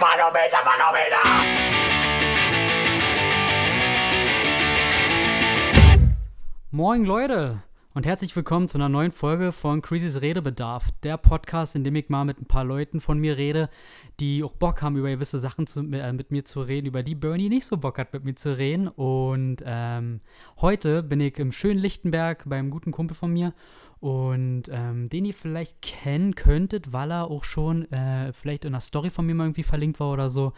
Manometer, Manometer! Moin Leute und herzlich willkommen zu einer neuen Folge von Crazy's Redebedarf, der Podcast, in dem ich mal mit ein paar Leuten von mir rede, die auch Bock haben, über gewisse Sachen zu, äh, mit mir zu reden, über die Bernie nicht so Bock hat, mit mir zu reden. Und ähm, heute bin ich im schönen Lichtenberg beim guten Kumpel von mir und ähm, den ihr vielleicht kennen könntet, weil er auch schon äh, vielleicht in einer Story von mir mal irgendwie verlinkt war oder so.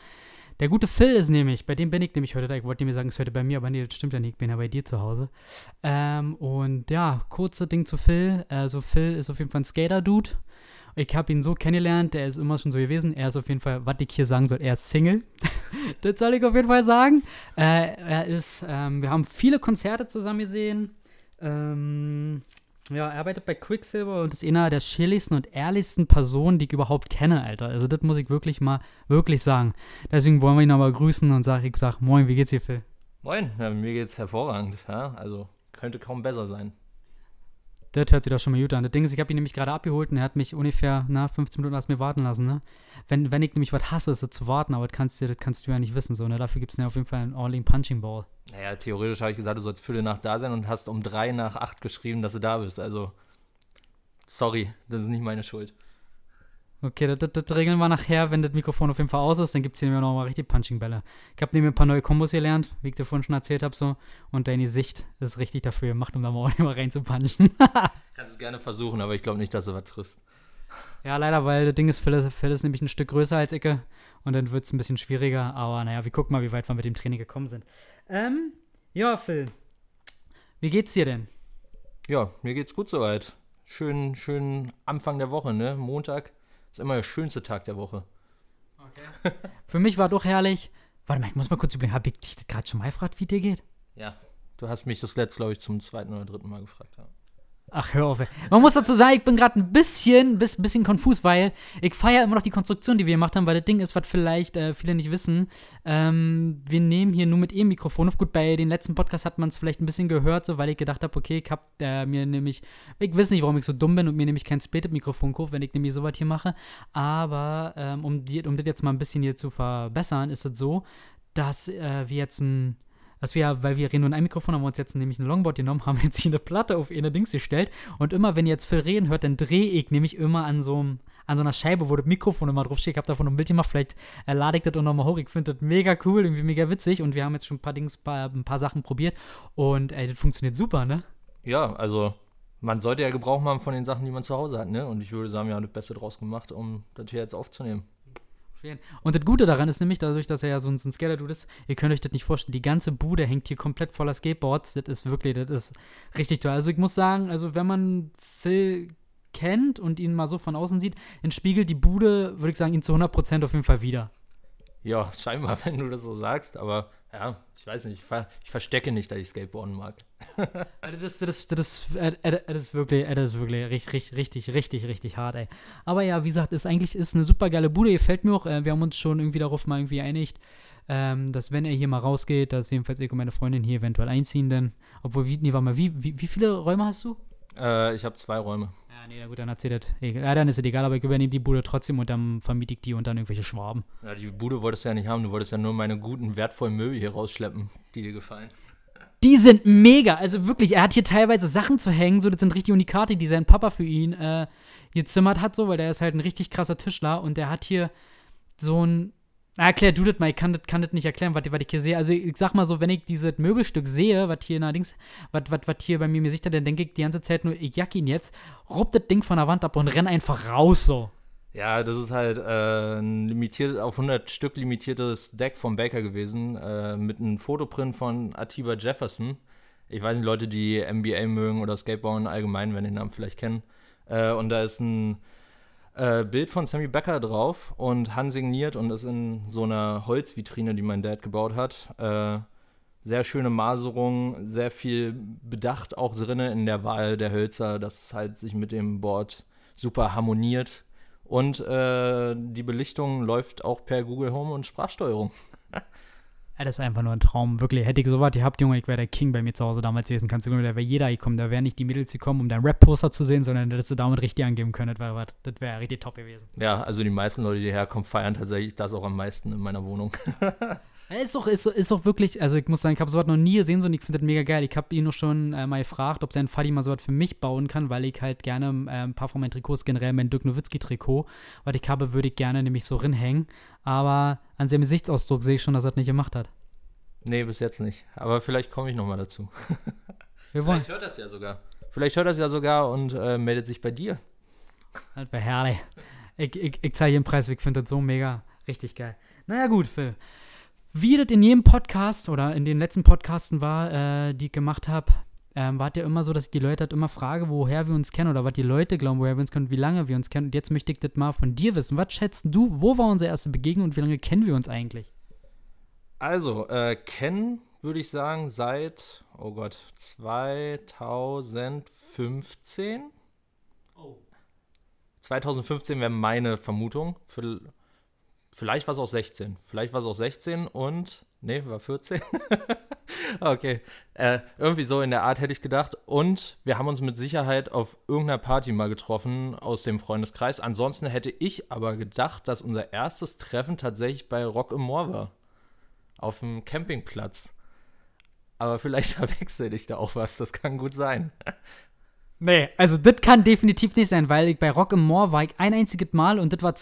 Der gute Phil ist nämlich, bei dem bin ich nämlich heute da. Ich wollte mir sagen, es ist heute bei mir, aber nee, das stimmt ja nicht. Ich bin ja bei dir zu Hause. Ähm, und ja, kurze Ding zu Phil. Also, Phil ist auf jeden Fall ein Skater-Dude. Ich habe ihn so kennengelernt, der ist immer schon so gewesen. Er ist auf jeden Fall, was ich hier sagen soll, er ist Single. das soll ich auf jeden Fall sagen. Äh, er ist, ähm, wir haben viele Konzerte zusammen gesehen. Ähm, ja, er arbeitet bei Quicksilver und ist einer der chilligsten und ehrlichsten Personen, die ich überhaupt kenne, Alter. Also das muss ich wirklich mal wirklich sagen. Deswegen wollen wir ihn aber grüßen und sag, ich sag, moin, wie geht's dir, Phil? Moin, ja, mir geht's hervorragend, ja. Also könnte kaum besser sein. Das hört sich doch schon mal gut an. Das Ding ist, ich habe ihn nämlich gerade abgeholt und er hat mich ungefähr nach 15 Minuten erst mir warten lassen, ne? Wenn, wenn ich nämlich was hasse, ist es zu warten, aber das kannst du, das kannst du ja nicht wissen, so, ne? Dafür gibt es ja auf jeden Fall einen ordentlichen Punching Ball. Naja, theoretisch habe ich gesagt, du sollst Viertel nach da sein und hast um drei nach acht geschrieben, dass du da bist. Also, sorry, das ist nicht meine Schuld. Okay, das, das, das, regeln wir nachher, wenn das Mikrofon auf jeden Fall aus ist. Dann gibt es hier noch mal richtig Punching-Bälle. Ich habe nämlich ein paar neue Kombos gelernt, wie ich dir vorhin schon erzählt habe. So. Und deine Sicht ist richtig dafür gemacht, um da mal rein zu punchen. Kannst es gerne versuchen, aber ich glaube nicht, dass du was triffst. Ja, leider, weil das Ding ist, Phil, Phil ist nämlich ein Stück größer als Icke. Und dann wird es ein bisschen schwieriger. Aber naja, wir gucken mal, wie weit wir mit dem Training gekommen sind. Ähm, ja, Phil. Wie geht's dir denn? Ja, mir geht's gut soweit. Schön, schön Anfang der Woche, ne? Montag ist immer der schönste Tag der Woche. Okay. Für mich war doch herrlich. Warte mal, ich muss mal kurz überlegen, habe ich dich gerade schon mal gefragt, wie dir geht? Ja, du hast mich das letzte, glaube ich, zum zweiten oder dritten Mal gefragt. Ja. Ach, hör auf. Ey. Man muss dazu sagen, ich bin gerade ein bisschen, bis, bisschen konfus, weil ich feiere immer noch die Konstruktion, die wir gemacht haben, weil das Ding ist, was vielleicht äh, viele nicht wissen. Ähm, wir nehmen hier nur mit E-Mikrofon auf. Gut, bei den letzten Podcasts hat man es vielleicht ein bisschen gehört, so, weil ich gedacht habe, okay, ich habe äh, mir nämlich, ich weiß nicht, warum ich so dumm bin und mir nämlich kein Split-Mikrofon kaufe, wenn ich nämlich sowas hier mache. Aber ähm, um, die, um das jetzt mal ein bisschen hier zu verbessern, ist es so, dass äh, wir jetzt ein dass wir, weil wir reden nur in einem Mikrofon, haben wir uns jetzt nämlich ein Longboard genommen, haben jetzt hier eine Platte auf eine Dings gestellt. Und immer, wenn ihr jetzt Phil reden hört, dann drehe ich nämlich immer an so an so einer Scheibe, wo das Mikrofon immer draufsteht. Ich habe davon ein Bild gemacht, vielleicht äh, lade ich das auch nochmal hoch. Ich finde das mega cool, irgendwie mega witzig und wir haben jetzt schon ein paar Dings, ein paar Sachen probiert und ey, das funktioniert super, ne? Ja, also man sollte ja Gebrauch machen von den Sachen, die man zu Hause hat, ne? Und ich würde sagen, wir haben das Beste draus gemacht, um das hier jetzt aufzunehmen. Und das Gute daran ist nämlich, dadurch, dass er ja so ein, so ein Skater-Dude ist, ihr könnt euch das nicht vorstellen, die ganze Bude hängt hier komplett voller Skateboards. Das ist wirklich, das ist richtig toll. Also ich muss sagen, also wenn man Phil kennt und ihn mal so von außen sieht, entspiegelt die Bude, würde ich sagen, ihn zu 100% auf jeden Fall wieder. Ja, scheinbar, wenn du das so sagst, aber ja, ich weiß nicht, ich, ver ich verstecke nicht, dass ich Skateboarden mag. Also das, das, das, das, das ist wirklich, das ist wirklich richtig, richtig, richtig, richtig hart, ey. Aber ja, wie gesagt, ist eigentlich ist eine super geile Bude, gefällt mir auch. Äh, wir haben uns schon irgendwie darauf mal irgendwie einigt, ähm, dass wenn er hier mal rausgeht, dass jedenfalls ich und meine Freundin hier eventuell einziehen, denn, obwohl, wie, nee, warte mal, wie, wie, wie viele Räume hast du? Äh, ich habe zwei Räume. Ja, nee, gut, dann erzählt das. Ja, dann ist es egal, aber ich übernehme die Bude trotzdem und dann vermiete ich die und dann irgendwelche Schwaben. Ja, die Bude wolltest du ja nicht haben, du wolltest ja nur meine guten, wertvollen Möbel hier rausschleppen, die dir gefallen. Die sind mega, also wirklich, er hat hier teilweise Sachen zu hängen, so, das sind richtig Unikate, die sein Papa für ihn äh, gezimmert hat, so, weil der ist halt ein richtig krasser Tischler und der hat hier so ein Ah, erklär du das mal, ich kann das, kann das nicht erklären, was, ich hier sehe. Also ich sag mal so, wenn ich dieses Möbelstück sehe, was hier allerdings, was, hier bei mir mir sichtert, dann denke ich die ganze Zeit nur, ich jack ihn jetzt, rupp das Ding von der Wand ab und renn einfach raus so. Ja, das ist halt äh, ein limitiert, auf 100 Stück limitiertes Deck vom Baker gewesen, äh, mit einem Fotoprint von Atiba Jefferson. Ich weiß nicht, Leute, die NBA mögen oder Skateboarden allgemein, wenn den Namen vielleicht kennen. Äh, und da ist ein äh, Bild von Sammy Becker drauf und handsigniert und ist in so einer Holzvitrine, die mein Dad gebaut hat. Äh, sehr schöne Maserung, sehr viel Bedacht auch drin in der Wahl der Hölzer, dass es halt sich mit dem Board super harmoniert. Und äh, die Belichtung läuft auch per Google Home und Sprachsteuerung. Das ist einfach nur ein Traum, wirklich. Hätte ich sowas gehabt, Junge, ich wäre der King bei mir zu Hause damals gewesen. Kannst du da wäre jeder gekommen. Da wären nicht die Mädels gekommen, um deinen Rap-Poster zu sehen, sondern hättest du damit richtig angeben können. Das wäre wär richtig top gewesen. Ja, also die meisten Leute, die herkommen, feiern tatsächlich das auch am meisten in meiner Wohnung. Ist doch, ist, doch- ist doch wirklich, also ich muss sagen, ich habe sowas noch nie gesehen so, und ich finde das mega geil. Ich habe ihn noch schon äh, mal gefragt, ob sein Fadi mal sowas für mich bauen kann, weil ich halt gerne äh, ein paar von meinen Trikots, generell mein Dirk Nowitzki-Trikot, was ich habe, würde ich gerne nämlich so rinhängen. Aber an seinem Gesichtsausdruck sehe ich schon, dass er das nicht gemacht hat. nee, bis jetzt nicht. Aber vielleicht komme ich nochmal dazu. Wir wollen. Vielleicht hört das ja sogar. Vielleicht hört das ja sogar und äh, meldet sich bei dir. Das wäre herrlich. Ich, ich, ich zeige ihm Preis, ich finde das so mega richtig geil. Naja, gut, Phil. Wie das in jedem Podcast oder in den letzten Podcasten war, äh, die ich gemacht habe, ähm, war es ja immer so, dass ich die Leute halt immer frage, woher wir uns kennen oder was die Leute glauben, woher wir uns kennen, wie lange wir uns kennen. Und jetzt möchte ich das mal von dir wissen. Was schätzt du, wo war unsere erste Begegnung und wie lange kennen wir uns eigentlich? Also, äh, kennen würde ich sagen seit, oh Gott, 2015. Oh. 2015 wäre meine Vermutung. Für, vielleicht war es auch 16. Vielleicht war es auch 16 und. Nee, war 14. okay. Äh, irgendwie so in der Art hätte ich gedacht. Und wir haben uns mit Sicherheit auf irgendeiner Party mal getroffen aus dem Freundeskreis. Ansonsten hätte ich aber gedacht, dass unser erstes Treffen tatsächlich bei Rock im Moor war. Auf dem Campingplatz. Aber vielleicht verwechsel ich da auch was. Das kann gut sein. Nee, also das kann definitiv nicht sein, weil ich bei Rock im Moor war ich ein einziges Mal und das war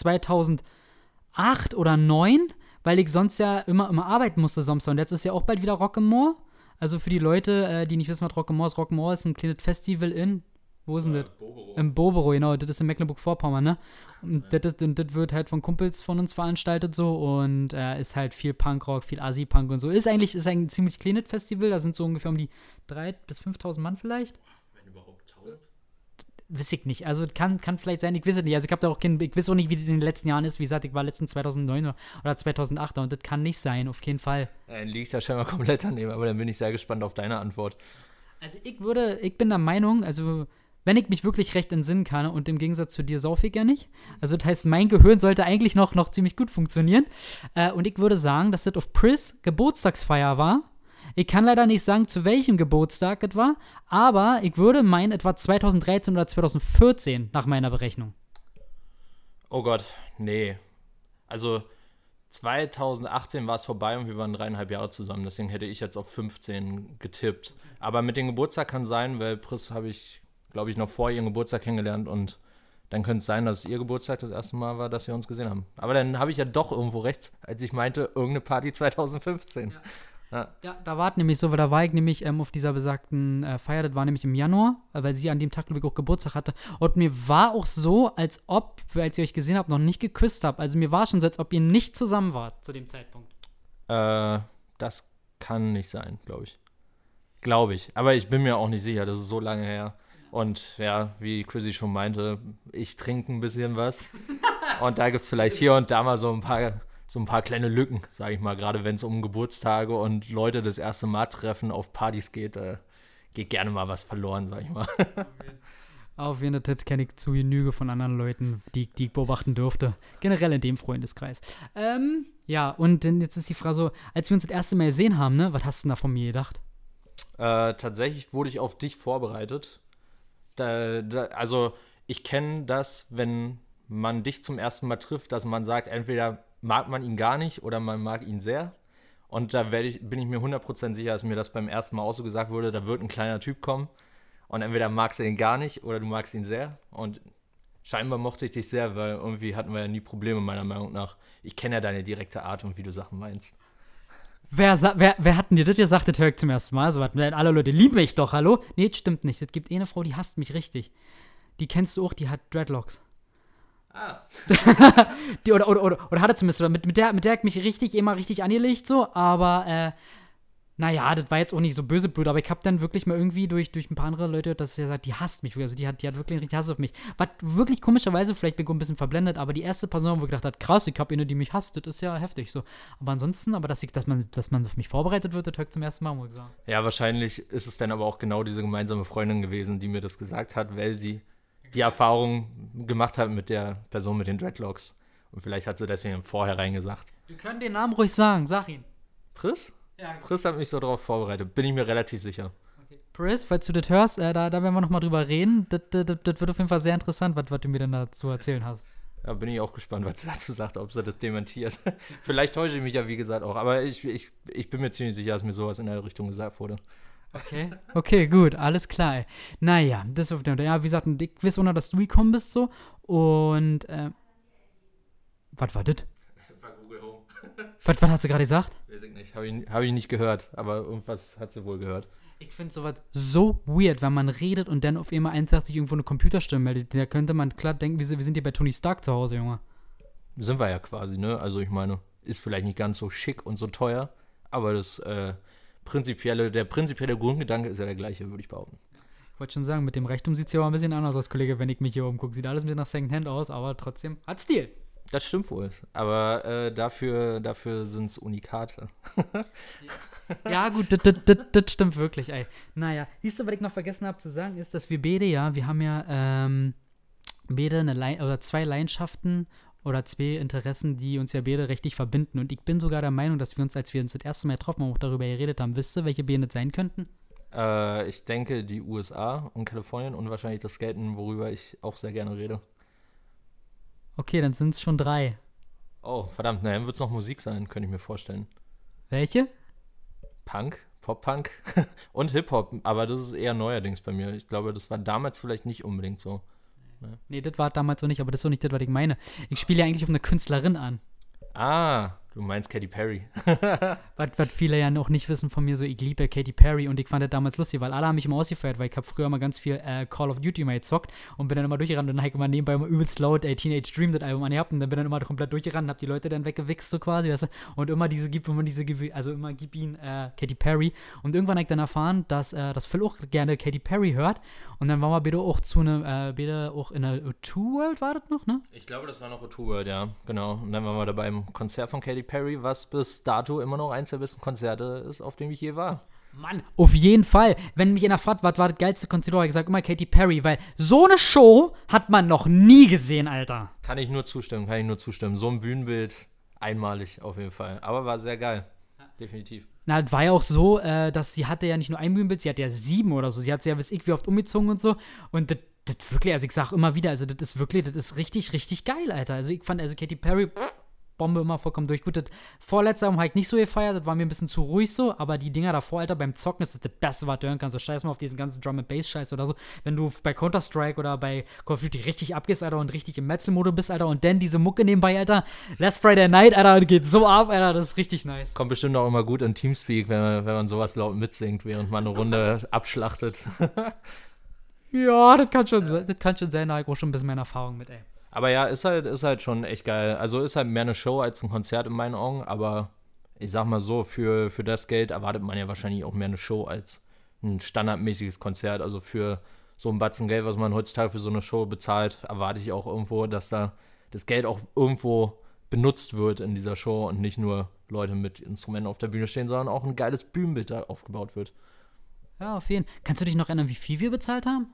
2008 oder 2009, weil ich sonst ja immer, immer arbeiten musste Samstag. Und jetzt ist ja auch bald wieder Rock im Moor. Also für die Leute, äh, die nicht wissen, was Rock im Moor ist, Rock im Moor ist ein kleines Festival in, wo ist denn das? Im Bobero, genau, das ist in Mecklenburg-Vorpommern, ne? Und das, ist- und das wird halt von Kumpels von uns veranstaltet so und äh, ist halt viel Punkrock, viel Asi-Punk und so. Ist eigentlich ist ein ziemlich kleines Festival, da sind so ungefähr um die 3.000 bis 5.000 Mann vielleicht. Weiß ich nicht. Also kann, kann vielleicht sein, ich weiß es nicht. Also ich habe da auch kein, ich weiß auch nicht, wie das in den letzten Jahren ist. Wie gesagt, ich war letztens 2009 oder 2008 und das kann nicht sein, auf jeden Fall. Dann liege ich da scheinbar komplett daneben, aber dann bin ich sehr gespannt auf deine Antwort. Also ich würde, ich bin der Meinung, also wenn ich mich wirklich recht entsinnen kann und im Gegensatz zu dir sauf ich ja nicht. Also das heißt, mein Gehirn sollte eigentlich noch, noch ziemlich gut funktionieren. Äh, und ich würde sagen, dass das auf Pris Geburtstagsfeier war. Ich kann leider nicht sagen, zu welchem Geburtstag es war, aber ich würde meinen, etwa 2013 oder 2014 nach meiner Berechnung. Oh Gott, nee. Also 2018 war es vorbei und wir waren dreieinhalb Jahre zusammen. Deswegen hätte ich jetzt auf 15 getippt. Aber mit dem Geburtstag kann sein, weil Pris habe ich, glaube ich, noch vor ihrem Geburtstag kennengelernt und dann könnte es sein, dass es ihr Geburtstag das erste Mal war, dass wir uns gesehen haben. Aber dann habe ich ja doch irgendwo recht, als ich meinte, irgendeine Party 2015. Ja, da war es nämlich so, weil da war ich nämlich ähm, auf dieser besagten äh, Feier, das war nämlich im Januar, äh, weil sie an dem Tag, glaube ich, auch Geburtstag hatte. Und mir war auch so, als ob, als ihr euch gesehen habt, noch nicht geküsst habt. Also mir war schon so, als ob ihr nicht zusammen wart zu dem Zeitpunkt. Äh, das kann nicht sein, glaube ich. Glaube ich. Aber ich bin mir auch nicht sicher, das ist so lange her. Und ja, wie Chrissy schon meinte, ich trinke ein bisschen was. und da gibt es vielleicht hier und da mal so ein paar, so ein paar kleine Lücken, sage ich mal. Gerade wenn es um Geburtstage und Leute das erste Mal treffen auf Partys geht, äh, geht gerne mal was verloren, sage ich mal. Auf jeden Fall kenne ich zu Genüge von anderen Leuten, die, die ich beobachten dürfte. Generell in dem Freundeskreis. Ähm, ja, und dann jetzt ist die Frage so, als wir uns das erste Mal gesehen haben, ne, was hast du denn da von mir gedacht? Äh, tatsächlich wurde ich auf dich vorbereitet. Da, da, also, ich kenne das, wenn man dich zum ersten Mal trifft, dass man sagt, entweder mag man ihn gar nicht oder man mag ihn sehr. Und da ich, bin ich mir 100% sicher, dass mir das beim ersten Mal auch so gesagt wurde, da wird ein kleiner Typ kommen und entweder magst du ihn gar nicht oder du magst ihn sehr. Und scheinbar mochte ich dich sehr, weil irgendwie hatten wir ja nie Probleme, meiner Meinung nach. Ich kenne ja deine direkte Art und wie du Sachen meinst. Wer, wer, wer hat denn dir das gesagt, höre ich zum ersten Mal? So was, denn alle Leute lieben mich doch, hallo? Nee, das stimmt nicht. Es gibt eh eine Frau, die hasst mich richtig. Die kennst du auch, die hat Dreadlocks. Ah. Die, oder, oder, oder, oder hatte zumindest, oder mit, mit, der, mit der ich mich richtig, immer richtig angelegt, so, aber, äh, naja, das war jetzt auch nicht so böse blöd, aber ich habe dann wirklich mal irgendwie durch, durch ein paar andere Leute, dass sie sagt, die hasst mich, also die hat, die hat wirklich einen richtig Hass auf mich. Was wirklich komischerweise, vielleicht bin ich ein bisschen verblendet, aber die erste Person, wo ich gedacht hat, krass, ich habe eine, die mich hasst, das ist ja heftig, so. Aber ansonsten, aber dass, ich, dass, man, dass man auf mich vorbereitet wird, das höre ich zum ersten Mal, muss ich sagen. Ja, wahrscheinlich ist es dann aber auch genau diese gemeinsame Freundin gewesen, die mir das gesagt hat, weil sie die Erfahrung gemacht hat mit der Person mit den Dreadlocks. Und vielleicht hat sie deswegen im Vorhinein gesagt. Wir können den Namen ruhig sagen, sag ihn. Chris? Ja, Chris hat mich so darauf vorbereitet, bin ich mir relativ sicher. Chris, falls du das hörst, äh, da, da werden wir nochmal drüber reden. Das, das, das wird auf jeden Fall sehr interessant, was, was du mir denn dazu erzählen hast. Da bin ich auch gespannt, was sie dazu sagt, ob sie das dementiert. Vielleicht täusche ich mich ja, wie gesagt, auch. Aber ich, ich, ich bin mir ziemlich sicher, dass mir sowas in der Richtung gesagt wurde. Okay. Okay, gut, alles klar. Ey. Naja, das auf der. Ja, wie gesagt, ich weiß ohne, dass du gekommen bist so. Und, äh, was war das? War Google Home. Was, was hat sie gerade gesagt? Weiß ich nicht. Habe ich, hab ich nicht gehört, aber irgendwas hat sie wohl gehört. Ich finde sowas so weird, wenn man redet und dann auf einmal eins sagt, sich irgendwo eine Computerstimme meldet. Da könnte man klar denken, wir sind, wir sind hier bei Tony Stark zu Hause, Junge. Sind wir ja quasi, ne? Also ich meine, ist vielleicht nicht ganz so schick und so teuer, aber das äh, prinzipielle, der prinzipielle Grundgedanke ist ja der gleiche, würde ich behaupten. Ich wollte schon sagen, mit dem Reichtum sieht es ja auch ein bisschen anders aus, Kollege, wenn ich mich hier umgucke. Sieht alles ein bisschen nach Secondhand aus, aber trotzdem hat Stil. Das stimmt wohl. Aber äh, dafür, dafür sind es Unikate. Ja, gut, das- stimmt wirklich, ey. Naja, siehst du, was ich noch vergessen habe zu sagen, ist, dass wir beide, ja, wir haben ja ähm, beide eine Lei oder zwei Leidenschaften oder zwei Interessen, die uns ja beide rechtlich verbinden. Und ich bin sogar der Meinung, dass wir uns, als wir uns das erste Mal getroffen haben, auch darüber geredet haben, wisst ihr, welche beide das sein könnten? Äh, ich denke, die USA und Kalifornien und wahrscheinlich das Skaten, worüber ich auch sehr gerne rede. Okay, dann sind es schon drei. Oh, verdammt, na, dann wird es noch Musik sein, könnte ich mir vorstellen. Welche? Punk, Pop-Punk und Hip-Hop, aber das ist eher neuerdings bei mir. Ich glaube, das war damals vielleicht nicht unbedingt so. Nee, das war damals so nicht, aber das ist so nicht das, was ich meine. Ich spiele ja eigentlich auf eine Künstlerin an. Ah, du meinst Katy Perry. Was, was viele ja noch nicht wissen von mir, so ich liebe Katy Perry und ich fand das damals lustig, weil alle haben mich immer ausgefeiert, weil ich habe früher immer ganz viel äh, Call of Duty mal gezockt und bin dann immer durchgerannt und dann habe ich immer nebenbei immer übelst laut ey, Teenage Dream das Album angehabt und dann bin dann immer komplett durchgerannt und hab die Leute dann weggewichst so quasi, weißt du? Und immer diese, gib immer diese, also immer gib ihn äh, Katy Perry und irgendwann habe ich dann erfahren, dass, äh, dass Phil auch gerne Katy Perry hört und dann waren wir bitte auch zu einem, äh, bitte auch in der O2 World war das noch, ne? Ich glaube, das war noch O2 World, ja, genau. Und dann waren wir da beim Konzert von Katy Perry, was bis dato immer noch eins der besten Konzerte ist, auf dem ich je war. Mann, auf jeden Fall. Wenn mich einer fragt, was war das geilste Konzert, habe ich gesagt immer Katy Perry, weil so eine Show hat man noch nie gesehen, Alter. Kann ich nur zustimmen, kann ich nur zustimmen. So ein Bühnenbild, einmalig auf jeden Fall. Aber war sehr geil. Definitiv. Na, das war ja auch so, äh, dass sie hatte ja nicht nur ein Bühnenbild, sie hatte ja sieben oder so. Sie hat sie ja bis ich wie oft umgezogen und so. Und das das wirklich, also ich sag immer wieder, also das ist wirklich, das ist richtig, richtig geil, Alter. Also ich fand also Katy Perry, pff, Bombe immer vollkommen durch. Gut, das vorletzte Album habe ich nicht so gefeiert, das war mir ein bisschen zu ruhig so, aber die Dinger davor, Alter, beim Zocken ist das das Beste, was du hören kannst. So scheiß mal auf diesen ganzen Drum and Bass Scheiß oder so. Wenn du bei Counter-Strike oder bei Call of Duty richtig abgehst, Alter, und richtig im Metal-Mode bist, Alter, und dann diese Mucke nebenbei, Alter, Last Friday Night, Alter, geht so ab, Alter, das ist richtig nice. Kommt bestimmt auch immer gut in Teamspeak, wenn man, wenn man sowas laut mitsingt, während man eine Runde abschlachtet. Ja, das kann schon, sein- das kann schon sein, da habe ich auch schon ein bisschen mehr Erfahrung mit, ey. Aber ja, ist halt, ist halt schon echt geil. Also ist halt mehr eine Show als ein Konzert in meinen Augen, aber ich sag mal so, für, für das Geld erwartet man ja wahrscheinlich auch mehr eine Show als ein standardmäßiges Konzert. Also für so ein Batzen Geld, was man heutzutage für so eine Show bezahlt, erwarte ich auch irgendwo, dass da das Geld auch irgendwo benutzt wird in dieser Show und nicht nur Leute mit Instrumenten auf der Bühne stehen, sondern auch ein geiles Bühnenbild da aufgebaut wird. Ja, auf jeden Fall. Kannst du dich noch erinnern, wie viel wir bezahlt haben?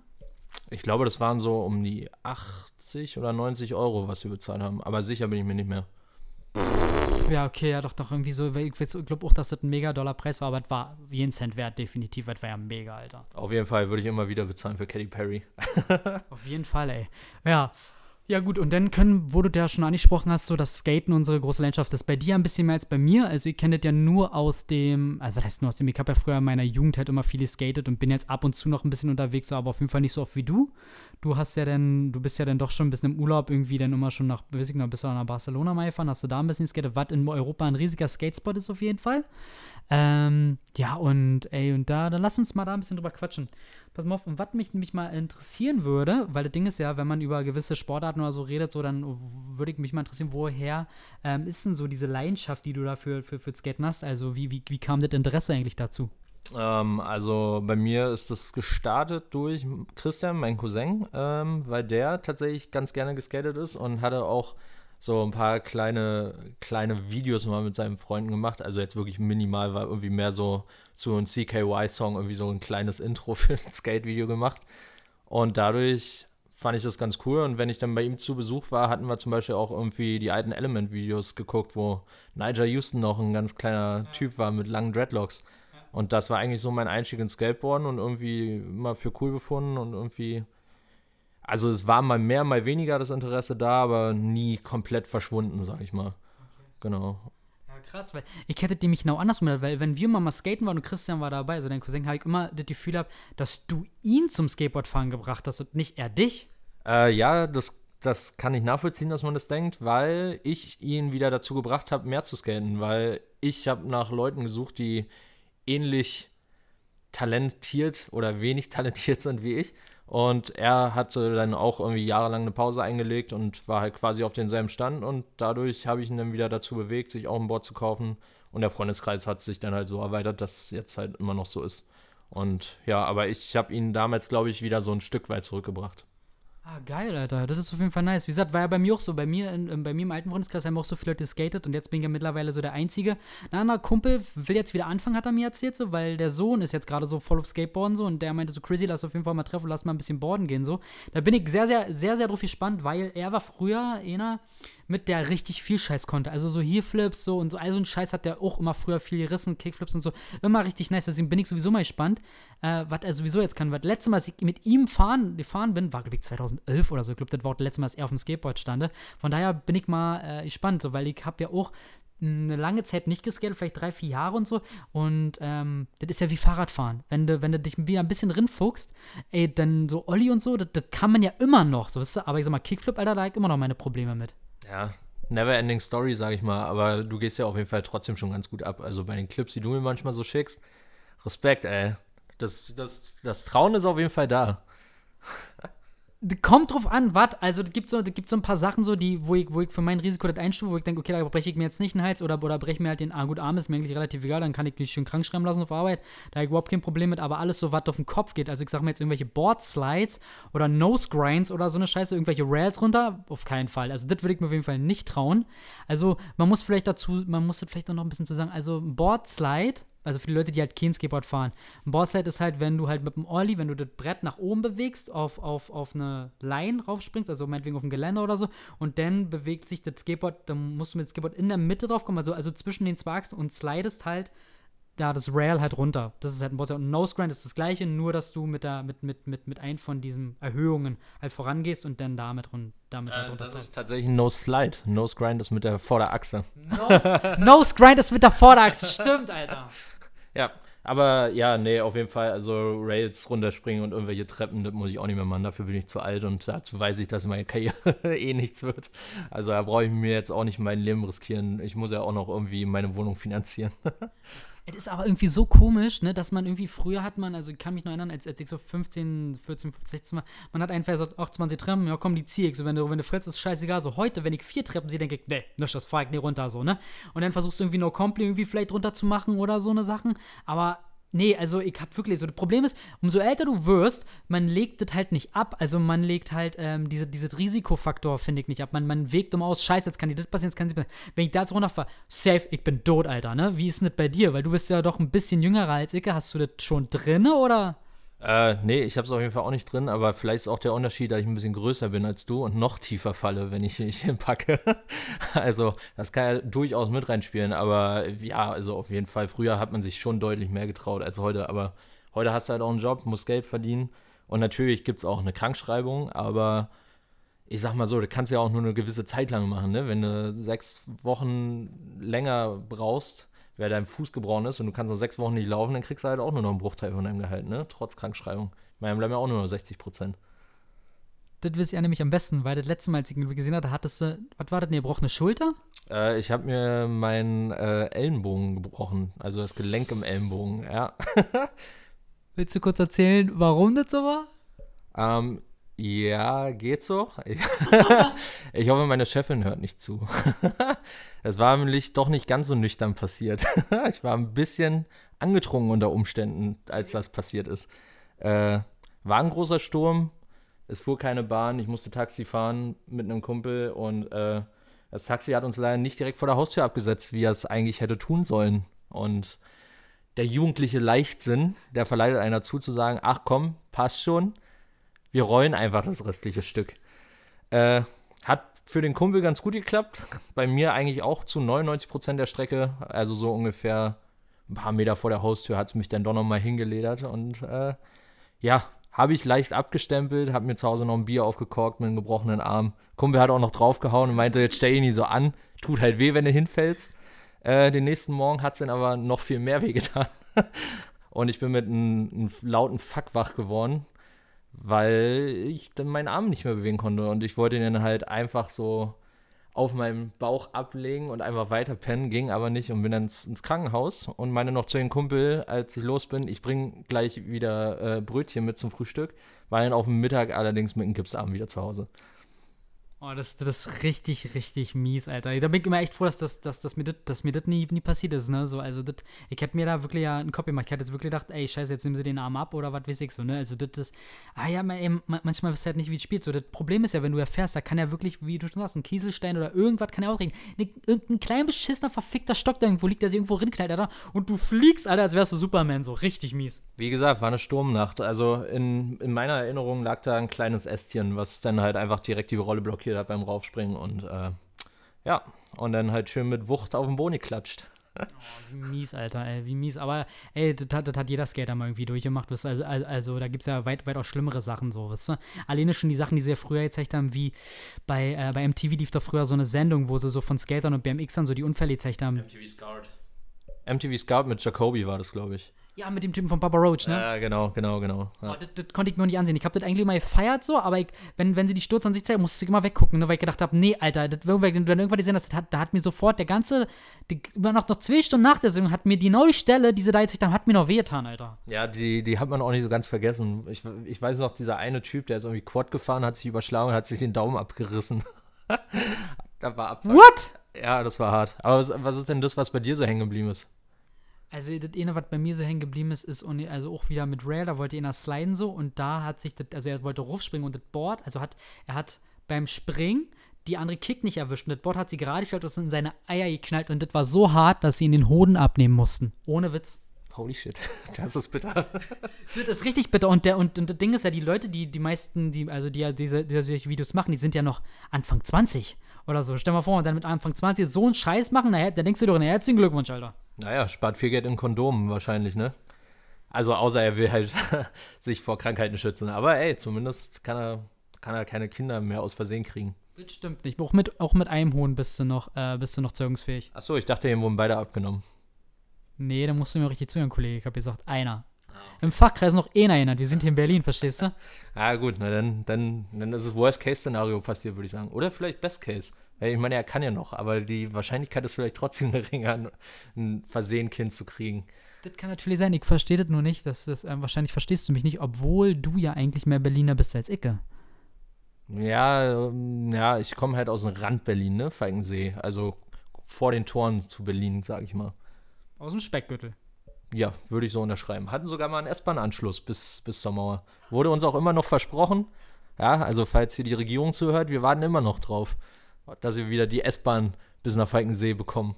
Ich glaube, das waren so um die 80 oder 90 Euro, was wir bezahlt haben. Aber sicher bin ich mir nicht mehr. Ja, okay, ja, doch, doch, irgendwie so. Ich glaube auch, dass das ein mega Dollar Preis war, aber es war jeden Cent wert, definitiv. Das war ja mega, Alter. Auf jeden Fall würde ich immer wieder bezahlen für Katy Perry. Auf jeden Fall, ey. Ja. Ja, gut, und dann können, wo du ja schon angesprochen hast, so das Skaten unsere große Leidenschaft ist bei dir ein bisschen mehr als bei mir. Also, ich kenne das ja nur aus dem, also, was heißt nur aus dem, ich habe ja früher in meiner Jugend halt immer viel geskatet und bin jetzt ab und zu noch ein bisschen unterwegs, so, aber auf jeden Fall nicht so oft wie du. Du hast ja dann, du bist ja dann doch schon ein bisschen im Urlaub irgendwie dann immer schon nach, weiß ich noch, bist du nach Barcelona mal gefahren, hast du da ein bisschen skatet, was in Europa ein riesiger Skatespot ist auf jeden Fall. Ähm, ja, und ey, und da, dann lass uns mal da ein bisschen drüber quatschen. Pass mal auf, und was mich nämlich mal interessieren würde, weil das Ding ist ja, wenn man über gewisse Sportarten oder so redet, so, dann würde ich mich mal interessieren, woher ähm, ist denn so diese Leidenschaft, die du da für, für, für Skaten hast? Also, wie, wie, wie kam das Interesse eigentlich dazu? Ähm, also bei mir ist das gestartet durch Christian, mein Cousin, ähm, weil der tatsächlich ganz gerne geskatet ist und hatte auch so ein paar kleine, kleine Videos mal mit seinen Freunden gemacht. Also jetzt wirklich minimal, war irgendwie mehr so zu einem CKY-Song irgendwie so ein kleines Intro für ein Skate-Video gemacht. Und dadurch fand ich das ganz cool. Und wenn ich dann bei ihm zu Besuch war, hatten wir zum Beispiel auch irgendwie die alten Element-Videos geguckt, wo Nigel Houston noch ein ganz kleiner. Typ war mit langen Dreadlocks. Und das war eigentlich so mein Einstieg ins Skateboarden und irgendwie immer für cool befunden und irgendwie. Also es war mal mehr, mal weniger das Interesse da, aber nie komplett verschwunden, sag ich mal. Okay. Genau krass, weil ich hätte nämlich genau andersrum, weil wenn wir mal, skaten waren und Christian war dabei, also dein Cousin, habe ich immer das Gefühl gehabt, dass du ihn zum Skateboardfahren gebracht hast und nicht er dich. Äh, ja, das, das kann ich nachvollziehen, dass man das denkt, weil ich ihn wieder dazu gebracht habe, mehr zu skaten, weil ich habe nach Leuten gesucht, die ähnlich talentiert oder wenig talentiert sind wie ich und er hatte dann auch irgendwie jahrelang eine Pause eingelegt und war halt quasi auf denselben Stand. Und dadurch habe ich ihn dann wieder dazu bewegt, sich auch ein Board zu kaufen. Und der Freundeskreis hat sich dann halt so erweitert, dass es jetzt halt immer noch so ist. Und ja, aber ich habe ihn damals, glaube ich, wieder so ein Stück weit zurückgebracht. Ah, geil, Alter. Das ist auf jeden Fall nice. Wie gesagt, war ja bei mir auch so. Bei mir, in, bei mir im alten Freundeskreis haben auch so viele Leute skatet und jetzt bin ich ja mittlerweile so der Einzige. Ein anderer Kumpel will jetzt wieder anfangen, hat er mir erzählt, so, weil der Sohn ist jetzt gerade so voll auf Skateboarden so und der meinte so, Chrissy, lass auf jeden Fall mal treffen, lass mal ein bisschen boarden gehen so. Da bin ich sehr, sehr, sehr, sehr drauf gespannt, weil er war früher einer, mit der richtig viel Scheiß konnte. Also so hier Flips so und so, also ein Scheiß hat der auch immer früher viel gerissen, Kickflips und so. Immer richtig nice. Deswegen bin ich sowieso mal gespannt, äh, was er sowieso jetzt kann. Weil letztes Mal, als ich mit ihm fahren, gefahren bin, war glaube ich 2011 oder so. Ich glaube, das war das letzte Mal, als er auf dem Skateboard stande. Von daher bin ich mal äh, gespannt, so, weil ich habe ja auch eine lange Zeit nicht geskatet, vielleicht drei, vier Jahre und so. Und ähm, das ist ja wie Fahrradfahren. Wenn du, wenn du dich wieder ein bisschen rinfuchst, ey, dann so Olli und so, das, das kann man ja immer noch, so wisst ihr? Aber ich sag mal, Kickflip, Alter, da habe ich immer noch meine Probleme mit. Ja, never ending story, sag ich mal. Aber du gehst ja auf jeden Fall trotzdem schon ganz gut ab. Also bei den Clips, die du mir manchmal so schickst, Respekt, ey. Das, das, das Trauen ist auf jeden Fall da. Kommt drauf an, was. Also, es gibt so, gibt so ein paar Sachen, so, die, wo ich, wo ich für mein Risiko das einstufe, wo ich denke, okay, da breche ich mir jetzt nicht den Hals oder, oder breche mir halt den ah, gut Arm, ist mir eigentlich relativ egal, dann kann ich mich schön krank schreiben lassen auf Arbeit. Da habe ich überhaupt kein Problem mit, aber alles so, was auf den Kopf geht. Also, ich sag mal jetzt irgendwelche Board-Slides oder Nose-Grinds oder so eine Scheiße, irgendwelche Rails runter, auf keinen Fall. Also, das würde ich mir auf jeden Fall nicht trauen. Also, man muss vielleicht dazu, man muss das vielleicht auch noch ein bisschen zu sagen, also, Board-Slide also für die Leute, die halt kein Skateboard fahren. Ein Boardslide ist halt, wenn du halt mit dem Ollie, wenn du das Brett nach oben bewegst, auf, auf, auf eine Line raufspringst, also meinetwegen auf ein Geländer oder so, und dann bewegt sich das Skateboard, dann musst du mit dem Skateboard in der Mitte drauf kommen, also, also zwischen den Sparks und slidest halt ja, das Rail halt runter. Das ist halt ein Boardslide. Und Nose Grind ist das gleiche, nur dass du mit, der, mit, mit, mit, mit ein von diesen Erhöhungen halt vorangehst und dann damit, run, damit halt äh, halt runter. Das ist tatsächlich ein Nose Slide. Nose Grind ist mit der Vorderachse. Nose, Nose Grind ist mit der Vorderachse, stimmt, Alter. Ja, aber ja, nee, auf jeden Fall, also Rails runterspringen und irgendwelche Treppen, das muss ich auch nicht mehr machen. Dafür bin ich zu alt und dazu weiß ich, dass meine Karriere eh nichts wird. Also da brauche ich mir jetzt auch nicht mein Leben riskieren. Ich muss ja auch noch irgendwie meine Wohnung finanzieren. Es ist aber irgendwie so komisch, ne, dass man irgendwie früher hat man, also ich kann mich noch erinnern, als, als ich so 15, 14, 15, 16 war, man hat einfach gesagt, 28 Treppen, ja komm, die ziehe ich. So, wenn du, wenn du fritzt, ist scheißegal. So heute, wenn ich vier Treppen sehe, denke ich, ne, nisch, das fahr ich nicht runter, so, ne? Und dann versuchst du irgendwie No Compli irgendwie vielleicht runter zu machen oder so eine Sachen. Aber Nee, also ich hab wirklich so. Das Problem ist, umso älter du wirst, man legt das halt nicht ab. Also man legt halt ähm, diese, dieses Risikofaktor, finde ich, nicht ab. Man, man wägt um aus, scheiße, jetzt kann dir das passieren, jetzt kann sie passieren. Wenn ich da jetzt runterfahre, safe, ich bin tot, Alter, ne? Wie ist denn das bei dir? Weil du bist ja doch ein bisschen jüngerer als ich. Hast du das schon drin, oder? Äh, nee, ich habe es auf jeden Fall auch nicht drin, aber vielleicht ist auch der Unterschied, dass ich ein bisschen größer bin als du und noch tiefer falle, wenn ich mich hinpacke. also, das kann ja durchaus mit reinspielen, aber ja, also auf jeden Fall, früher hat man sich schon deutlich mehr getraut als heute, aber heute hast du halt auch einen Job, musst Geld verdienen und natürlich gibt es auch eine Krankschreibung, aber ich sag mal so, du kannst ja auch nur eine gewisse Zeit lang machen, ne? Wenn du sechs Wochen länger brauchst, wer dein Fuß gebrochen ist und du kannst noch sechs Wochen nicht laufen, dann kriegst du halt auch nur noch einen Bruchteil von deinem Gehalt, ne? Trotz Krankschreibung. Ich meine, bleiben ja auch nur noch 60 Prozent. Das wisst ihr nämlich am besten, weil das letzte Mal, als ich ihn gesehen hatte, hattest du, was war das, eine gebrochene Schulter? Äh, ich habe mir meinen äh, Ellenbogen gebrochen, also das Gelenk im Ellenbogen, ja. Willst du kurz erzählen, warum das so war? Ähm, ja, geht so. ich hoffe, meine Chefin hört nicht zu. Es war nämlich doch nicht ganz so nüchtern passiert. ich war ein bisschen angetrunken unter Umständen, als das passiert ist. Äh, war ein großer Sturm. Es fuhr keine Bahn. Ich musste Taxi fahren mit einem Kumpel und äh, das Taxi hat uns leider nicht direkt vor der Haustür abgesetzt, wie er es eigentlich hätte tun sollen. Und der jugendliche Leichtsinn, der verleitet einer zu, zu sagen: Ach komm, passt schon wir rollen einfach das restliche Stück. Äh, hat für den Kumpel ganz gut geklappt. Bei mir eigentlich auch zu 99% der Strecke. Also so ungefähr ein paar Meter vor der Haustür hat es mich dann doch nochmal hingeledert. Und äh, ja, habe ich leicht abgestempelt, habe mir zu Hause noch ein Bier aufgekorkt mit einem gebrochenen Arm. Kumpel hat auch noch draufgehauen und meinte, jetzt stell ihn nie so an. Tut halt weh, wenn du hinfällst. Äh, den nächsten Morgen hat es dann aber noch viel mehr weh getan. und ich bin mit einem lauten Fuck wach geworden weil ich dann meinen Arm nicht mehr bewegen konnte. Und ich wollte ihn dann halt einfach so auf meinem Bauch ablegen und einfach weiter pennen, ging aber nicht und bin dann ins, ins Krankenhaus. Und meine noch zu den Kumpel, als ich los bin, ich bringe gleich wieder äh, Brötchen mit zum Frühstück, war dann auf dem Mittag allerdings mit einem Gipsarm wieder zu Hause. Oh, das, das ist richtig, richtig mies, Alter. Da bin ich immer echt froh, dass, das, dass, dass mir das nie, nie passiert ist, ne? So, also, das, ich hätte mir da wirklich ja einen Kopf gemacht. Ich hätte jetzt wirklich gedacht, ey, scheiße, jetzt nehmen sie den Arm ab oder was weiß ich so, ne? Also, das ist, ah ja, ey, manchmal wisst ihr halt nicht, wie es spielt. So, das Problem ist ja, wenn du erfährst, da kann ja wirklich, wie du schon sagst, ein Kieselstein oder irgendwas kann ja ausregen. Ne, irgendein klein beschissener, verfickter Stock da irgendwo liegt, der sich irgendwo rinknallt, Alter. Und du fliegst, Alter, als wärst du Superman, so richtig mies. Wie gesagt, war eine Sturmnacht. Also, in, in meiner Erinnerung lag da ein kleines Ästchen, was dann halt einfach direkt die Rolle blockiert hat beim Raufspringen und äh, ja, und dann halt schön mit Wucht auf den Boni klatscht. Oh, wie mies, Alter, ey, wie mies. Aber ey, das, das, das hat jeder Skater mal irgendwie durchgemacht. Also, also, also da gibt es ja weit, weit auch schlimmere Sachen so, weißt du? Alleine schon die Sachen, die sie ja früher gezeigt haben, wie bei, äh, bei MTV lief doch früher so eine Sendung, wo sie so von Skatern und BMXern so die Unfälle gezeigt haben. MTV Scout. MTV Scout mit Jacoby war das, glaube ich. Ja, mit dem Typen von Papa Roach, ne? Ja, genau, genau, genau. Ja. Oh, das, das, konnte ich mir nicht ansehen. Ich habe das eigentlich immer gefeiert so, aber ich, wenn, wenn sie die Sturz an sich zeigen, musste ich immer weggucken, ne, weil ich gedacht habe, nee, Alter, das, wenn du dann irgendwann gesehen hast, hat, da hat mir sofort der ganze, die, noch, noch zwei Stunden nach der Sendung, hat mir die neue Stelle, die sie da haben, hat mir noch wehgetan, Alter. Ja, die, die hat man auch nicht so ganz vergessen. Ich, ich weiß noch, dieser eine Typ, der ist irgendwie Quad gefahren, hat sich überschlagen und hat sich den Daumen abgerissen. da war Abfall. What? Ja, das war hart. Aber was, was ist denn das, was bei dir so hängen geblieben ist? Also das eine, was bei mir so hängen geblieben ist, ist also auch wieder mit Rail, da wollte einer sliden so und da hat sich das, also er wollte raufspringen und das Board, also hat, er hat beim Springen die andere Kick nicht erwischt und das Board hat sie gerade gestellt und in seine Eier geknallt und das war so hart, dass sie ihn den Hoden abnehmen mussten. Ohne Witz. Holy shit, das ist bitter. das ist richtig bitter. Und, der, und, und das Ding ist ja, die Leute, die, die meisten, die, also die, diese, die solche Videos machen, die sind ja noch Anfang 20 oder so. Stell mal vor, und dann mit Anfang 20 so einen Scheiß machen, da, da denkst du doch, na, herzlichen Glückwunsch, Alter. Naja, spart viel Geld in Kondomen wahrscheinlich, ne? Also außer er will halt sich vor Krankheiten schützen. Aber ey, zumindest kann er, kann er keine Kinder mehr aus Versehen kriegen. Das stimmt nicht. Auch mit, auch mit einem Hohn bist du noch, äh, bist du noch zeugungsfähig. Achso, ich dachte, ihm wurden beide abgenommen. Nee, da musst du mir richtig zuhören, Kollege. Ich hab gesagt, einer. Im Fachkreis noch einer erinnert. Wir sind hier in Berlin, verstehst du? Ah, gut, na dann, dann, dann ist es Worst-Case-Szenario passiert, würde ich sagen. Oder vielleicht Best-Case. Ich meine, er kann ja noch, aber die Wahrscheinlichkeit ist vielleicht trotzdem geringer, ein Versehen Kind zu kriegen. Das kann natürlich sein, ich verstehe das nur nicht. Das, das, äh, wahrscheinlich verstehst du mich nicht, obwohl du ja eigentlich mehr Berliner bist als Icke. Ja, ähm, ja, ich komme halt aus dem Rand Berlin, ne? Falkensee. Also vor den Toren zu Berlin, sag ich mal. Aus dem Speckgürtel. Ja, würde ich so unterschreiben. Hatten sogar mal einen S-Bahn-Anschluss bis, bis zur Mauer. Wurde uns auch immer noch versprochen. Ja, also falls hier die Regierung zuhört, wir warten immer noch drauf dass wir wieder die S-Bahn bis nach Falkensee bekommen.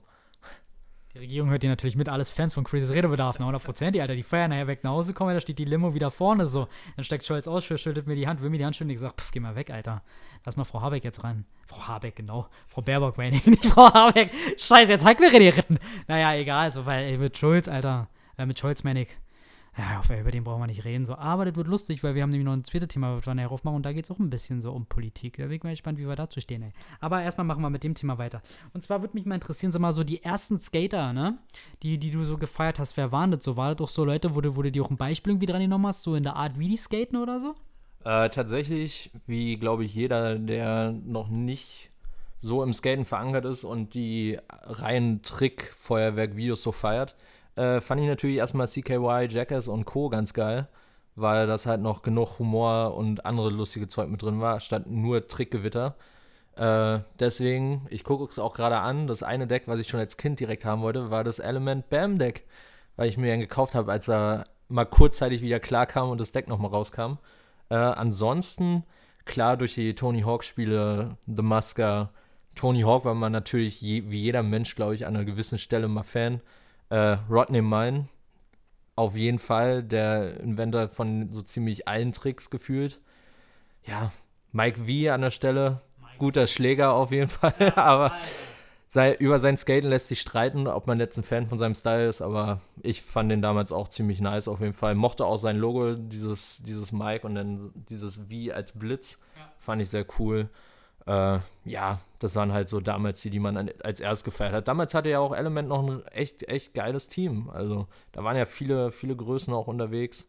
Die Regierung hört hier natürlich mit, alles Fans von Crazy's Redebedarf, ne? 100% die Alter, die feiern nachher weg nach Hause kommen, da steht die Limo wieder vorne so. Dann steckt Scholz aus, schüttelt mir die Hand, will mir die Hand schütteln, ich sag, pff, geh mal weg, Alter. Lass mal Frau Habeck jetzt ran. Frau Habeck, genau. Frau Baerbock meine ich, nicht Frau Habeck. Scheiße, jetzt mir die Ritten. Naja, egal, so, weil ey, mit Schulz, Alter, äh, mit Scholz meine ich, ja, über den brauchen wir nicht reden. So. Aber das wird lustig, weil wir haben nämlich noch ein zweites Thema, was wir nachher aufmachen und da geht es auch ein bisschen so um Politik. Da bin ich mal gespannt, wie wir dazu stehen, ey. Aber erstmal machen wir mit dem Thema weiter. Und zwar würde mich mal interessieren, sag mal, so die ersten Skater, ne? Die, die du so gefeiert hast, wer waren das so? War das doch so Leute, wo du, wo du dir auch ein Beispiel irgendwie dran genommen hast, so in der Art, wie die skaten oder so? Äh, tatsächlich, wie glaube ich jeder, der noch nicht so im Skaten verankert ist und die reinen Trick-Feuerwerk-Videos so feiert, äh, fand ich natürlich erstmal CKY, Jackass und Co. ganz geil, weil das halt noch genug Humor und andere lustige Zeug mit drin war, statt nur Trickgewitter. Äh, deswegen, ich gucke es auch gerade an, das eine Deck, was ich schon als Kind direkt haben wollte, war das Element Bam Deck, weil ich mir ihn gekauft habe, als er mal kurzzeitig wieder klar kam und das Deck nochmal rauskam. Äh, ansonsten, klar, durch die Tony Hawk-Spiele, The Musker, Tony Hawk war man natürlich je, wie jeder Mensch, glaube ich, an einer gewissen Stelle mal Fan. Äh, Rodney Mine, auf jeden Fall der Inventor von so ziemlich allen Tricks gefühlt. ja, Mike V an der Stelle, guter Schläger auf jeden Fall, aber sei, über sein Skaten lässt sich streiten, ob man jetzt ein Fan von seinem Style ist, aber ich fand den damals auch ziemlich nice auf jeden Fall. Mochte auch sein Logo, dieses, dieses Mike und dann dieses V als Blitz, Ja. fand ich sehr cool. Äh, ja, das waren halt so damals die, die man an- als erst gefeiert hat. Damals hatte ja auch Element noch ein echt, echt geiles Team. Also da waren ja viele, viele Größen auch unterwegs.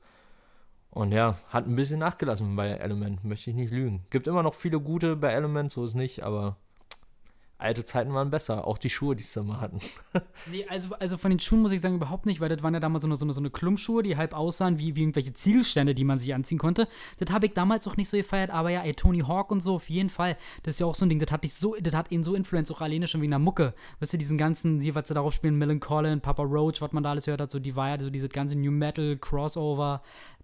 Und ja, hat ein bisschen nachgelassen bei Element, möchte ich nicht lügen. Gibt immer noch viele gute bei Element, so ist nicht, aber alte Zeiten waren besser. Auch die Schuhe, die sie mal hatten. Nee, also, also von den Schuhen muss ich sagen überhaupt nicht, weil das waren ja damals so eine, so eine, so eine Klumpschuhe, die halb aussahen wie, wie irgendwelche Ziegelstände, die man sich anziehen konnte. Das habe ich damals auch nicht so gefeiert, aber ja, ey, Tony Hawk und so, auf jeden Fall. Das ist ja auch so ein Ding, das hat, dich so, das hat ihn so influenced, auch alleine schon wegen der Mucke. Weißt du, diesen ganzen, die, was sie darauf spielen, Millen Collin, Papa Roach, was man da alles gehört hat, so, die war ja so dieses ganze New Metal, Crossover,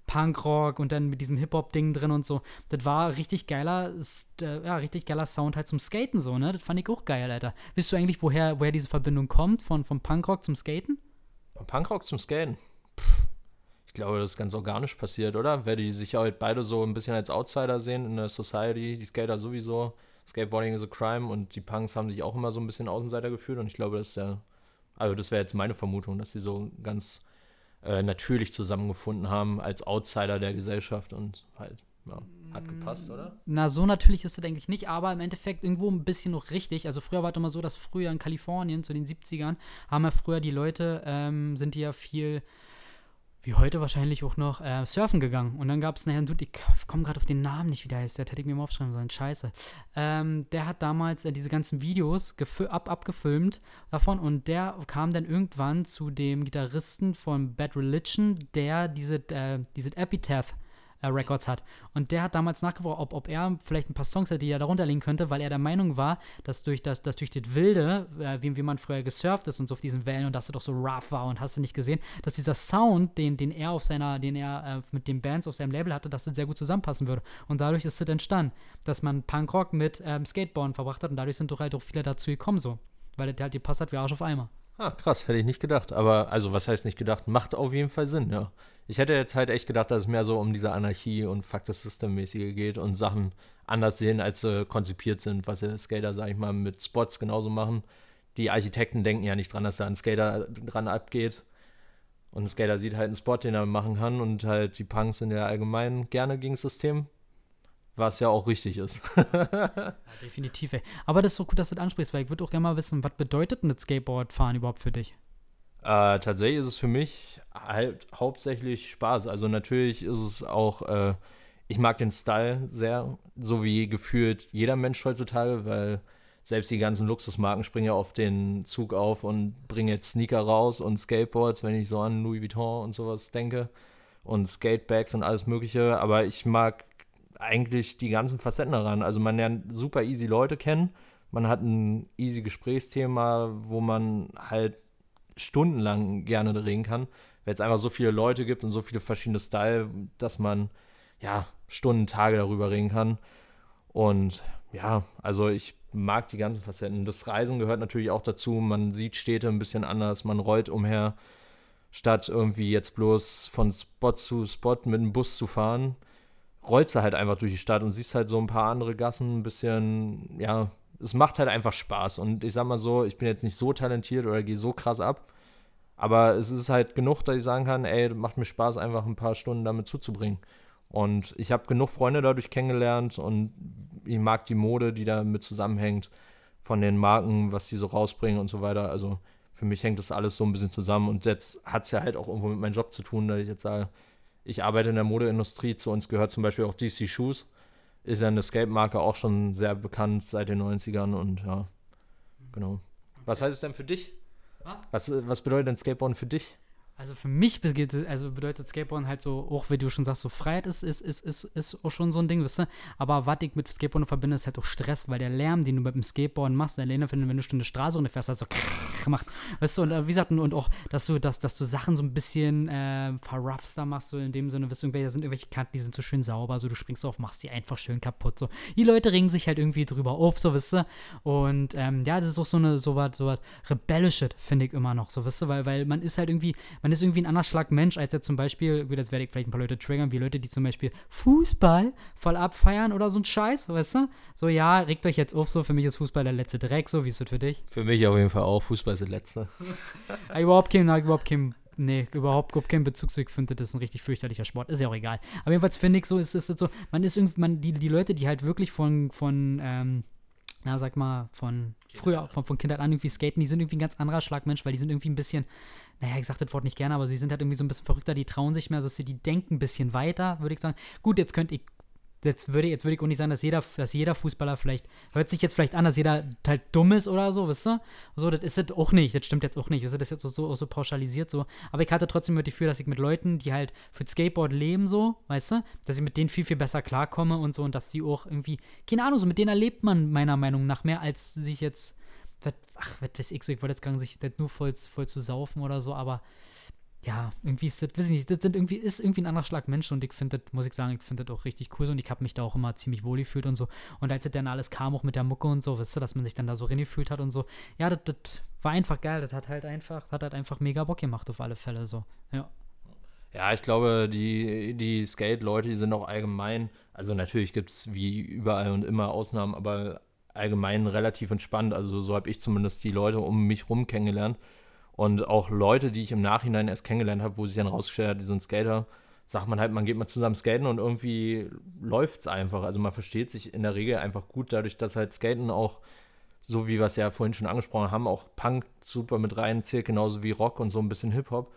Punkrock und dann mit diesem Hip-Hop-Ding drin und so. Das war richtig geiler, äh, ja, richtig geiler Sound halt zum Skaten so, ne? Das fand ich auch geil, Alter. Wisst du eigentlich, woher, woher diese Verbindung kommt, von, vom Punkrock zum Skaten? Punkrock zum Skaten. Pff, Ich glaube, das ist ganz organisch passiert, oder? Weil die sich halt beide so ein bisschen als Outsider sehen in der Society, die Skater sowieso. Skateboarding is a crime und die Punks haben sich auch immer so ein bisschen Außenseiter gefühlt und ich glaube, das ist ja, also das wäre jetzt meine Vermutung, dass sie so ganz äh, natürlich zusammengefunden haben als Outsider der Gesellschaft und halt, ja, hat gepasst, oder? Na, so natürlich ist das eigentlich nicht, aber im Endeffekt irgendwo ein bisschen noch richtig. Also früher war es immer so, dass früher in Kalifornien, zu den 70ern, haben ja früher die Leute, ähm, sind die ja viel, wie heute wahrscheinlich auch noch, äh, surfen gegangen. Und dann gab es nachher einen Dude, ich komme gerade auf den Namen nicht, wie der heißt, der hätte ich mir mal aufschreiben sollen, scheiße. Ähm, der hat damals äh, diese ganzen Videos ab, abgefilmt davon und der kam dann irgendwann zu dem Gitarristen von Bad Religion, der diese, äh, diese Epitaph äh, Records hat. Und der hat damals nachgefragt, ob, ob er vielleicht ein paar Songs hätte, die er darunter legen könnte, weil er der Meinung war, dass durch das, dass durch das Wilde, äh, wie, wie man früher gesurft ist und so auf diesen Wellen und dass er doch so rough war und hast du nicht gesehen, dass dieser Sound, den, den er auf seiner, den er äh, mit den Bands auf seinem Label hatte, dass das sehr gut zusammenpassen würde. Und dadurch ist es entstanden, dass man Punkrock mit ähm, Skateboarden verbracht hat und dadurch sind doch halt auch viele dazu gekommen so. Weil der halt gepasst hat wie Arsch auf Eimer. Ah, krass, hätte ich nicht gedacht. Aber, also, was heißt nicht gedacht? Macht auf jeden Fall Sinn, ja. Ich hätte jetzt halt echt gedacht, dass es mehr so um diese Anarchie und Fuck the System-mäßige geht und Sachen anders sehen, als sie konzipiert sind, was ja Skater, sag ich mal, mit Spots genauso machen. Die Architekten denken ja nicht dran, dass da ein Skater dran abgeht. Und ein Skater sieht halt einen Spot, den er machen kann und halt die Punks sind ja allgemein gerne gegen System. Was ja auch richtig ist. Ja, definitiv, ey. Aber das ist so gut, dass du das ansprichst, weil ich würde auch gerne mal wissen, was bedeutet denn das Skateboardfahren überhaupt für dich? Äh, tatsächlich ist es für mich halt hauptsächlich Spaß. Also natürlich ist es auch, äh, ich mag den Style sehr, so wie gefühlt jeder Mensch heutzutage, weil selbst die ganzen Luxusmarken springen ja auf den Zug auf und bringen jetzt Sneaker raus und Skateboards, wenn ich so an Louis Vuitton und sowas denke und Skatebags und alles mögliche. Aber ich mag eigentlich die ganzen Facetten daran. Also man lernt super easy Leute kennen. Man hat ein easy Gesprächsthema, wo man halt stundenlang gerne reden kann, weil es einfach so viele Leute gibt und so viele verschiedene Style, dass man ja Stunden, Tage darüber reden kann. Und ja, also ich mag die ganzen Facetten. Das Reisen gehört natürlich auch dazu. Man sieht Städte ein bisschen anders, man rollt umher, statt irgendwie jetzt bloß von Spot zu Spot mit dem Bus zu fahren. Rollst du halt einfach durch die Stadt und siehst halt so ein paar andere Gassen, ein bisschen, ja, es macht halt einfach Spaß. Und ich sag mal so, ich bin jetzt nicht so talentiert oder gehe so krass ab. Aber es ist halt genug, dass ich sagen kann, ey, macht mir Spaß, einfach ein paar Stunden damit zuzubringen. Und ich habe genug Freunde dadurch kennengelernt und ich mag die Mode, die damit zusammenhängt, von den Marken, was die so rausbringen und so weiter. Also für mich hängt das alles so ein bisschen zusammen. Und jetzt hat es ja halt auch irgendwo mit meinem Job zu tun, dass ich jetzt sage, ich arbeite in der Modeindustrie, zu uns gehört zum Beispiel auch DC Shoes ist ja eine Skate-Marke auch schon sehr bekannt seit den 90ern und ja, genau. Was heißt es denn für dich? Was, was bedeutet denn Skateboarden für dich? Also für mich bedeutet, also bedeutet Skateboarden halt so, auch wie du schon sagst, so Freiheit ist, ist, ist, ist, ist auch schon so ein Ding, weißt du? Aber was ich mit Skateboarden verbinde, ist halt auch Stress, weil der Lärm, den du mit dem Skateboarden machst, alleine wenn du, wenn du eine Stunde Straße runterfährst, halt so macht. Weißt du, und äh, wie gesagt, und auch, dass du, dass, dass du Sachen so ein bisschen äh, verroughster machst, so in dem Sinne, wirst du da sind irgendwelche Kanten, die sind so schön sauber, so du springst auf, machst die einfach schön kaputt. So. Die Leute regen sich halt irgendwie drüber auf, so wisst ihr. Und ähm, ja, das ist auch so eine, so was, so was rebellisches, finde ich immer noch, so wisst ihr, weil, weil man ist halt irgendwie, man ist irgendwie ein anderer Schlag Mensch, als jetzt zum Beispiel, gut, jetzt werde ich vielleicht ein paar Leute triggern, wie Leute, die zum Beispiel Fußball voll abfeiern oder so ein Scheiß, weißt du? So, ja, regt euch jetzt auf, so, für mich ist Fußball der letzte Dreck, so, wie ist das für dich? Für mich auf jeden Fall auch, Fußball ist der letzte. überhaupt kein, überhaupt kein Nee, überhaupt, überhaupt keinen Bezug zu. Ich finde, das ist ein richtig fürchterlicher Sport. Ist ja auch egal. Aber jedenfalls finde ich so, ist es so, man ist irgendwie, man, die, die Leute, die halt wirklich von, von, ähm, na, sag mal, von früher, von, von Kindheit an irgendwie skaten, die sind irgendwie ein ganz anderer Schlagmensch, weil die sind irgendwie ein bisschen, naja, ich sag das Wort nicht gerne, aber sie sind halt irgendwie so ein bisschen verrückter, die trauen sich mehr, so also die denken ein bisschen weiter, würde ich sagen. Gut, jetzt könnte ich jetzt würde, jetzt würde ich auch nicht sagen, dass jeder, dass jeder Fußballer vielleicht, hört sich jetzt vielleicht an, dass jeder halt dumm ist oder so, wisst ihr? So, das ist das auch nicht, das stimmt jetzt auch nicht, wisst ihr, das ist jetzt so, so, pauschalisiert so. Aber ich hatte trotzdem das Gefühl, dass ich mit Leuten, die halt für Skateboard leben, so, weißt du, dass ich mit denen viel, viel besser klarkomme und so und dass sie auch irgendwie, keine Ahnung, so mit denen erlebt man meiner Meinung nach mehr, als sich jetzt, ach, was weiß ich so, ich wollte jetzt gar nicht, sich nur voll, voll zu saufen oder so, aber ja, irgendwie ist das, weiß ich nicht, das sind irgendwie, ist irgendwie ein anderer Schlag Mensch und ich finde das, muss ich sagen, ich finde das auch richtig cool so und ich habe mich da auch immer ziemlich wohl gefühlt und so. Und als das dann alles kam, auch mit der Mucke und so, weißt du, dass man sich dann da so reingefühlt hat und so, ja, das, das war einfach geil, das hat halt einfach, hat halt einfach mega Bock gemacht auf alle Fälle so, ja. Ja, ich glaube, die, die Skate-Leute, die sind auch allgemein, also natürlich gibt es wie überall und immer Ausnahmen, aber allgemein relativ entspannt. Also so habe ich zumindest die Leute um mich rum kennengelernt. Und auch Leute, die ich im Nachhinein erst kennengelernt habe, wo sich dann rausgestellt hat, die sind Skater, sagt man halt, man geht mal zusammen skaten und irgendwie läuft es einfach. Also man versteht sich in der Regel einfach gut, dadurch, dass halt Skaten auch, so wie wir es ja vorhin schon angesprochen haben, auch Punk super mit rein zählt, genauso wie Rock und so ein bisschen Hip-Hop,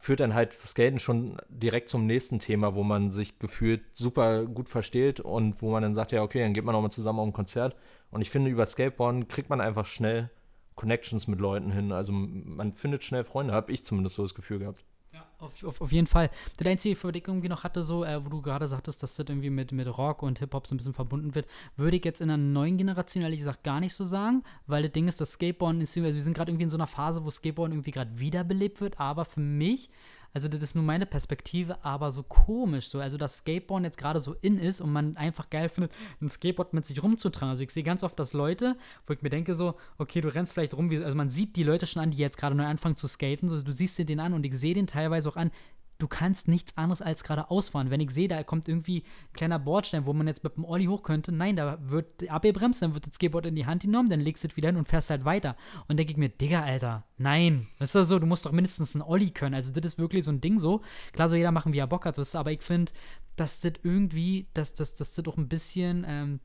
führt dann halt das Skaten schon direkt zum nächsten Thema, wo man sich gefühlt super gut versteht und wo man dann sagt, ja, okay, dann geht man auch mal zusammen auf ein Konzert. Und ich finde, über Skateboarden kriegt man einfach schnell Connections mit Leuten hin. Also man findet schnell Freunde, habe ich zumindest so das Gefühl gehabt. Ja, auf, auf, auf jeden Fall. Der einzige, ich irgendwie noch hatte, so, äh, wo du gerade sagtest, dass das irgendwie mit, mit Rock und Hip-Hop so ein bisschen verbunden wird, würde ich jetzt in einer neuen Generation ehrlich gesagt gar nicht so sagen, weil das Ding ist, das Skateboarden ist, also wir sind gerade irgendwie in so einer Phase, wo Skateboarden irgendwie gerade wiederbelebt wird, aber für mich also das ist nur meine Perspektive, aber so komisch. So. Also dass Skateboarden jetzt gerade so in ist und man einfach geil findet, ein Skateboard mit sich rumzutragen. Also ich sehe ganz oft, dass Leute, wo ich mir denke so, okay, du rennst vielleicht rum, wie, also man sieht die Leute schon an, die jetzt gerade neu anfangen zu skaten. So, du siehst dir den an und ich sehe den teilweise auch an, du kannst nichts anderes als gerade ausfahren. Wenn ich sehe, da kommt irgendwie ein kleiner Bordstein, wo man jetzt mit dem Olli hoch könnte, nein, da wird abgebremst, dann wird das Skateboard in die Hand genommen, dann legst du es wieder hin und fährst halt weiter. Und denke ich mir, Digga, Alter, nein. Das ist so, du musst doch mindestens einen Olli können. Also, das ist wirklich so ein Ding so. Klar, soll jeder machen, wie er Bock hat, aber ich finde, dass das irgendwie, dass das, das doch ein bisschen, ähm,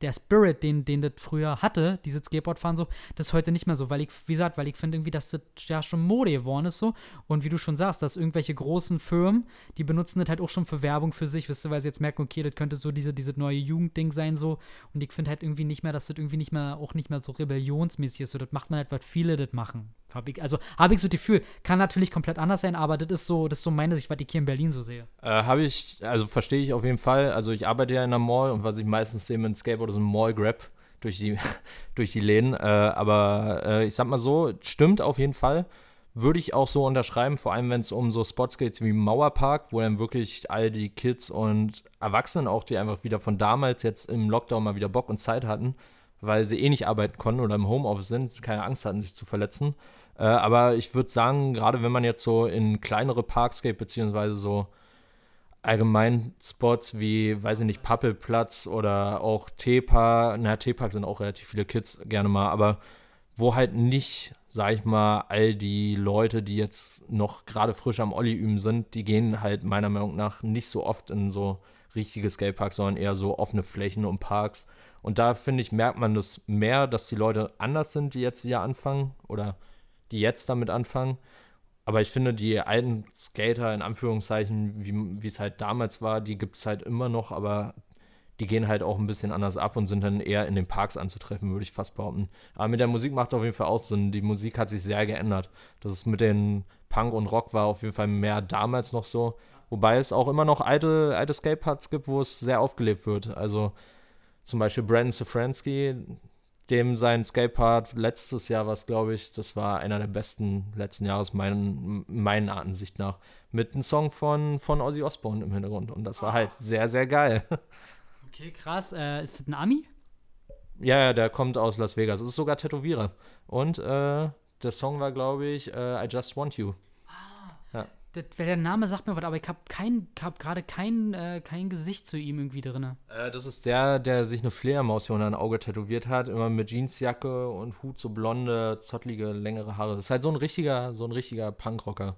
der Spirit, den, den das früher hatte, dieses Skateboardfahren so, das ist heute nicht mehr so, weil ich, wie gesagt, weil ich finde irgendwie, dass das ja schon Mode geworden ist so. Und wie du schon sagst, dass irgendwelche großen Firmen, die benutzen das halt auch schon für Werbung für sich, wisst ihr, weil sie jetzt merken, okay, das könnte so diese, diese neue Jugendding sein so. Und ich finde halt irgendwie nicht mehr, dass das irgendwie nicht mehr, auch nicht mehr so rebellionsmäßig ist, so, das macht man halt, was viele das machen. Hab ich, also habe ich so das Gefühl, kann natürlich komplett anders sein, aber das ist so, das ist so meine Sicht, was ich hier in Berlin so sehe. Äh, habe ich, also verstehe ich auf jeden Fall. Also ich arbeite ja in einer Mall und was ich meistens sehe mit Skateboard ist ein Mall-Grab durch die, durch die Läden. Äh, aber äh, ich sag mal so, stimmt auf jeden Fall. Würde ich auch so unterschreiben, vor allem wenn es um so Spots geht wie Mauerpark, wo dann wirklich all die Kids und Erwachsenen auch, die einfach wieder von damals jetzt im Lockdown mal wieder Bock und Zeit hatten, weil sie eh nicht arbeiten konnten oder im Homeoffice sind, keine Angst hatten, sich zu verletzen äh, aber ich würde sagen, gerade wenn man jetzt so in kleinere Parks geht, beziehungsweise so allgemein Spots wie, weiß ich nicht, Pappelplatz oder auch T-Park, naja, T-Park sind auch relativ viele Kids gerne mal, aber wo halt nicht, sag ich mal, all die Leute, die jetzt noch gerade frisch am Olli üben sind, die gehen halt meiner Meinung nach nicht so oft in so richtige Skateparks, sondern eher so offene Flächen und Parks. Und da finde ich, merkt man das mehr, dass die Leute anders sind, die jetzt wieder anfangen oder die jetzt damit anfangen. Aber ich finde, die alten Skater, in Anführungszeichen, wie es halt damals war, die gibt es halt immer noch, aber die gehen halt auch ein bisschen anders ab und sind dann eher in den Parks anzutreffen, würde ich fast behaupten. Aber mit der Musik macht auf jeden Fall auch Sinn. Die Musik hat sich sehr geändert. Das ist mit den Punk und Rock war auf jeden Fall mehr damals noch so. Wobei es auch immer noch alte, alte Skateparks gibt, wo es sehr aufgelebt wird. Also zum Beispiel Brandon Safransky, dem sein Skatepart letztes Jahr war es, glaube ich, das war einer der besten letzten Jahres, meinen, meinen Ansicht nach. Mit einem Song von, von Ozzy Osbourne im Hintergrund. Und das war halt sehr, sehr geil. Okay, krass. Äh, ist das ein Ami? Ja, ja, der kommt aus Las Vegas. Es ist sogar Tätowierer. Und äh, der Song war, glaube ich, äh, I Just Want You. Der Name sagt mir was, aber ich habe kein, hab gerade kein, äh, kein Gesicht zu ihm irgendwie drin. Äh, das ist der, der sich eine Fledermaus hier unter ein Auge tätowiert hat. Immer mit Jeansjacke und Hut, so blonde, zottlige, längere Haare. Das ist halt so ein richtiger, so ein richtiger Punkrocker.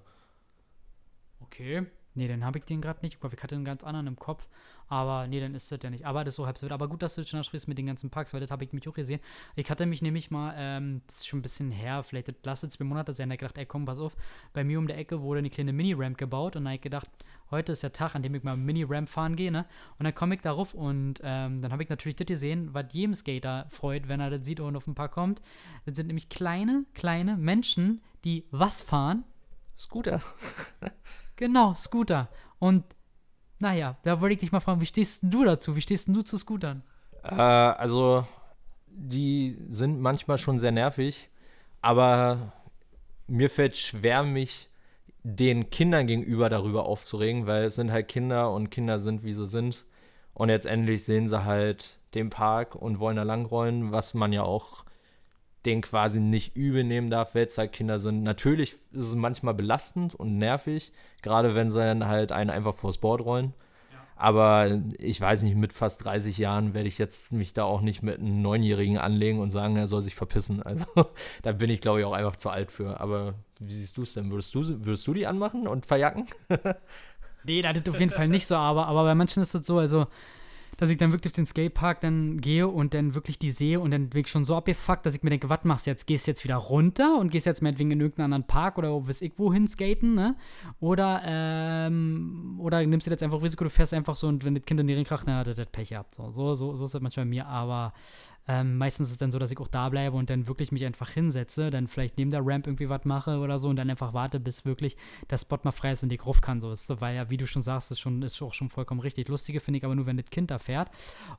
Okay. Nee, dann habe ich den gerade nicht. Ich hatte einen ganz anderen im Kopf. Aber nee, dann ist das ja nicht. Aber das ist so halb so wild. Aber gut, dass du schon sprichst mit den ganzen Parks, weil das habe ich mich auch gesehen. Ich hatte mich nämlich mal, ähm, das ist schon ein bisschen her, vielleicht das lasse zwei Monate sein, da gedacht, ey komm, pass auf, bei mir um der Ecke wurde eine kleine Mini-Ramp gebaut und da habe ich gedacht, heute ist der Tag, an dem ich mal Mini-Ramp fahren gehe, ne? Und dann komme ich darauf und ähm, dann habe ich natürlich das gesehen, was jedem Skater freut, wenn er das sieht und auf den Park kommt. Das sind nämlich kleine, kleine Menschen, die was fahren? Scooter. Genau, Scooter. Und naja, da wollte ich dich mal fragen, wie stehst du dazu? Wie stehst du zu Scootern? Äh, also, die sind manchmal schon sehr nervig, aber mir fällt schwer, mich den Kindern gegenüber darüber aufzuregen, weil es sind halt Kinder und Kinder sind, wie sie sind. Und jetzt endlich sehen sie halt den Park und wollen da langrollen, was man ja auch den quasi nicht übel nehmen darf, weil es halt Kinder sind. Natürlich ist es manchmal belastend und nervig, gerade wenn sie dann halt einen einfach vors Board rollen. Aber ich weiß nicht, mit fast 30 Jahren werde ich jetzt mich da auch nicht mit einem Neunjährigen anlegen und sagen, er soll sich verpissen. Also da bin ich, glaube ich, auch einfach zu alt für. Aber wie siehst du es denn? Würdest du, würdest du die anmachen und verjacken? nee, das ist auf jeden Fall nicht so, aber, aber bei manchen ist das so, also dass ich dann wirklich auf den Skatepark dann gehe und dann wirklich die sehe und dann bin ich schon so abgefuckt, dass ich mir denke, was machst du jetzt? Gehst du jetzt wieder runter und gehst jetzt meinetwegen in irgendeinen anderen Park oder weiß ich wohin skaten, ne? Oder, ähm, oder nimmst du jetzt einfach Risiko, du fährst einfach so und wenn das Kind in die Ring kracht, dann hat das Pech gehabt. So, so, so, so ist das manchmal bei mir, aber ähm, meistens ist es dann so, dass ich auch da bleibe und dann wirklich mich einfach hinsetze, dann vielleicht neben der Ramp irgendwie was mache oder so und dann einfach warte, bis wirklich der Spot mal frei ist und ich rauf kann. So ist weil ja, wie du schon sagst, ist, schon, ist auch schon vollkommen richtig. Lustige finde ich aber nur, wenn das Kind da fährt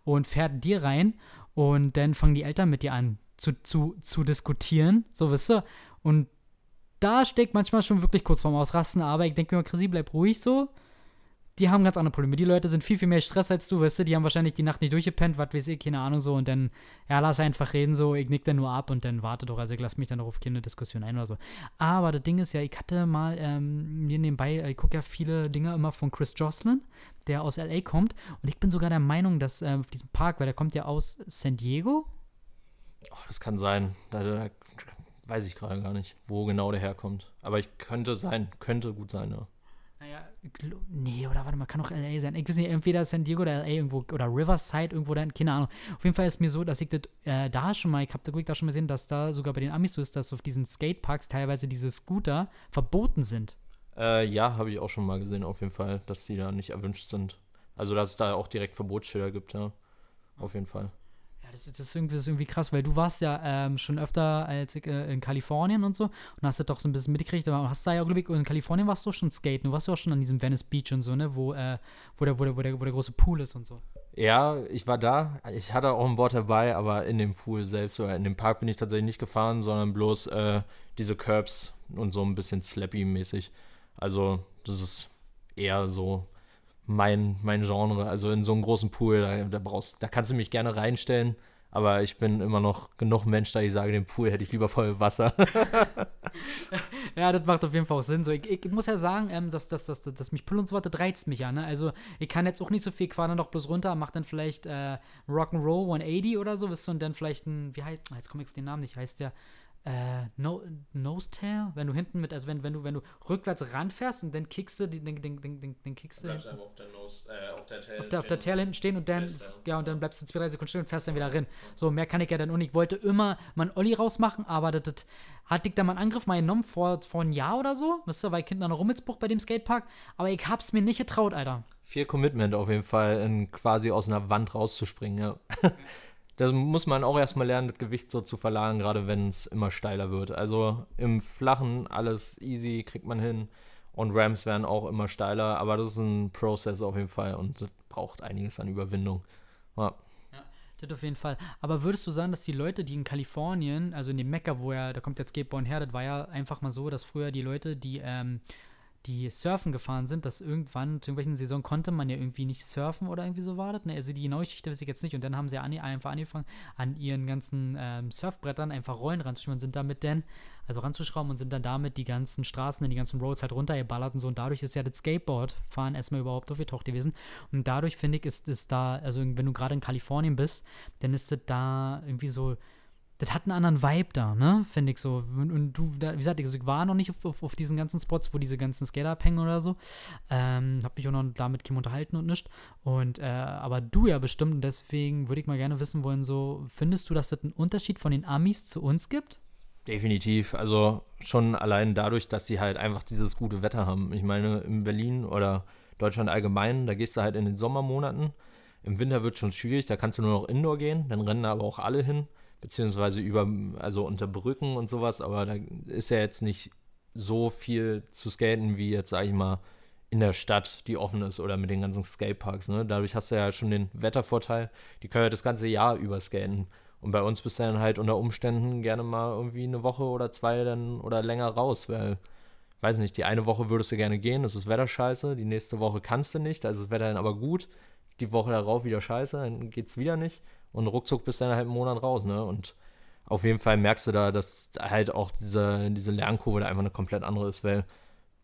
und fährt dir rein und dann fangen die Eltern mit dir an zu, zu, zu diskutieren, so wisst ihr. Und da steckt manchmal schon wirklich kurz vorm Ausrasten, aber ich denke mir, Chrissy, bleib ruhig so die haben ganz andere Probleme. Die Leute sind viel, viel mehr Stress als du, weißt du, die haben wahrscheinlich die Nacht nicht durchgepennt, was weiß ich, keine Ahnung so und dann, ja, lass einfach reden so, ich nick dann nur ab und dann warte doch, also ich lass mich dann noch auf keine Diskussion ein oder so. Aber das Ding ist ja, ich hatte mal, ähm, mir nebenbei, ich gucke ja viele Dinge immer von Chris Jocelyn, der aus L.A. kommt und ich bin sogar der Meinung, dass äh, auf diesem Park, weil der kommt ja aus San Diego. Oh, das kann sein, da, da weiß ich gerade gar nicht, wo genau der herkommt. Aber ich könnte sein, könnte gut sein, ja. Naja, nee, oder warte mal, kann auch LA sein. Ich weiß nicht, entweder San Diego oder LA irgendwo oder Riverside irgendwo dann, keine Ahnung. Auf jeden Fall ist mir so, dass ich das äh, da schon mal, ich habe da schon mal gesehen, dass da sogar bei den Amis so ist, dass auf diesen Skateparks teilweise diese Scooter verboten sind. Äh, ja, habe ich auch schon mal gesehen, auf jeden Fall, dass die da nicht erwünscht sind. Also, dass es da auch direkt Verbotsschilder gibt, ja. Auf jeden Fall das, das, ist irgendwie, das, ist irgendwie, krass, weil du warst ja ähm, schon öfter als äh, in Kalifornien und so und hast das doch so ein bisschen mitgekriegt, aber hast da ja, glaube ich, in Kalifornien warst du schon skaten, du warst ja auch schon an diesem Venice Beach und so, ne, wo, äh, wo, der, wo, der, wo, der, wo der große Pool ist und so. Ja, ich war da, ich hatte auch ein Board dabei, aber in dem Pool selbst oder in dem Park bin ich tatsächlich nicht gefahren, sondern bloß äh, diese Curbs und so ein bisschen Slappy-mäßig. Also, das ist eher so mein, mein Genre. Also in so einem großen Pool, da, da, brauchst, da kannst du mich gerne reinstellen. Aber ich bin immer noch genug Mensch, da ich sage, den Pool hätte ich lieber voll Wasser. ja, das macht auf jeden Fall auch Sinn. So, ich, ich muss ja sagen, ähm, dass, dass, dass, dass mich Pull und so weiter reizt mich ja. Ne? Also ich kann jetzt auch nicht so viel quasi noch bloß runter, mach dann vielleicht äh, Rock'n'Roll 180 oder so, wisst du, und dann vielleicht ein, wie heißt, jetzt komme ich auf den Namen nicht, heißt der äh, no, Nose Tail, wenn du hinten mit, also wenn, wenn du, wenn du rückwärts ranfährst und dann kickst du, den, den, den, den, den kickst du. Bleibst einfach auf der Nose, äh, auf der Tail. Auf der, auf der Tail hinten stehen und dann, ja, und dann bleibst du zwei, drei Sekunden stehen und fährst dann wieder rein. So, mehr kann ich ja dann auch nicht. Ich wollte immer mal einen Olli rausmachen, aber das, das hatte ich da mal einen Angriff mal genommen vor, vor einem Jahr oder so, wisst ihr, weil Kind noch Rummelsbruch bei dem Skatepark, aber ich hab's mir nicht getraut, Alter. Viel Commitment auf jeden Fall, in quasi aus einer Wand rauszuspringen, ja. Da muss man auch erstmal lernen, das Gewicht so zu verlagern, gerade wenn es immer steiler wird. Also im Flachen alles easy, kriegt man hin. Und Rams werden auch immer steiler, aber das ist ein Prozess auf jeden Fall und das braucht einiges an Überwindung. Ja. Das auf jeden Fall. Aber würdest du sagen, dass die Leute, die in Kalifornien, also in dem Mekka, wo ja, da kommt jetzt Skateboard her, das war ja einfach mal so, dass früher die Leute, die, ähm, die surfen gefahren sind, dass irgendwann zu irgendwelchen Saison konnte man ja irgendwie nicht surfen oder irgendwie so war das. Ne? Also die genaue Geschichte weiß ich jetzt nicht. Und dann haben sie an, einfach angefangen, an ihren ganzen ähm, Surfbrettern einfach Rollen ranzuschreiben und sind damit dann, also ranzuschrauben und sind dann damit die ganzen Straßen, die ganzen Roads halt runtergeballert und so. Und dadurch ist ja das Skateboardfahren erstmal überhaupt aufgetaucht gewesen. Und dadurch finde ich, ist es da, also wenn du gerade in Kalifornien bist, dann ist das da irgendwie so das hat einen anderen Vibe da, ne? Finde ich so. Und, du, da, wie gesagt, ich war noch nicht auf, auf, auf, diesen ganzen Spots, wo diese ganzen Skater abhängen oder so. Ähm, hab mich auch noch damit Kim unterhalten und nicht. Und, äh, aber du ja bestimmt, deswegen würde ich mal gerne wissen wollen, so, findest du, dass das einen Unterschied von den Amis zu uns gibt? Definitiv. Also schon allein dadurch, dass sie halt einfach dieses gute Wetter haben. Ich meine, in Berlin oder Deutschland allgemein, da gehst du halt in den Sommermonaten. Im Winter wird schon schwierig, da kannst du nur noch Indoor gehen, dann rennen aber auch alle hin beziehungsweise über, also unter Brücken und sowas, aber da ist ja jetzt nicht so viel zu skaten, wie jetzt, sag ich mal, in der Stadt, die offen ist oder mit den ganzen Skateparks. Ne? Dadurch hast du ja schon den Wettervorteil. Die können ja das ganze Jahr über skaten. Und bei uns bist du dann halt unter Umständen gerne mal irgendwie eine Woche oder zwei dann oder länger raus, weil, weiß nicht, die eine Woche würdest du gerne gehen, das ist Wetter scheiße, die nächste Woche kannst du nicht, also das Wetter dann aber gut, die Woche darauf wieder scheiße, dann geht's wieder nicht und ruckzuck bist du dann halt einen Monat raus, ne? Und auf jeden Fall merkst du da, dass halt auch diese, diese Lernkurve da einfach eine komplett andere ist, weil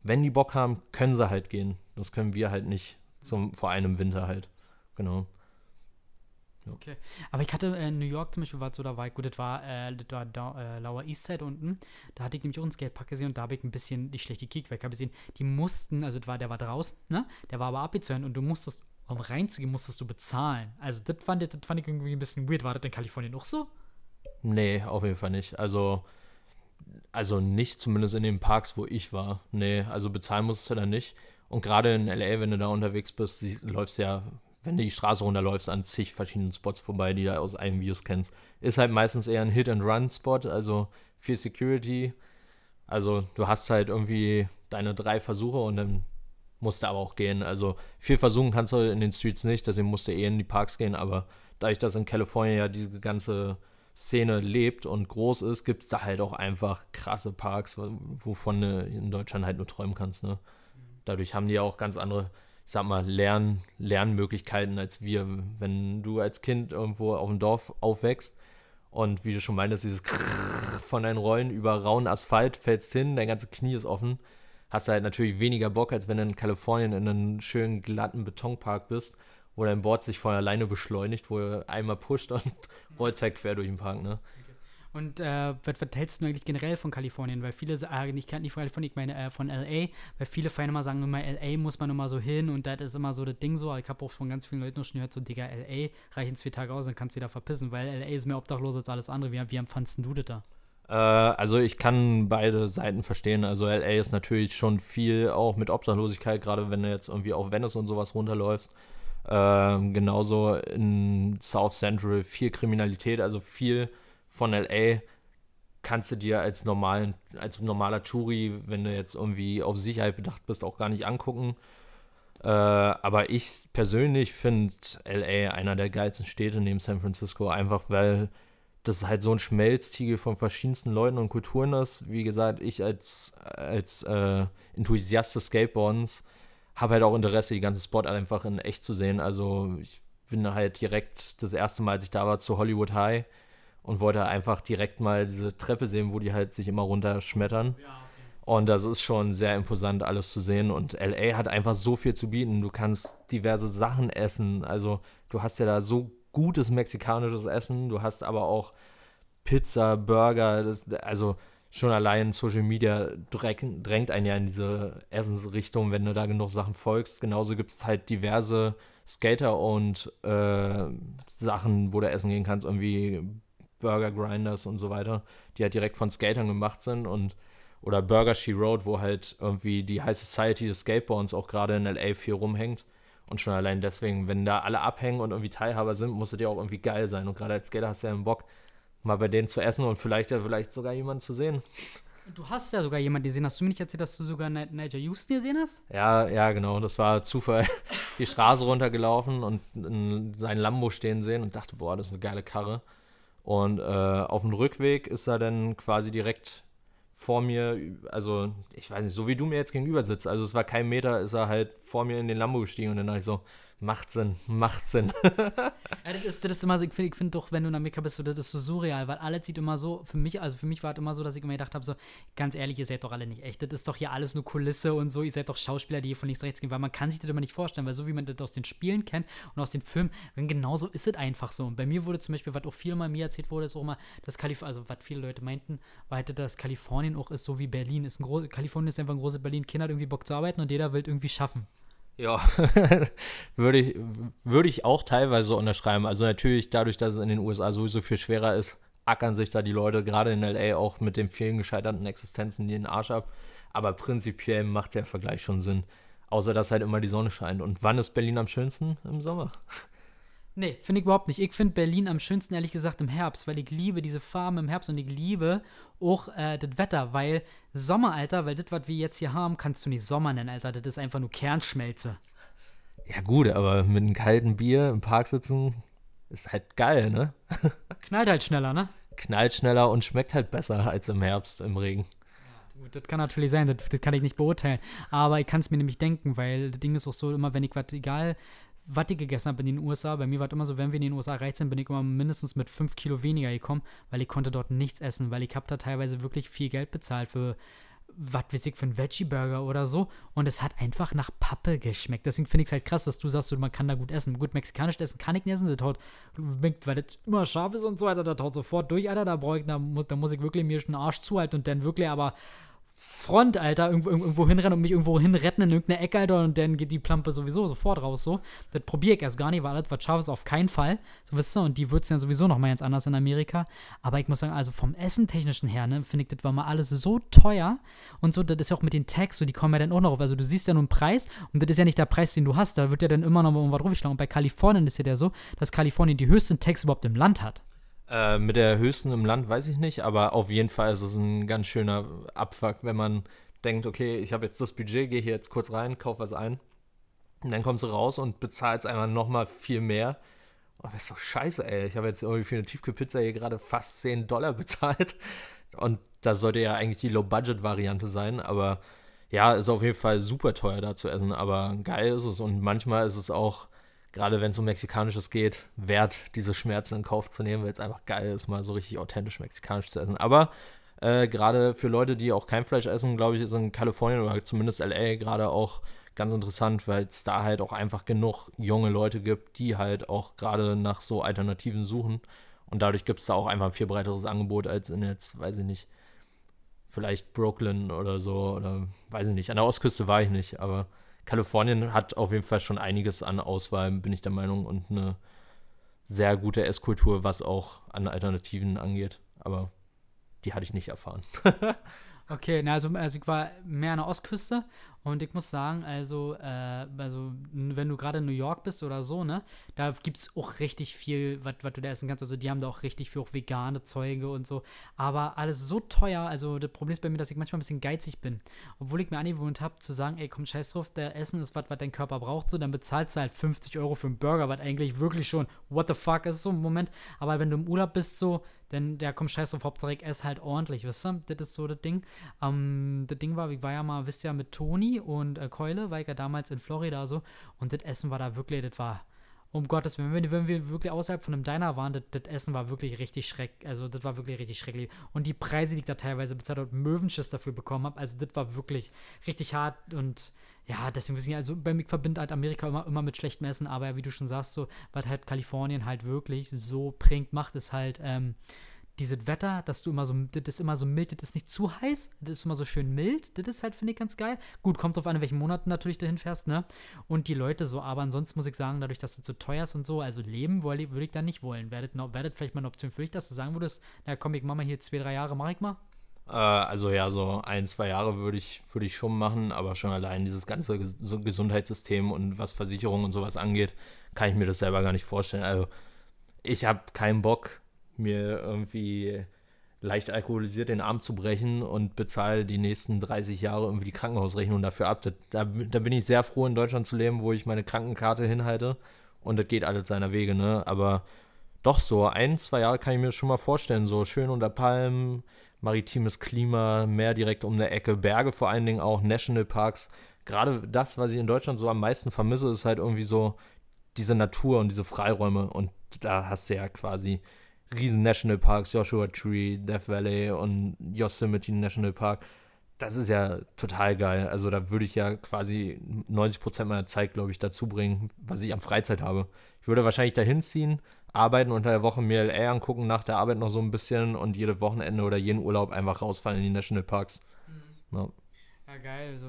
wenn die Bock haben, können sie halt gehen. Das können wir halt nicht zum, vor einem Winter halt. Genau. Ja. Okay. Aber ich hatte äh, in New York zum Beispiel, war so, da war gut, das war, äh, das war da, äh, Lower East Side unten. Da hatte ich nämlich auch einen Skatepark gesehen und da habe ich ein bisschen die schlechte Kick weg gesehen. Die mussten, also war, der war draußen, ne? Der war aber abgezäunt und du musstest um reinzugehen, musstest du bezahlen. Also, das fand, das fand ich irgendwie ein bisschen weird. War das in Kalifornien auch so? Nee, auf jeden Fall nicht. Also, also nicht zumindest in den Parks, wo ich war. Nee, also bezahlen musstest du da nicht. Und gerade in LA, wenn du da unterwegs bist, läufst ja, wenn du die Straße runterläufst, an zig verschiedenen Spots vorbei, die du aus einem Videos kennst. Ist halt meistens eher ein Hit-and-Run-Spot, also viel Security. Also du hast halt irgendwie deine drei Versuche und dann musste aber auch gehen. Also viel versuchen kannst du in den Streets nicht, deswegen musste eh in die Parks gehen, aber dadurch, dass in Kalifornien ja diese ganze Szene lebt und groß ist, gibt es da halt auch einfach krasse Parks, wovon du in Deutschland halt nur träumen kannst. Ne? Dadurch haben die ja auch ganz andere, ich sag mal, Lern Lernmöglichkeiten als wir. Wenn du als Kind irgendwo auf dem Dorf aufwächst und wie du schon meintest, dieses von deinen Rollen über rauen Asphalt fällst hin, dein ganzes Knie ist offen hast du halt natürlich weniger Bock, als wenn du in Kalifornien in einem schönen glatten Betonpark bist, wo dein Board sich von alleine beschleunigt, wo er einmal pusht und rollt halt quer durch den Park, ne? Und äh, was, was hältst du eigentlich generell von Kalifornien? Weil viele sagen, ich kann nicht von Kalifornien, ich meine äh, von LA, weil viele Feinde immer sagen immer, LA muss man immer so hin und das ist immer so das Ding so. Ich habe auch von ganz vielen Leuten schon gehört, so, Digga, LA reichen zwei Tage aus, dann kannst du da verpissen, weil LA ist mehr obdachlos als alles andere. Wie, wie empfandst du das da? Äh, also ich kann beide Seiten verstehen. Also LA ist natürlich schon viel auch mit Obdachlosigkeit, gerade wenn du jetzt irgendwie auf Venice und sowas runterläufst. Äh, genauso in South Central viel Kriminalität, also viel von LA kannst du dir als normalen, als normaler Touri, wenn du jetzt irgendwie auf Sicherheit bedacht bist, auch gar nicht angucken. Äh, aber ich persönlich finde LA einer der geilsten Städte neben San Francisco, einfach weil das halt so ein Schmelztiegel von verschiedensten Leuten und Kulturen ist. Wie gesagt, ich als, als äh, Enthusiast des Skateboardens habe halt auch Interesse, die ganze Spot einfach in echt zu sehen. Also ich bin halt direkt das erste Mal, als ich da war, zu Hollywood High und wollte einfach direkt mal diese Treppe sehen, wo die halt sich immer runterschmettern. Und das ist schon sehr imposant, alles zu sehen. Und LA hat einfach so viel zu bieten. Du kannst diverse Sachen essen. Also du hast ja da so gutes mexikanisches Essen. Du hast aber auch Pizza, Burger, das, also schon allein Social Media drängt, drängt einen ja in diese Essensrichtung, wenn du da genug Sachen folgst. Genauso gibt es halt diverse Skater und äh, Sachen, wo du essen gehen kannst, irgendwie Burger Grinders und so weiter, die halt direkt von Skatern gemacht sind und oder Burger She Road, wo halt irgendwie die High Society des Skateboards auch gerade in LA viel rumhängt. Und schon allein deswegen, wenn da alle abhängen und irgendwie Teilhaber sind, muss es ja auch irgendwie geil sein. Und gerade als Skater hast du ja einen Bock, mal bei denen zu essen und vielleicht ja vielleicht sogar jemanden zu sehen. Du hast ja sogar jemanden gesehen. Hast du mir nicht erzählt, dass du sogar Ni- Nigel Houston gesehen hast? Ja, ja, genau. Das war Zufall. Die Straße runtergelaufen und in sein Lambo stehen sehen und dachte, boah, das ist eine geile Karre. Und äh, auf dem Rückweg ist er dann quasi direkt vor mir, also ich weiß nicht, so wie du mir jetzt gegenüber sitzt. Also es war kein Meter, ist er halt vor mir in den Lambo gestiegen und dann dachte ich so, macht Sinn, macht Sinn. Ja, das ist, das ist immer so, ich finde ich find doch, wenn du in Amerika bist, so, das ist so surreal, weil alles sieht immer so, für mich, also für mich war es immer so, dass ich immer gedacht habe, so, ganz ehrlich, ihr seid doch alle nicht echt. Das ist doch hier alles nur Kulisse und so, ihr seid doch Schauspieler, die hier von links rechts gehen, weil man kann sich das immer nicht vorstellen, weil so wie man das aus den Spielen kennt und aus den Filmen, dann genauso ist es einfach so. Und bei mir wurde zum Beispiel, was auch viel mal mir erzählt wurde, ist auch immer, dass Kalifornien, also was viele Leute meinten, war halt, dass Kalifornien auch ist, so wie Berlin. Ist ein Kalifornien ist einfach ein großes Berlin, Kinder hat irgendwie Bock zu arbeiten und jeder will irgendwie schaffen. Ja, würde ich, würde ich auch teilweise unterschreiben. Also natürlich dadurch, dass es in den USA sowieso viel schwerer ist, ackern sich da die Leute gerade in LA auch mit den vielen gescheiterten Existenzen den Arsch ab. Aber prinzipiell macht der Vergleich schon Sinn. Außer dass halt immer die Sonne scheint. Und wann ist Berlin am schönsten? Im Sommer. Nee, finde ich überhaupt nicht. Ich finde Berlin am schönsten, ehrlich gesagt, im Herbst, weil ich liebe diese Farben im Herbst und ich liebe auch äh, das Wetter, weil Sommer, Alter, weil das, was wir jetzt hier haben, kannst du nicht Sommer nennen, Alter. Das ist einfach nur Kernschmelze. Ja gut, aber mit einem kalten Bier im Park sitzen ist halt geil, ne? Knallt halt schneller, ne? Knallt schneller und schmeckt halt besser als im Herbst im Regen. Gut, das kann natürlich sein, das, das kann ich nicht beurteilen. Aber ich kann es mir nämlich denken, weil das Ding ist auch so, immer wenn ich was, egal was ich gegessen habe in den USA, bei mir war es immer so, wenn wir in den USA reich sind, bin ich immer mindestens mit 5 Kilo weniger gekommen, weil ich konnte dort nichts essen, weil ich habe da teilweise wirklich viel Geld bezahlt für, was weiß ich, für einen Veggie-Burger oder so und es hat einfach nach Pappe geschmeckt. Deswegen finde ich es halt krass, dass du sagst, man kann da gut essen. Gut, mexikanisch essen kann ich nicht essen, das haut, weil das immer scharf ist und so, Alter, das haut sofort durch, Alter, da brauche ich, da muss, da muss ich wirklich mir schon den Arsch zuhalten und dann wirklich aber Front, Alter, irgendwo, irgendwo hinrennen und mich irgendwo hinretten in irgendeine Ecke, Alter, und dann geht die Plampe sowieso sofort raus, so. Das probiere ich erst gar nicht, weil alles, was scharf auf keinen Fall. So, wisst ihr, und die würzen ja sowieso noch mal ganz anders in Amerika. Aber ich muss sagen, also vom Essentechnischen her, ne, finde ich, das war mal alles so teuer und so, das ist ja auch mit den Tags, so, die kommen ja dann auch noch auf. Also, du siehst ja nur einen Preis und das ist ja nicht der Preis, den du hast, da wird ja dann immer noch mal irgendwas draufgeschlagen. Und bei Kalifornien ist ja der so, dass Kalifornien die höchsten Tags überhaupt im Land hat. Äh, mit der höchsten im Land weiß ich nicht, aber auf jeden Fall ist es ein ganz schöner Abfuck, wenn man denkt, okay, ich habe jetzt das Budget, gehe hier jetzt kurz rein, kauf was ein. Und dann kommst du raus und bezahlst einfach nochmal viel mehr. Oh, das ist doch scheiße, ey. Ich habe jetzt irgendwie für eine Tiefkühlpizza hier gerade fast 10 Dollar bezahlt. Und das sollte ja eigentlich die Low-Budget-Variante sein, aber ja, ist auf jeden Fall super teuer da zu essen, aber geil ist es. Und manchmal ist es auch, gerade wenn es um Mexikanisches geht, wert, diese Schmerzen in Kauf zu nehmen, weil es einfach geil ist, mal so richtig authentisch mexikanisch zu essen. Aber äh, gerade für Leute, die auch kein Fleisch essen, glaube ich, ist in Kalifornien oder zumindest LA gerade auch ganz interessant, weil es da halt auch einfach genug junge Leute gibt, die halt auch gerade nach so Alternativen suchen. Und dadurch gibt es da auch einfach ein viel breiteres Angebot als in jetzt, weiß ich nicht, vielleicht Brooklyn oder so oder weiß ich nicht. An der Ostküste war ich nicht, aber Kalifornien hat auf jeden Fall schon einiges an Auswahl, bin ich der Meinung, und eine sehr gute Esskultur, was auch an Alternativen angeht. Aber die hatte ich nicht erfahren. Okay, na, also, also ich war mehr an der Ostküste und ich muss sagen, also, äh, also wenn du gerade in New York bist oder so, ne, da gibt es auch richtig viel, was du da essen kannst. Also die haben da auch richtig viel auch vegane Zeuge und so. Aber alles so teuer, also das Problem ist bei mir, dass ich manchmal ein bisschen geizig bin. Obwohl ich mir angewöhnt habe, zu sagen, ey, komm, scheiß drauf, der Essen ist was, was dein Körper braucht, so, dann bezahlst du halt 50 Euro für einen Burger, was eigentlich wirklich schon, what the fuck ist so im Moment. Aber wenn du im Urlaub bist, so, dann, ja, komm, scheiß drauf, Hauptsache ich esse halt ordentlich, wisst ihr? Das ist so das Ding. Ähm, das Ding war, ich war ja mal, wisst ihr, mit Toni und äh, Keule, war ich ja damals in Florida so. Und das Essen war da wirklich, das war, um Gottes Willen, wenn, wir- wenn wir wirklich außerhalb von einem Diner waren, das, das Essen war wirklich richtig schreck, also das war wirklich richtig schrecklich. Und die Preise, die ich da teilweise bezahlt habe, und Möwenschiss dafür bekommen habe, also das war wirklich richtig hart und ja, deswegen wissen also bei mir verbindet halt Amerika immer, immer mit schlechtem Essen, aber wie du schon sagst, so, was halt Kalifornien halt wirklich so prägend macht, ist halt, ähm, dieses Wetter, dass du immer so, das ist immer so mild, das ist nicht zu heiß, das ist immer so schön mild, das ist halt, finde ich, ganz geil. Gut, kommt drauf an, in welchen Monaten natürlich dahin fährst, ne? Und die Leute so, aber ansonsten muss ich sagen, dadurch, dass es so teuer ist und so, also leben würde ich da nicht wollen. Werdet, werdet vielleicht mal eine Option für dich, dass du sagen würdest, na komm, ich mach mal hier zwei, drei Jahre, mach ich mal. Äh, also ja, so ein, zwei Jahre würde ich, würde ich schon machen, aber schon allein dieses ganze Gesundheitssystem und was Versicherungen und sowas angeht, kann ich mir das selber gar nicht vorstellen. Also ich habe keinen Bock, mir irgendwie leicht alkoholisiert den Arm zu brechen und bezahle die nächsten 30 Jahre irgendwie die Krankenhausrechnung dafür ab. Da, da bin ich sehr froh, in Deutschland zu leben, wo ich meine Krankenkarte hinhalte und das geht alles seiner Wege, ne? Aber doch so ein, zwei Jahre kann ich mir schon mal vorstellen, so schön unter Palmen, maritimes Klima, Meer direkt um der Ecke, Berge vor allen Dingen auch, Nationalparks. Gerade das, was ich in Deutschland so am meisten vermisse, ist halt irgendwie so diese Natur und diese Freiräume. Und da hast du ja quasi riesen Nationalparks, Joshua Tree, Death Valley und Yosemite National Park. Das ist ja total geil. Also da würde ich ja quasi 90% meiner Zeit, glaube ich, dazu bringen, was ich an Freizeit habe. Ich würde wahrscheinlich dahin ziehen, arbeiten, unter der Woche mir LA angucken, nach der Arbeit noch so ein bisschen und jedes Wochenende oder jeden Urlaub einfach rausfallen in die Nationalparks. Mhm. Ja. Ja, geil. Also,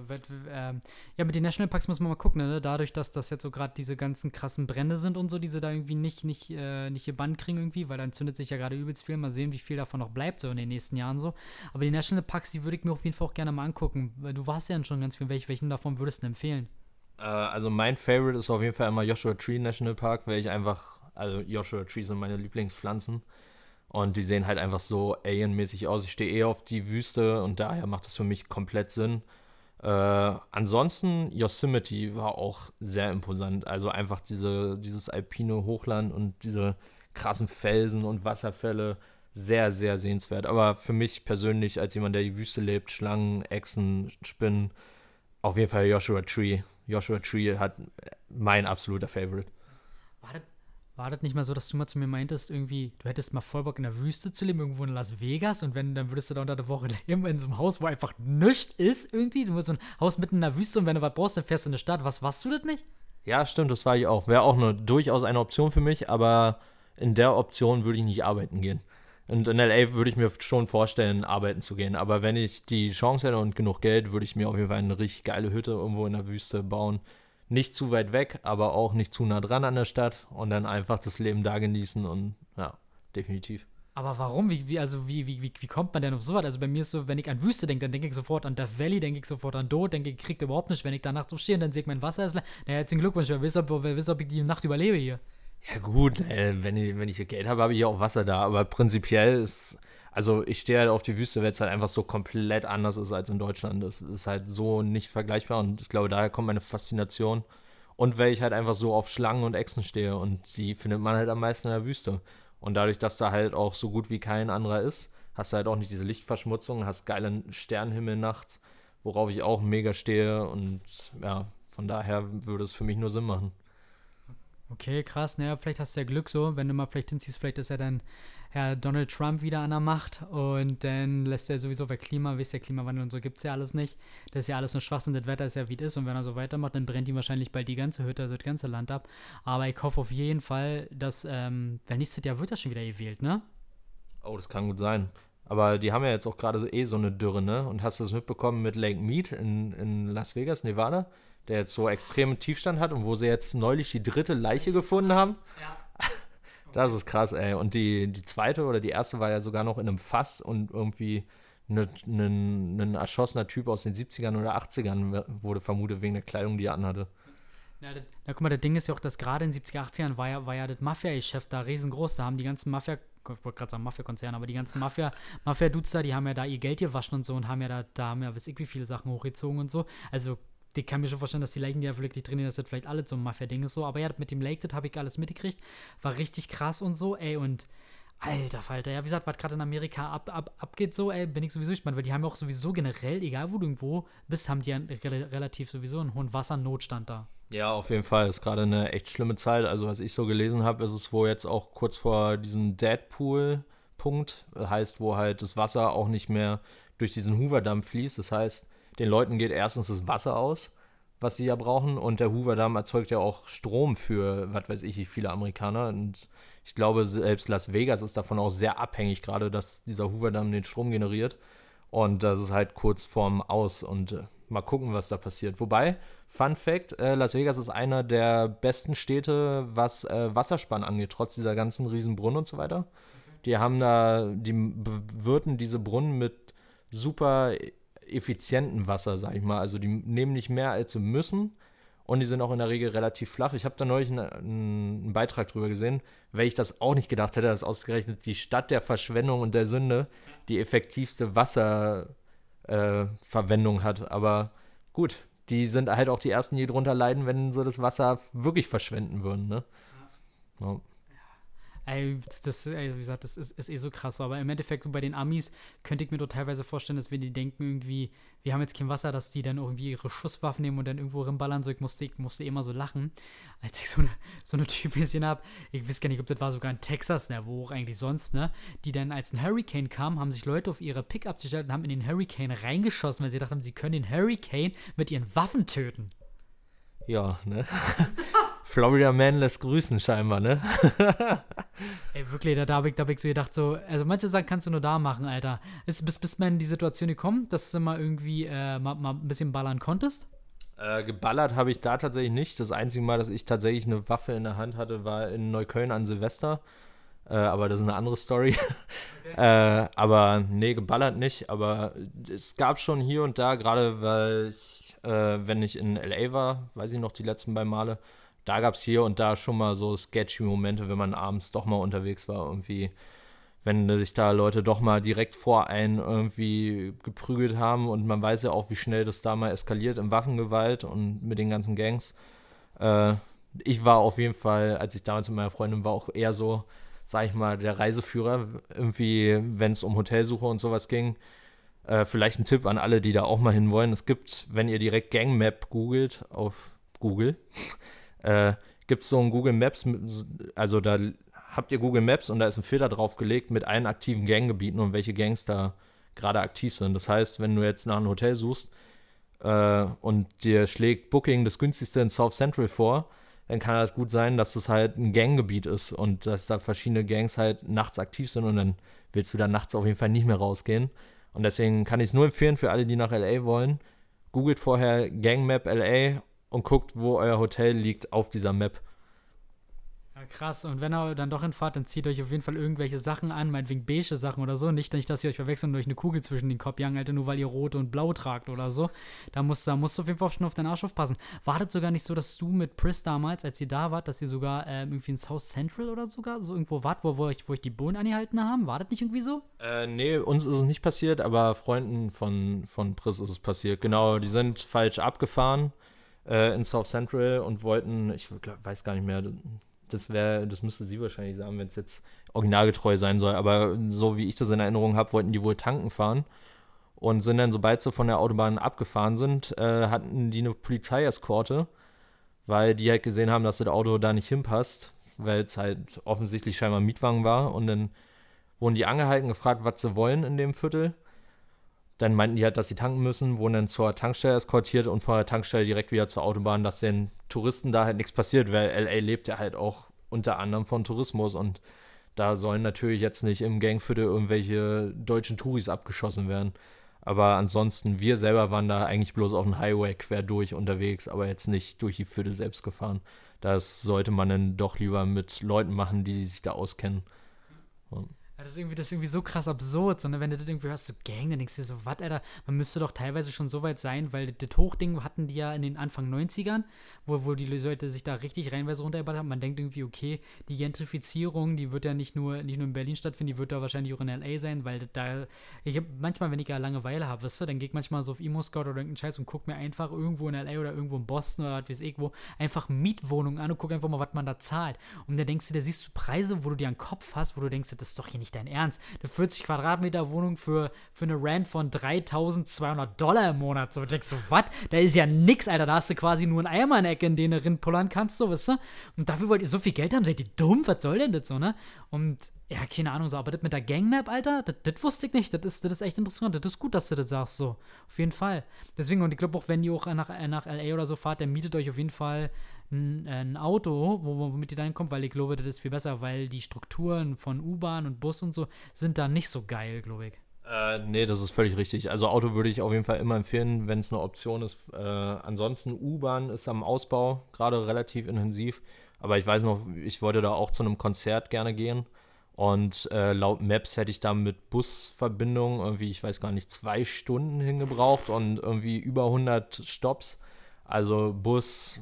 ähm, ja, mit den Nationalparks muss man mal gucken, ne? Dadurch, dass das jetzt so gerade diese ganzen krassen Brände sind und so, die sie da irgendwie nicht, nicht, äh, nicht gebannt kriegen irgendwie, weil dann zündet sich ja gerade übelst viel. Mal sehen, wie viel davon noch bleibt so in den nächsten Jahren so. Aber die Nationalparks, die würde ich mir auf jeden Fall auch gerne mal angucken. Weil du warst ja schon ganz viel. Welch, welchen davon würdest du empfehlen? Äh, also mein Favorite ist auf jeden Fall immer Joshua Tree National Park, weil ich einfach, also Joshua Tree sind meine Lieblingspflanzen. Und die sehen halt einfach so alienmäßig aus. Ich stehe eh auf die Wüste und daher macht es für mich komplett Sinn. Äh, ansonsten, Yosemite war auch sehr imposant. Also einfach diese, dieses alpine Hochland und diese krassen Felsen und Wasserfälle. Sehr, sehr sehenswert. Aber für mich persönlich, als jemand, der die Wüste lebt, Schlangen, Echsen, Spinnen, auf jeden Fall Joshua Tree. Joshua Tree hat mein absoluter Favorite. War das, war das nicht mal so, dass du mal zu mir meintest, irgendwie, du hättest mal voll Bock in der Wüste zu leben, irgendwo in Las Vegas und wenn, dann würdest du da unter der Woche leben in so einem Haus, wo einfach nichts ist irgendwie. Du musst so ein Haus mitten in der Wüste und wenn du was brauchst, dann fährst du in die Stadt. Was, warst du das nicht? Ja, stimmt, das war ich auch. Wäre auch eine, durchaus eine Option für mich, aber in der Option würde ich nicht arbeiten gehen. Und in LA würde ich mir schon vorstellen, arbeiten zu gehen. Aber wenn ich die Chance hätte und genug Geld, würde ich mir auf jeden Fall eine richtig geile Hütte irgendwo in der Wüste bauen nicht zu weit weg, aber auch nicht zu nah dran an der Stadt und dann einfach das Leben da genießen und ja, definitiv. Aber warum? Wie, wie, also wie, wie, wie, kommt man denn auf sowas? Also bei mir ist so, wenn ich an Wüste denke, dann denke ich sofort an Death Valley, denke ich sofort an Tod, denke ich, kriegt überhaupt nicht, wenn ich danach so stehe und dann sehe ich mein Wasser ist leer. Na, herzlichen Glückwunsch, wer weiß, ob, wer weiß, ob ich die Nacht überlebe hier. Ja gut, äh, wenn, ich, wenn ich Geld habe, habe ich auch Wasser da, aber prinzipiell ist also ich stehe halt auf die Wüste, weil es halt einfach so komplett anders ist als in Deutschland. Es ist halt so nicht vergleichbar und ich glaube, daher kommt meine Faszination. Und weil ich halt einfach so auf Schlangen und Echsen stehe und die findet man halt am meisten in der Wüste. Und dadurch, dass da halt auch so gut wie kein anderer ist, hast du halt auch nicht diese Lichtverschmutzung, hast geilen Sternenhimmel nachts, worauf ich auch mega stehe und ja, von daher würde es für mich nur Sinn machen. Okay, krass. Naja, vielleicht hast du ja Glück so, wenn du mal vielleicht hinziehst, vielleicht ist ja dann Herr Donald Trump wieder an der Macht und dann lässt er sowieso, weil Klima, wisst ihr, Klimawandel und so gibt es ja alles nicht. Das ist ja alles nur Schwachsinn, das Wetter ist ja wie es ist und wenn er so weitermacht, dann brennt ihm wahrscheinlich bald die ganze Hütte, also das ganze Land ab. Aber ich hoffe auf jeden Fall, dass, ähm, weil nächstes Jahr wird das schon wieder gewählt, ne? Oh, das kann gut sein. Aber die haben ja jetzt auch gerade eh so eine Dürre, ne? Und hast du das mitbekommen mit Lake Mead in, in Las Vegas, Nevada? Der jetzt so extremen Tiefstand hat und wo sie jetzt neulich die dritte Leiche gefunden haben? Ja. Das ist krass, ey. Und die, die zweite oder die erste war ja sogar noch in einem Fass und irgendwie ein ne, ne, erschossener Typ aus den 70ern oder 80ern wurde vermutet wegen der Kleidung, die er anhatte. Ja, das, ja, guck mal, das Ding ist ja auch, dass gerade in den 70er, 80ern war ja, war ja das Mafia-Geschäft da riesengroß. Da haben die ganzen Mafia, ich wollte gerade sagen Mafia-Konzerne, aber die ganzen Mafia, Mafia-Dudes da, die haben ja da ihr Geld gewaschen und so und haben ja da, da haben ja, weiß ich, wie viele Sachen hochgezogen und so. Also ich kann mir schon vorstellen, dass die die ja wirklich sind, dass das vielleicht alle so Mafia-Ding ist so. Aber ja, mit dem Lake, das habe ich alles mitgekriegt. War richtig krass und so, ey. Und alter Falter, ja, wie gesagt, was gerade in Amerika ab, ab, abgeht so, ey, bin ich sowieso gespannt, weil die haben ja auch sowieso generell, egal wo du irgendwo bist, haben die ja re relativ sowieso einen hohen Wassernotstand da. Ja, auf jeden Fall. Ist gerade eine echt schlimme Zeit. Also, was ich so gelesen habe, ist es wohl jetzt auch kurz vor diesem Deadpool-Punkt. Heißt, wo halt das Wasser auch nicht mehr durch diesen Hoover-Damm fließt. Das heißt, den Leuten geht erstens das Wasser aus, was sie ja brauchen, und der Hoover-Damm erzeugt ja auch Strom für, was weiß ich, wie viele Amerikaner. Und ich glaube, selbst Las Vegas ist davon auch sehr abhängig, gerade, dass dieser Hoover-Damm den Strom generiert. Und das ist halt kurz vorm Aus und äh, mal gucken, was da passiert. Wobei, Fun Fact: äh, Las Vegas ist einer der besten Städte, was äh, Wasserspann angeht, trotz dieser ganzen Riesenbrunnen und so weiter. Die haben da, die bewirten diese Brunnen mit super effizienten Wasser, sag ich mal. Also die nehmen nicht mehr, als sie müssen und die sind auch in der Regel relativ flach. Ich habe da neulich einen, einen, Beitrag drüber gesehen, weil ich das auch nicht gedacht hätte, dass ausgerechnet die Stadt der Verschwendung und der Sünde die effektivste Wasserverwendung äh, hat. Aber gut, die sind halt auch die ersten, die drunter leiden, wenn sie das Wasser wirklich verschwenden würden. Ne? Ja. Ey, das, ey, wie gesagt, das ist, ist, eh so krass. Aber im Endeffekt bei den Amis könnte ich mir doch teilweise vorstellen, dass wenn die denken, irgendwie, wir haben jetzt kein Wasser, dass die dann irgendwie ihre Schusswaffen nehmen und dann irgendwo rimballern. So, ich musste, ich musste immer so lachen, als ich so eine, so eine Typ gesehen habe. Ich weiß gar nicht, ob das war sogar in Texas, ne, wo auch eigentlich sonst, ne? Die dann, als ein Hurricane kam, haben sich Leute auf ihre Pickup gestellt und haben in den Hurricane reingeschossen, weil sie dachten, sie können den Hurricane mit ihren Waffen töten. Ja, ne? Florida Man lässt grüßen scheinbar, ne? Ey, wirklich, da, da habe ich, hab ich so gedacht, so, also manche Sachen kannst du nur da machen, Alter. Ist, bis, bis man in die Situation gekommen, dass du mal irgendwie äh, mal, mal ein bisschen ballern konntest? Äh, geballert habe ich da tatsächlich nicht. Das einzige Mal, dass ich tatsächlich eine Waffe in der Hand hatte, war in Neukölln an Silvester. Äh, aber das ist eine andere Story. Okay. äh, aber nee, geballert nicht. Aber es gab schon hier und da, gerade weil ich, äh, wenn ich in LA war, weiß ich noch die letzten beiden Male, da gab es hier und da schon mal so sketchy Momente, wenn man abends doch mal unterwegs war, irgendwie, wenn sich da Leute doch mal direkt vor einen irgendwie geprügelt haben und man weiß ja auch, wie schnell das da mal eskaliert in Waffengewalt und mit den ganzen Gangs. Äh, ich war auf jeden Fall, als ich damals mit meiner Freundin war, auch eher so, sag ich mal, der Reiseführer, irgendwie, wenn es um Hotelsuche und sowas ging. Äh, vielleicht ein Tipp an alle, die da auch mal hinwollen. Es gibt, wenn ihr direkt Gangmap googelt auf Google, äh, gibt es so ein Google Maps, also da habt ihr Google Maps und da ist ein Filter draufgelegt mit allen aktiven Ganggebieten und welche Gangs da gerade aktiv sind. Das heißt, wenn du jetzt nach einem Hotel suchst äh, und dir schlägt Booking das günstigste in South Central vor, dann kann das gut sein, dass das halt ein Ganggebiet ist und dass da verschiedene Gangs halt nachts aktiv sind und dann willst du da nachts auf jeden Fall nicht mehr rausgehen. Und deswegen kann ich es nur empfehlen für alle, die nach LA wollen. Googelt vorher Gangmap LA und guckt, wo euer Hotel liegt auf dieser Map. Ja, krass. Und wenn ihr dann doch hinfahrt, dann zieht euch auf jeden Fall irgendwelche Sachen an, meinetwegen beige Sachen oder so. Nicht, nicht dass ihr euch verwechselt und euch eine Kugel zwischen den Kopf jagen, Alter, nur weil ihr rot und blau tragt oder so. Da musst, da musst du auf jeden Fall schon auf deinen Arsch aufpassen. War das sogar nicht so, dass du mit Pris damals, als ihr da wart, dass ihr sogar äh, irgendwie in South Central oder sogar so irgendwo wart, wo, wo, euch, wo euch die Bullen angehalten haben? War das nicht irgendwie so? Äh, nee, uns ist es nicht passiert, aber Freunden von, von Pris ist es passiert. Genau, die sind falsch abgefahren äh, in South Central und wollten, ich weiß gar nicht mehr, das wäre, das müsste sie wahrscheinlich sagen, wenn es jetzt originalgetreu sein soll, aber so wie ich das in Erinnerung habe, wollten die wohl tanken fahren und sind dann, sobald sie von der Autobahn abgefahren sind, äh, hatten die eine Polizeieskorte, weil die halt gesehen haben, dass das Auto da nicht hinpasst, weil es halt offensichtlich scheinbar Mietwagen war und dann wurden die angehalten, gefragt, was sie wollen in dem Viertel dann meinten die halt, dass sie tanken müssen, wurden dann zur Tankstelle eskortiert und von der Tankstelle direkt wieder zur Autobahn, dass den Touristen da halt nichts passiert, weil LA lebt ja halt auch unter anderem von Tourismus und da sollen natürlich jetzt nicht im Gangviertel irgendwelche deutschen Touris abgeschossen werden. Aber ansonsten, wir selber waren da eigentlich bloß auf dem Highway quer durch unterwegs, aber jetzt nicht durch die Viertel selbst gefahren. Das sollte man dann doch lieber mit Leuten machen, die sich da auskennen. Ja. Das ist, irgendwie, das ist irgendwie so krass absurd. So, ne? Wenn du das irgendwie hörst, so Gang, dann denkst du dir so, was, Alter, man müsste doch teilweise schon so weit sein, weil das Hochding hatten die ja in den Anfang 90ern, wo, wo die Leute sich da richtig reinweise runtergeballert haben. Man denkt irgendwie, okay, die Gentrifizierung, die wird ja nicht nur, nicht nur in Berlin stattfinden, die wird da wahrscheinlich auch in L.A. sein, weil da, ich habe manchmal, wenn ich ja Langeweile habe, weißt du, dann gehe ich manchmal so auf Emo-Scout oder irgendeinen Scheiß und gucke mir einfach irgendwo in L.A. oder irgendwo in Boston oder was weiß ich wo, einfach Mietwohnungen an und gucke einfach mal, was man da zahlt. Und dann denkst du, da siehst du Preise, wo du dir einen Kopf hast, wo du denkst, das ist doch hier nicht dein Ernst. Eine 40 Quadratmeter Wohnung für, für eine Rent von 3200 Dollar im Monat. So, du denkst so, was? Da ist ja nix, Alter. Da hast du quasi nur einen Eimer in der Ecke, in den du rinpullern kannst, so, weißt du? Und dafür wollt ihr so viel Geld haben. Seid ihr dumm? Was soll denn das so, ne? Und ja, keine Ahnung, so, aber das mit der Gangmap, Alter, das, wusste ich nicht. Das ist, ist echt interessant. Das ist gut, dass du das sagst, so. Auf jeden Fall. Deswegen, und ich glaube auch, wenn ihr auch nach, nach LA oder so fahrt, dann mietet euch auf jeden Fall ein, Auto, womit ihr da hinkommt, weil ich glaube, das ist viel besser, weil die Strukturen von U-Bahn und Bus und so sind da nicht so geil, glaube ich. Äh, nee, das ist völlig richtig. Also Auto würde ich auf jeden Fall immer empfehlen, wenn es eine Option ist. Äh, ansonsten U-Bahn ist am Ausbau gerade relativ intensiv. Aber ich weiß noch, ich wollte da auch zu einem Konzert gerne gehen. Und äh, laut Maps hätte ich da mit Busverbindung irgendwie, ich weiß gar nicht, zwei Stunden hingebraucht und irgendwie über 100 Stops. Also Bus,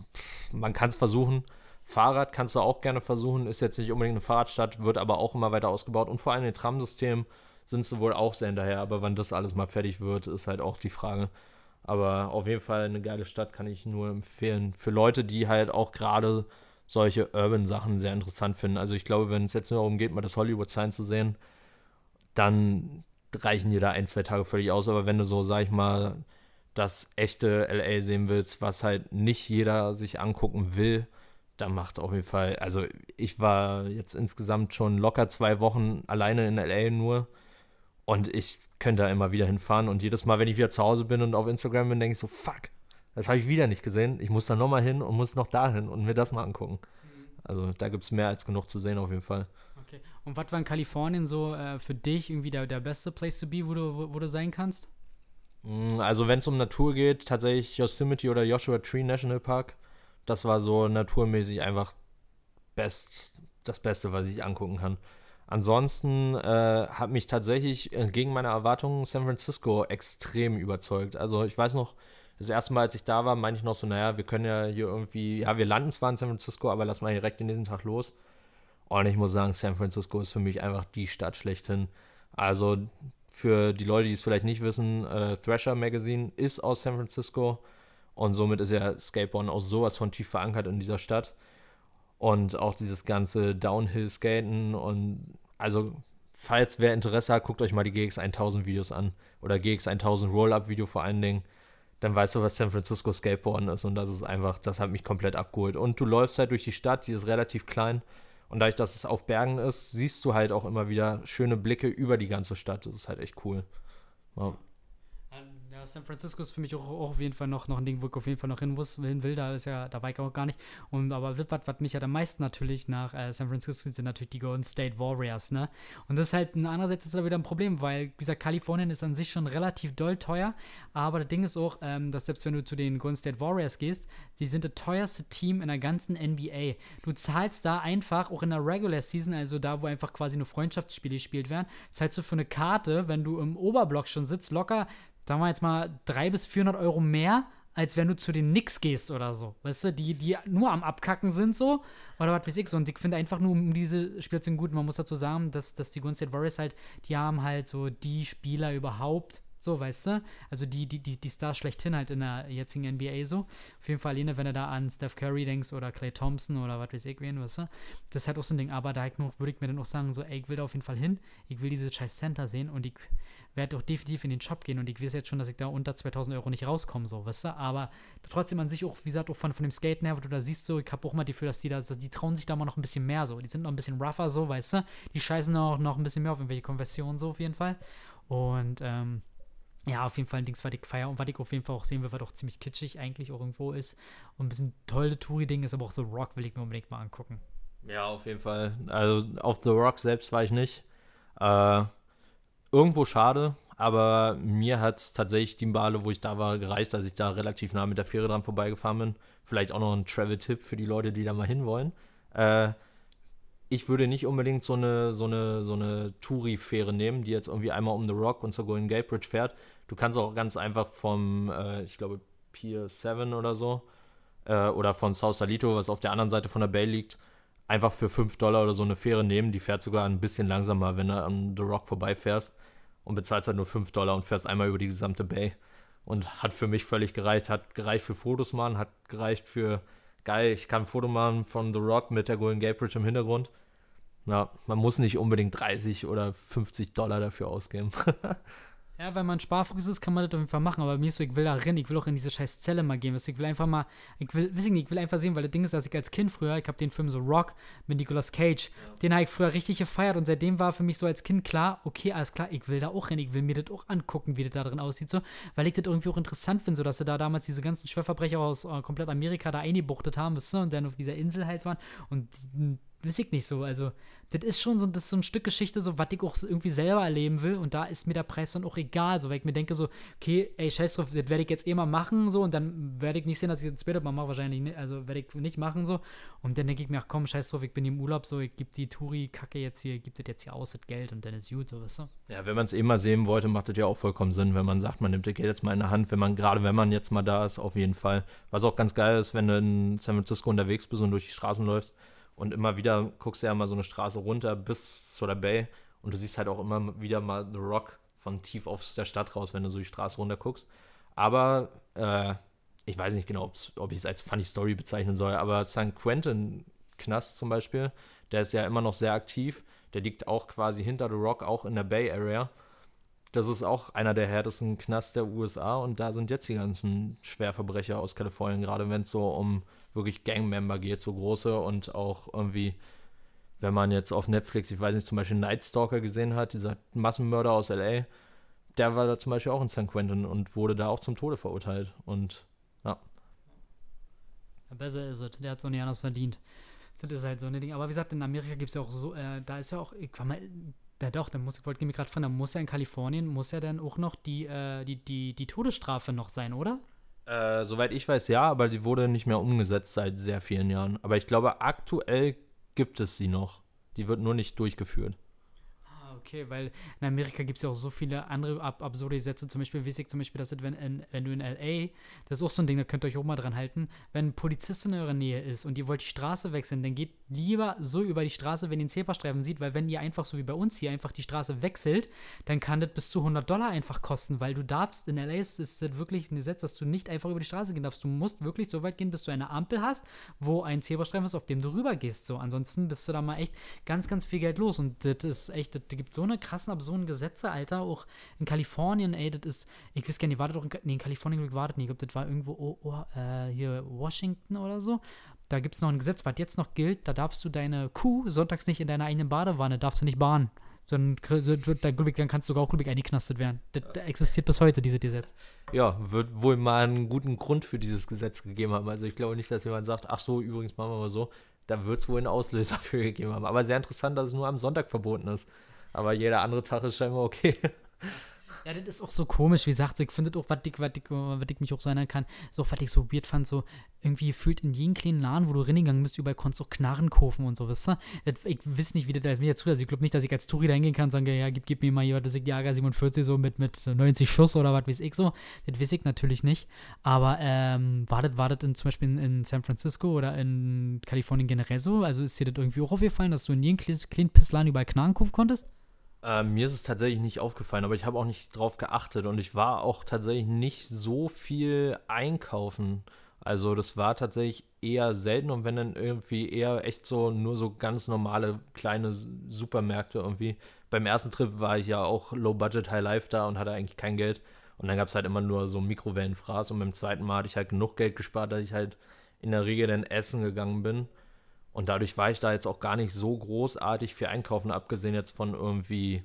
man kann es versuchen. Fahrrad kannst du auch gerne versuchen, ist jetzt nicht unbedingt eine Fahrradstadt, wird aber auch immer weiter ausgebaut. Und vor allem im Tramsystem sind sie wohl auch sehr hinterher. Aber wann das alles mal fertig wird, ist halt auch die Frage. Aber auf jeden Fall eine geile Stadt kann ich nur empfehlen. Für Leute, die halt auch gerade solche Urban-Sachen sehr interessant finden. Also ich glaube, wenn es jetzt nur darum geht, mal das Hollywood-Sign zu sehen, dann reichen dir da ein, zwei Tage völlig aus. Aber wenn du so, sag ich mal, das echte LA sehen willst, was halt nicht jeder sich angucken will, dann macht auf jeden Fall, also ich war jetzt insgesamt schon locker zwei Wochen alleine in LA nur und ich könnte da immer wieder hinfahren und jedes Mal, wenn ich wieder zu Hause bin und auf Instagram bin, denke ich so, fuck, das habe ich wieder nicht gesehen. Ich muss da nochmal hin und muss noch dahin und mir das mal angucken. Also da gibt es mehr als genug zu sehen auf jeden Fall. Okay. Und was war in Kalifornien so äh, für dich irgendwie der, der beste Place to be, wo du, wo, wo du sein kannst? Mm, also wenn es um Natur geht, tatsächlich Yosemite oder Joshua Tree National Park. Das war so naturmäßig einfach best, das Beste, was ich angucken kann. Ansonsten äh, hat mich tatsächlich entgegen meiner Erwartungen San Francisco extrem überzeugt. Also ich weiß noch, das erste Mal, als ich da war, meinte ich noch so, naja, wir können ja hier irgendwie, ja, wir landen zwar in San Francisco, aber lass mal direkt den nächsten Tag los. Und ich muss sagen, San Francisco ist für mich einfach die Stadt schlechthin. Also für die Leute, die es vielleicht nicht wissen, äh, Thrasher Magazine ist aus San Francisco und somit ist ja Skateboarden auch sowas von tief verankert in dieser Stadt. Und auch dieses ganze Downhill-Skaten und also, falls wer Interesse hat, guckt euch mal die GX 1000 Videos an oder GX 1000 Roll-Up-Video vor allen Dingen dann weißt du, was San Francisco Skateboarden ist. Und das ist einfach, das hat mich komplett abgeholt. Und du läufst halt durch die Stadt, die ist relativ klein. Und dadurch, dass es auf Bergen ist, siehst du halt auch immer wieder schöne Blicke über die ganze Stadt. Das ist halt echt cool. Ja. San Francisco ist für mich auch, auch, auf jeden Fall noch, noch ein Ding, wo ich auf jeden Fall noch hin, muss, will. Da ist ja, da war ich auch gar nicht. Und aber was, was mich ja am meisten natürlich nach äh, San Francisco sind natürlich die Golden State Warriors, ne? Und das ist halt andererseits ist da wieder ein Problem, weil dieser Kalifornien ist an sich schon relativ doll teuer. Aber das Ding ist auch, ähm, dass selbst wenn du zu den Golden State Warriors gehst, die sind das teuerste Team in der ganzen NBA. Du zahlst da einfach, auch in der Regular Season, also da, wo einfach quasi nur Freundschaftsspiele gespielt werden, zahlst du für eine Karte, wenn du im Oberblock schon sitzt, locker sagen wir jetzt mal, 300 bis 400 Euro mehr, als wenn du zu den Knicks gehst oder so. Weißt du, die, die nur am Abkacken sind so. Oder was weiß ich so. Und ich finde einfach nur um diese Spielzeuge gut. Man muss dazu sagen, dass, dass die Golden State Warriors halt, die haben halt so die Spieler überhaupt, so, weißt du? Also die, die, die, die Stars schlechthin halt in der jetzigen NBA so. Auf jeden Fall, alleine, wenn du da an Steph Curry denkst oder Clay Thompson oder was weiß ich wen, weißt du? Das ist halt auch so ein Ding. Aber da würde ich mir dann auch sagen, so, ey, ich will da auf jeden Fall hin. Ich will diese scheiß Center sehen und ich werde doch definitiv in den Shop gehen und ich weiß jetzt schon, dass ich da unter 2000 Euro nicht rauskomme, so, weißt du? Aber trotzdem an sich auch, wie gesagt, auch von, von dem Skaten her, wo du da siehst, so, ich habe auch mal die Gefühl, dass die da, die trauen sich da mal noch ein bisschen mehr, so. Die sind noch ein bisschen rougher, so, weißt du? Die scheißen auch noch ein bisschen mehr auf irgendwelche Konversionen, so, auf jeden Fall. Und, ähm, ja, auf jeden Fall ein Ding, was ich feier und was ich auf jeden Fall auch sehen will, was auch ziemlich kitschig eigentlich auch irgendwo ist. Und ein bisschen tolle Touri-Ding ist, aber auch so Rock will ich mir unbedingt mal angucken. Ja, auf jeden Fall. Also auf The Rock selbst war ich nicht. Äh, irgendwo schade, aber mir hat es tatsächlich die Bale, wo ich da war, gereicht, dass ich da relativ nah mit der Fähre dran vorbeigefahren bin. Vielleicht auch noch ein Travel-Tipp für die Leute, die da mal hinwollen. Äh, ich würde nicht unbedingt so eine, so eine, so eine Touri-Fähre nehmen, die jetzt irgendwie einmal um The Rock und zur Golden Gate Bridge fährt. Du kannst auch ganz einfach vom, äh, ich glaube, Pier 7 oder so, äh, oder von Sausalito, was auf der anderen Seite von der Bay liegt, einfach für 5 Dollar oder so eine Fähre nehmen. Die fährt sogar ein bisschen langsamer, wenn du an The Rock vorbeifährst und bezahlst halt nur 5 Dollar und fährst einmal über die gesamte Bay. Und hat für mich völlig gereicht. Hat gereicht für Fotos machen, hat gereicht für geil, ich kann ein Foto machen von The Rock mit der Golden Gate Bridge im Hintergrund. Ja, man muss nicht unbedingt 30 oder 50 Dollar dafür ausgeben. Ja, wenn man Sparfuchs ist, kann man das auf jeden Fall machen, aber mir ist so, ich will da rein, ich will auch in diese scheiß Zelle mal gehen. Ich will einfach mal, ich will, weiß ich nicht, ich will einfach sehen, weil das Ding ist, dass ich als Kind früher, ich habe den Film so Rock mit Nicolas Cage, ja. den habe ich früher richtig gefeiert und seitdem war für mich so als Kind klar, okay, alles klar, ich will da auch rein, ich will mir das auch angucken, wie das da drin aussieht, so, weil ich das irgendwie auch interessant finde, so dass sie da damals diese ganzen Schwerverbrecher aus äh, komplett Amerika da eingebuchtet haben, weißt du, und dann auf dieser Insel halt waren und weiß ich nicht so. Also, das ist schon so, das ist so ein Stück Geschichte, so, was ich auch irgendwie selber erleben will. Und da ist mir der Preis dann auch egal. So, weil ich mir denke, so, okay, ey, scheiß drauf, das werde ich jetzt eh mal machen, so. Und dann werde ich nicht sehen, dass ich das später mal mache, wahrscheinlich nicht. Also, werde ich nicht machen, so. Und dann denke ich mir, ach komm, scheiß drauf, ich bin im Urlaub, so, ich gebe die Touri-Kacke jetzt hier, gibt das jetzt hier aus, das Geld und dann ist gut, so, weißt du? Ja, wenn man es eh mal sehen wollte, macht das ja auch vollkommen Sinn, wenn man sagt, man nimmt das Geld jetzt mal in der Hand, wenn man, gerade wenn man jetzt mal da ist, auf jeden Fall. Was auch ganz geil ist, wenn du in San Francisco unterwegs bist und durch die Straßen läufst und immer wieder guckst du ja mal so eine Straße runter bis zu der Bay und du siehst halt auch immer wieder mal The Rock von tief aus der Stadt raus, wenn du so die Straße runter guckst. Aber äh, ich weiß nicht genau, ob ich es als Funny Story bezeichnen soll, aber San Quentin Knast zum Beispiel, der ist ja immer noch sehr aktiv. Der liegt auch quasi hinter The Rock, auch in der Bay Area. Das ist auch einer der härtesten Knasts der USA und da sind jetzt die ganzen Schwerverbrecher aus Kalifornien, gerade wenn es so um wirklich Gangmember geht, so große und auch irgendwie, wenn man jetzt auf Netflix, ich weiß nicht, zum Beispiel Night Stalker gesehen hat, dieser Massenmörder aus LA, der war da zum Beispiel auch in San Quentin und wurde da auch zum Tode verurteilt. Und ja. ja besser ist es. Der hat so nicht anders verdient. Das ist halt so ein Ding. Aber wie gesagt, in Amerika gibt es ja auch so, äh, da ist ja auch, ich war mal, ja doch, da muss, ich wollte mich gerade fragen, da muss ja in Kalifornien, muss ja dann auch noch die, äh, die, die, die Todesstrafe noch sein, oder? Äh, soweit ich weiß, ja, aber die wurde nicht mehr umgesetzt seit sehr vielen Jahren. Aber ich glaube, aktuell gibt es sie noch. Die wird nur nicht durchgeführt. Okay, weil in Amerika gibt es ja auch so viele andere ab absurde Gesetze. Zum Beispiel weiß ich zum Beispiel, dass das, wenn, in, wenn du in L.A., das ist auch so ein Ding, da könnt ihr euch auch mal dran halten, wenn ein Polizist in eurer Nähe ist und ihr wollt die Straße wechseln, dann geht lieber so über die Straße, wenn ihr den Zebrastreifen sieht, weil wenn ihr einfach so wie bei uns hier einfach die Straße wechselt, dann kann das bis zu 100 Dollar einfach kosten, weil du darfst, in L.A. ist das wirklich ein Gesetz, dass du nicht einfach über die Straße gehen darfst. Du musst wirklich so weit gehen, bis du eine Ampel hast, wo ein Zebrastreifen ist, auf dem du rüber gehst. So, ansonsten bist du da mal echt ganz, ganz viel Geld los und das ist echt, das, da gibt so eine krassen, absurden Gesetze, Alter, auch in Kalifornien, ey, das ist, ich weiß gar nicht, wartet doch in, nee, in Kalifornien, wartet nicht, ich glaube, das war irgendwo, oh, oh, äh, hier Washington oder so, da gibt es noch ein Gesetz, was jetzt noch gilt, da darfst du deine Kuh sonntags nicht in deiner eigenen Badewanne, darfst du nicht bahnen. Dann, dann kannst du sogar auch glücklich eingeknastet werden. Das, das existiert bis heute, dieses Gesetz. Ja, wird wohl mal einen guten Grund für dieses Gesetz gegeben haben. Also ich glaube nicht, dass jemand sagt, ach so, übrigens machen wir mal so. Da wird es wohl einen Auslöser für gegeben haben. Aber sehr interessant, dass es nur am Sonntag verboten ist. Aber jeder andere Tag ist scheinbar okay. Ja, das ist auch so komisch, wie gesagt, ich finde auch, was ich, was, ich, was ich mich auch so erinnern kann, so, was ich so weird fand, so, irgendwie gefühlt in jedem kleinen Laden, wo du reingegangen bist, überall konntest du auch Knarren kaufen und so, weißt du? Ich weiß nicht, wie das da ist mir jetzt also ich glaube nicht, dass ich als Touri da hingehen kann und sagen, ja, gib, gib mir mal hier, das ist die AK 47 so mit, mit 90 Schuss oder was weiß ich so. Das weiß ich natürlich nicht. Aber ähm, war das, war das in, zum Beispiel in, in, San Francisco oder in Kalifornien generell so? Also ist dir das irgendwie auch aufgefallen, dass du in jedem kleinen Pissladen überall Knarren kaufen konntest? Äh, mir ist es tatsächlich nicht aufgefallen, aber ich habe auch nicht drauf geachtet und ich war auch tatsächlich nicht so viel einkaufen. Also das war tatsächlich eher selten und wenn dann irgendwie eher echt so nur so ganz normale kleine Supermärkte irgendwie. Beim ersten Trip war ich ja auch Low Budget High Life da und hatte eigentlich kein Geld und dann gab es halt immer nur so Mikrowellenfraß und beim zweiten Mal hatte ich halt genug Geld gespart, dass ich halt in der Regel dann essen gegangen bin und dadurch war ich da jetzt auch gar nicht so großartig für einkaufen, abgesehen jetzt von irgendwie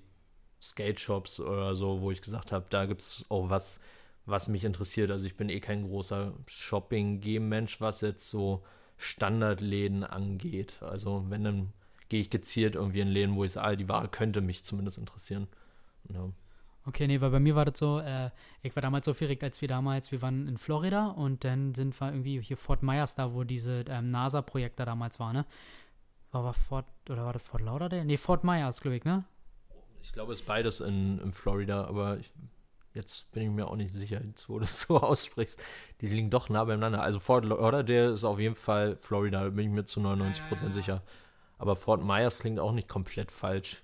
Skate-Shops oder so, wo ich gesagt habe, da gibt es auch was, was mich interessiert. Also ich bin eh kein großer Shopping-Game-Mensch, was jetzt so Standardläden angeht. Also wenn, dann gehe ich gezielt irgendwie in Läden, wo ich sage, die Ware könnte mich zumindest interessieren. Ja. Okay, nee, weil bei mir war das so, äh, ich war damals so aufgeregt, als wir damals, wir waren in Florida und dann sind wir irgendwie hier Fort Myers da, wo diese ähm, NASA-Projekt da damals war, ne? War, war Fort, oder war das Fort Lauderdale? Nee, Fort Myers, glaube ich, ne? Ich glaube, es ist beides in, in Florida, aber ich, jetzt bin ich mir auch nicht sicher, jetzt, wo du es so aussprichst. Die liegen doch nah beieinander. Also Fort Lauderdale ist auf jeden Fall Florida, da bin ich mir zu 99% ja, ja, ja. sicher. Aber Fort Myers klingt auch nicht komplett falsch.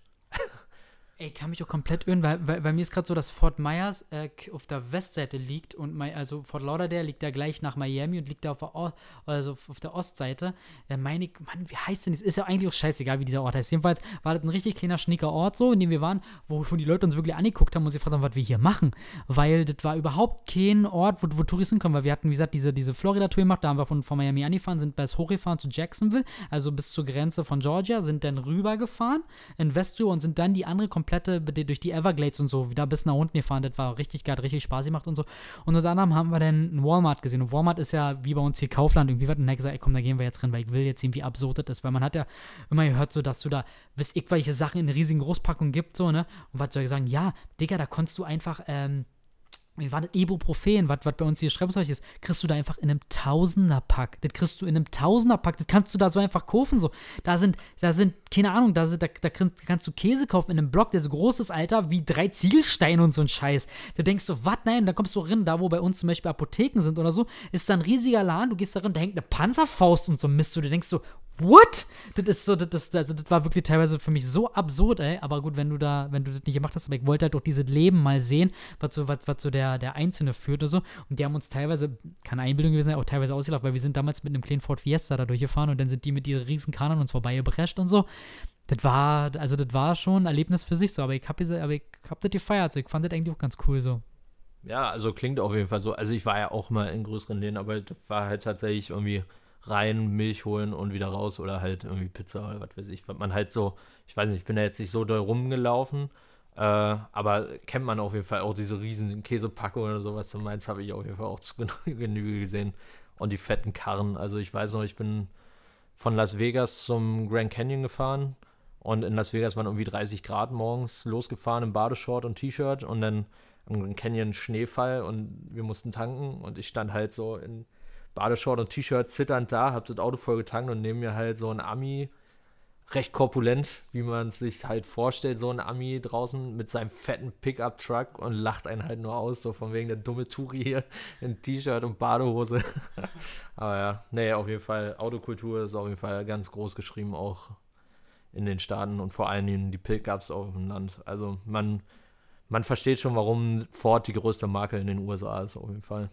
Ey, kann mich auch komplett irren, weil, weil, weil mir ist gerade so, dass Fort Myers äh, auf der Westseite liegt und mein, also Fort Lauderdale liegt da gleich nach Miami und liegt da auf der, o also auf der Ostseite. Da meine ich, Mann, wie heißt denn das? Ist ja eigentlich auch scheißegal, wie dieser Ort heißt. Jedenfalls war das ein richtig kleiner, schnicker Ort so, in dem wir waren, wo, wo die Leute uns wirklich angeguckt haben und sie gefragt haben, was wir hier machen. Weil das war überhaupt kein Ort, wo, wo Touristen kommen, weil wir hatten, wie gesagt, diese, diese Florida-Tour gemacht, da haben wir von, von Miami angefahren, sind bis hochgefahren zu Jacksonville, also bis zur Grenze von Georgia, sind dann rübergefahren in Westtour und sind dann die andere komplett komplette, durch die Everglades und so, wieder bis nach unten gefahren. Das war richtig geil, hat richtig Spaß gemacht und so. Und unter anderem haben wir dann ein Walmart gesehen. Und Walmart ist ja wie bei uns hier Kaufland irgendwie. Und dann gesagt, ey, komm, da gehen wir jetzt rein, weil ich will jetzt sehen, wie absurd das ist. Weil man hat ja immer gehört, so, dass du da, wisst ich, welche Sachen in riesigen Großpackungen gibt, so, ne? Und was soll ich sagen? Ja, Digga, da konntest du einfach, ähm, wie war das Ibuprofen, was bei uns hier Schreibzeug ist, kriegst du da einfach in einem Tausenderpack. Das kriegst du in einem Tausenderpack. Das kannst du da so einfach kaufen. So. Da sind, da sind, keine Ahnung, da, sind, da, da kannst du Käse kaufen in einem Block, der so groß ist, Alter, wie drei Ziegelsteine und so ein Scheiß. Da denkst du, was? Nein, da kommst du rein, da wo bei uns zum Beispiel Apotheken sind oder so, ist da ein riesiger Laden, du gehst da rein, da hängt eine Panzerfaust und so Mist. Du denkst so, what? Das ist so, das, das, also das war wirklich teilweise für mich so absurd, ey. Aber gut, wenn du da, wenn du das nicht gemacht hast, aber ich wollte halt auch dieses Leben mal sehen, was so, was, was so der, der Einzelne führt oder so. Und die haben uns teilweise, keine Einbildung gewesen, auch teilweise ausgelacht, weil wir sind damals mit einem kleinen Ford Fiesta da durchgefahren und dann sind die mit ihren riesen Kahn an uns vorbeigebrescht und so. Das war, also das war schon ein Erlebnis für sich so, aber ich hab, aber ich hab das gefeiert, ich fand das eigentlich auch ganz cool so. Ja, also klingt auf jeden Fall so. Also ich war ja auch mal in größeren Läden, aber das war halt tatsächlich irgendwie rein, Milch holen und wieder raus oder halt irgendwie Pizza oder was weiß ich. Man halt so, ich weiß nicht, ich bin da jetzt nicht so doll rumgelaufen, äh, aber kennt man auf jeden Fall auch diese riesen Käsepackungen oder sowas. Du meinst, habe ich auf jeden Fall auch zu Genüge gesehen. Und die fetten Karren. Also ich weiß noch, ich bin von Las Vegas zum Grand Canyon gefahren und in Las Vegas waren irgendwie 30 Grad morgens losgefahren im Badeshort und T-Shirt und dann Grand Canyon Schneefall und wir mussten tanken und ich stand halt so in Badeshort und T-Shirt zitternd da, hab das Auto voll getankt und neben mir halt so ein Ami, recht korpulent, wie man es sich halt vorstellt, so ein Ami draußen mit seinem fetten Pickup-Truck und lacht einen halt nur aus, so von wegen der dumme Touri hier in T-Shirt und Badehose. Aber ja, nee, auf jeden Fall, Autokultur ist auf jeden Fall ganz groß geschrieben, auch in den Staaten und vor allen Dingen die Pickups auf dem Land. Also man, man versteht schon, warum Ford die größte Marke in den USA ist, auf jeden Fall.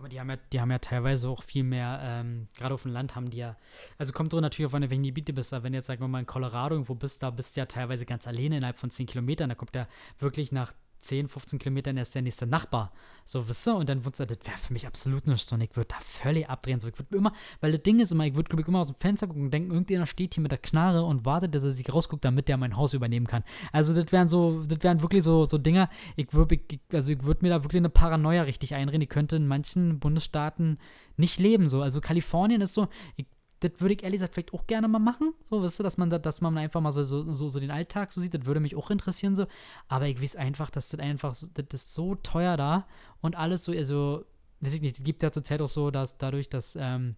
Guck mal, die haben ja, die haben ja teilweise auch viel mehr, ähm, gerade auf dem Land haben die ja, also kommt drüber natürlich auf eine, welchen Gebiete bist, aber wenn jetzt, sagen wir mal, in Colorado irgendwo bist, da bist du ja teilweise ganz alleine innerhalb von 10 Kilometern, da kommt ja wirklich nach 10, 15 Kilometern erst der nächste Nachbar. So, wisst ihr? Und dann wird das wäre für mich absolut nicht so. Und ich würde da völlig abdrehen. So, ich würde immer, weil das Ding ist immer, ich würde, glaube ich, immer aus dem Fenster gucken und denken, irgendjemand steht hier mit der Knarre und wartet, dass er sich rausguckt, damit der mein Haus übernehmen kann. Also, das wären so, das wären wirklich so, so Dinger, ich würde, also ich würde mir da wirklich eine Paranoia richtig einreden. Die könnte in manchen Bundesstaaten nicht leben. So. Also Kalifornien ist so, ich das würde ich ehrlich gesagt vielleicht auch gerne mal machen. So, weißt du, dass man, da, dass man einfach mal so, so, so, so den Alltag so sieht. Das würde mich auch interessieren so. Aber ich weiß einfach, dass das einfach, das ist so teuer da und alles so, also, weiß ich nicht, es gibt ja zur Zeit auch so, dass dadurch, dass, ähm,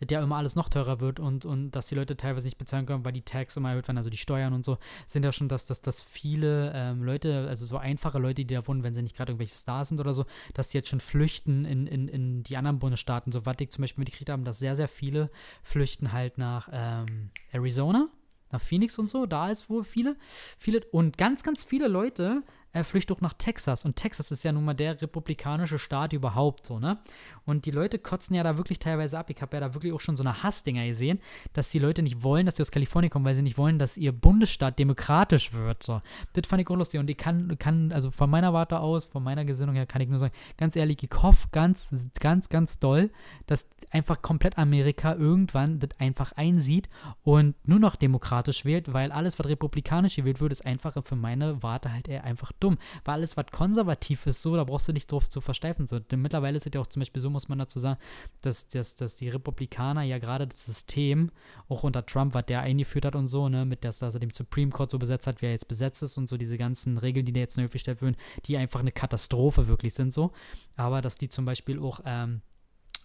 dass ja immer alles noch teurer wird und, und dass die Leute teilweise nicht bezahlen können, weil die Tax immer erhöht werden, also die Steuern und so, sind ja schon, dass, dass, dass viele ähm, Leute, also so einfache Leute, die da wohnen, wenn sie nicht gerade irgendwelche Stars sind oder so, dass die jetzt schon flüchten in, in, in die anderen Bundesstaaten. So was ich zum Beispiel mitgekriegt habe, dass sehr, sehr viele flüchten halt nach ähm, Arizona, nach Phoenix und so, da ist wohl viele, viele und ganz, ganz viele Leute er flüchtet auch nach Texas. Und Texas ist ja nun mal der republikanische Staat überhaupt so, ne? Und die Leute kotzen ja da wirklich teilweise ab. Ich habe ja da wirklich auch schon so eine Hassdinger gesehen, dass die Leute nicht wollen, dass die aus Kalifornien kommen, weil sie nicht wollen, dass ihr Bundesstaat demokratisch wird. So. Das fand ich auch lustig. Und ich kann, kann, also von meiner Warte aus, von meiner Gesinnung her, kann ich nur sagen, ganz ehrlich, ich hoffe ganz, ganz, ganz doll, dass einfach komplett Amerika irgendwann das einfach einsieht und nur noch demokratisch wählt, weil alles, was republikanisch gewählt wird, ist einfach für meine Warte halt eher einfach dumm weil alles, was konservativ ist, so, da brauchst du nicht drauf zu versteifen. So. Denn mittlerweile ist es ja auch zum Beispiel so, muss man dazu sagen, dass, dass, dass die Republikaner ja gerade das System, auch unter Trump, was der eingeführt hat und so, ne, mit das, dass er den Supreme Court so besetzt hat, wie er jetzt besetzt ist und so diese ganzen Regeln, die da jetzt neu gestellt würden, die einfach eine Katastrophe wirklich sind, so. Aber dass die zum Beispiel auch, ähm,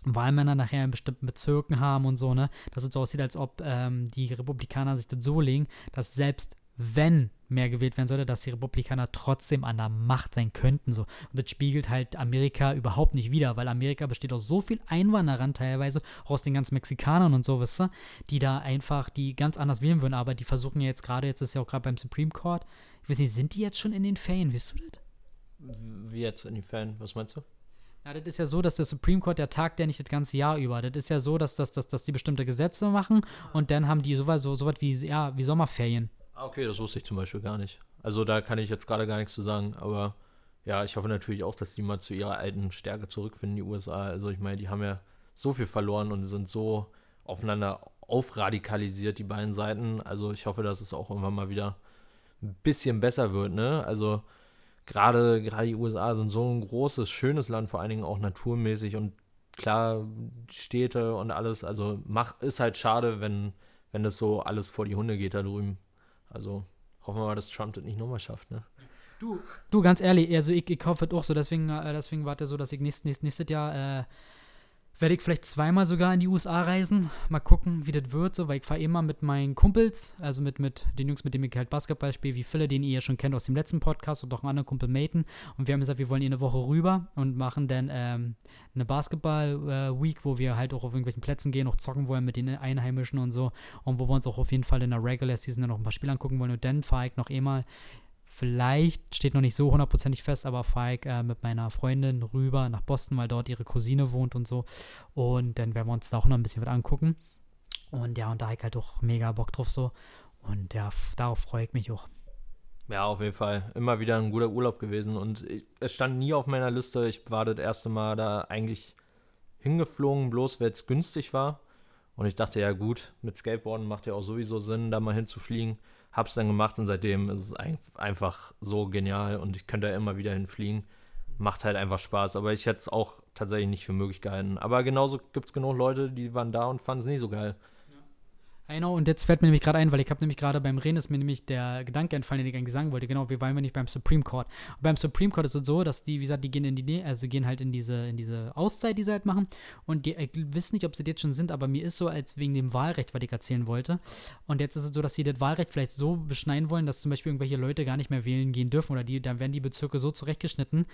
Wahlmänner nachher in bestimmten Bezirken haben und so, ne? Dass es so aussieht, als ob ähm, die Republikaner sich das so legen, dass selbst wenn mehr gewählt werden sollte, dass die Republikaner trotzdem an der Macht sein könnten. So. Und das spiegelt halt Amerika überhaupt nicht wider, weil Amerika besteht aus so viel Einwanderern teilweise, aus den ganzen Mexikanern und so, wisst ihr, die da einfach, die ganz anders wählen würden, aber die versuchen ja jetzt gerade, jetzt ist ja auch gerade beim Supreme Court, ich weiß nicht, sind die jetzt schon in den Ferien, wisst du das? Wie jetzt in den Ferien, was meinst du? Ja, das ist ja so, dass der Supreme Court, der tagt ja nicht das ganze Jahr über. Das ist ja so, dass, dass, dass, dass die bestimmte Gesetze machen und dann haben die sowas so, so wie, ja, wie Sommerferien. Ah, okay, das wusste ich zum Beispiel gar nicht. Also da kann ich jetzt gerade gar nichts zu sagen, aber ja, ich hoffe natürlich auch, dass die mal zu ihrer alten Stärke zurückfinden, die USA. Also ich meine, die haben ja so viel verloren und sind so aufeinander aufradikalisiert, die beiden Seiten. Also ich hoffe, dass es auch irgendwann mal wieder ein bisschen besser wird, ne? Also gerade gerade die USA sind so ein großes, schönes Land, vor allen Dingen auch naturmäßig und klar Städte und alles. Also mach, ist halt schade, wenn, wenn das so alles vor die Hunde geht da drüben. Also hoffen wir mal, dass Trump das nicht nochmal schafft, ne? Du, du, ganz ehrlich, also ich, ich kaufe das auch so, deswegen, äh, deswegen war das so, dass ich nächstes, nächstes, nächstes Jahr äh, werde ich vielleicht zweimal sogar in die USA reisen. Mal gucken, wie das wird, so, weil ich fahre immer mit meinen Kumpels, also mit, mit den Jungs, mit denen ich halt Basketball spiele, wie Phil, den ihr ja schon kennt aus dem letzten Podcast und auch einen anderen Kumpel Maten. Und wir haben gesagt, wir wollen hier eine Woche rüber und machen dann ähm, eine Basketball-Week, äh, wo wir halt auch auf irgendwelchen Plätzen gehen, auch zocken wollen mit den Einheimischen und so. Und wo wir uns auch auf jeden Fall in der Regular Season dann noch ein paar Spiele angucken wollen. Und dann fahre ich noch eh vielleicht, steht noch nicht so hundertprozentig fest, aber fahre ich äh, mit meiner Freundin rüber nach Boston, weil dort ihre Cousine wohnt und so. Und dann werden wir uns da auch noch ein bisschen was angucken. Und ja, und da habe ich halt auch mega Bock drauf so. Und ja, darauf freue ich mich auch. Ja, auf jeden Fall. Immer wieder ein guter Urlaub gewesen. Und ich, es stand nie auf meiner Liste. Ich war das erste Mal da eigentlich hingeflogen, bloß weil es günstig war. Und ich dachte, ja gut, mit Skateboarden macht ja auch sowieso Sinn, da mal hinzufliegen hab's dann gemacht und seitdem ist es ein, einfach so genial und ich könnte da immer wieder hinfliegen. Macht halt einfach Spaß, aber ich hätte es auch tatsächlich nicht für möglich gehalten. Aber genauso gibt es genug Leute, die waren da und fanden es nicht so geil. Genau, und jetzt fällt mir nämlich gerade ein, weil ich habe nämlich gerade beim Reden ist mir nämlich der Gedanke entfallen, den ich eigentlich sagen wollte. Genau, wir waren wir nicht beim Supreme Court. Und beim Supreme Court ist es so, dass die, wie gesagt, die gehen in die, also gehen halt in diese, in diese Auszeit, die sie halt machen. Und die, ich weiß nicht, ob sie jetzt schon sind, aber mir ist so, als wegen dem Wahlrecht, was ich erzählen wollte. Und jetzt ist es so, dass sie das Wahlrecht vielleicht so beschneiden wollen, dass zum Beispiel irgendwelche Leute gar nicht mehr wählen gehen dürfen oder die, dann werden die Bezirke so zurechtgeschnitten,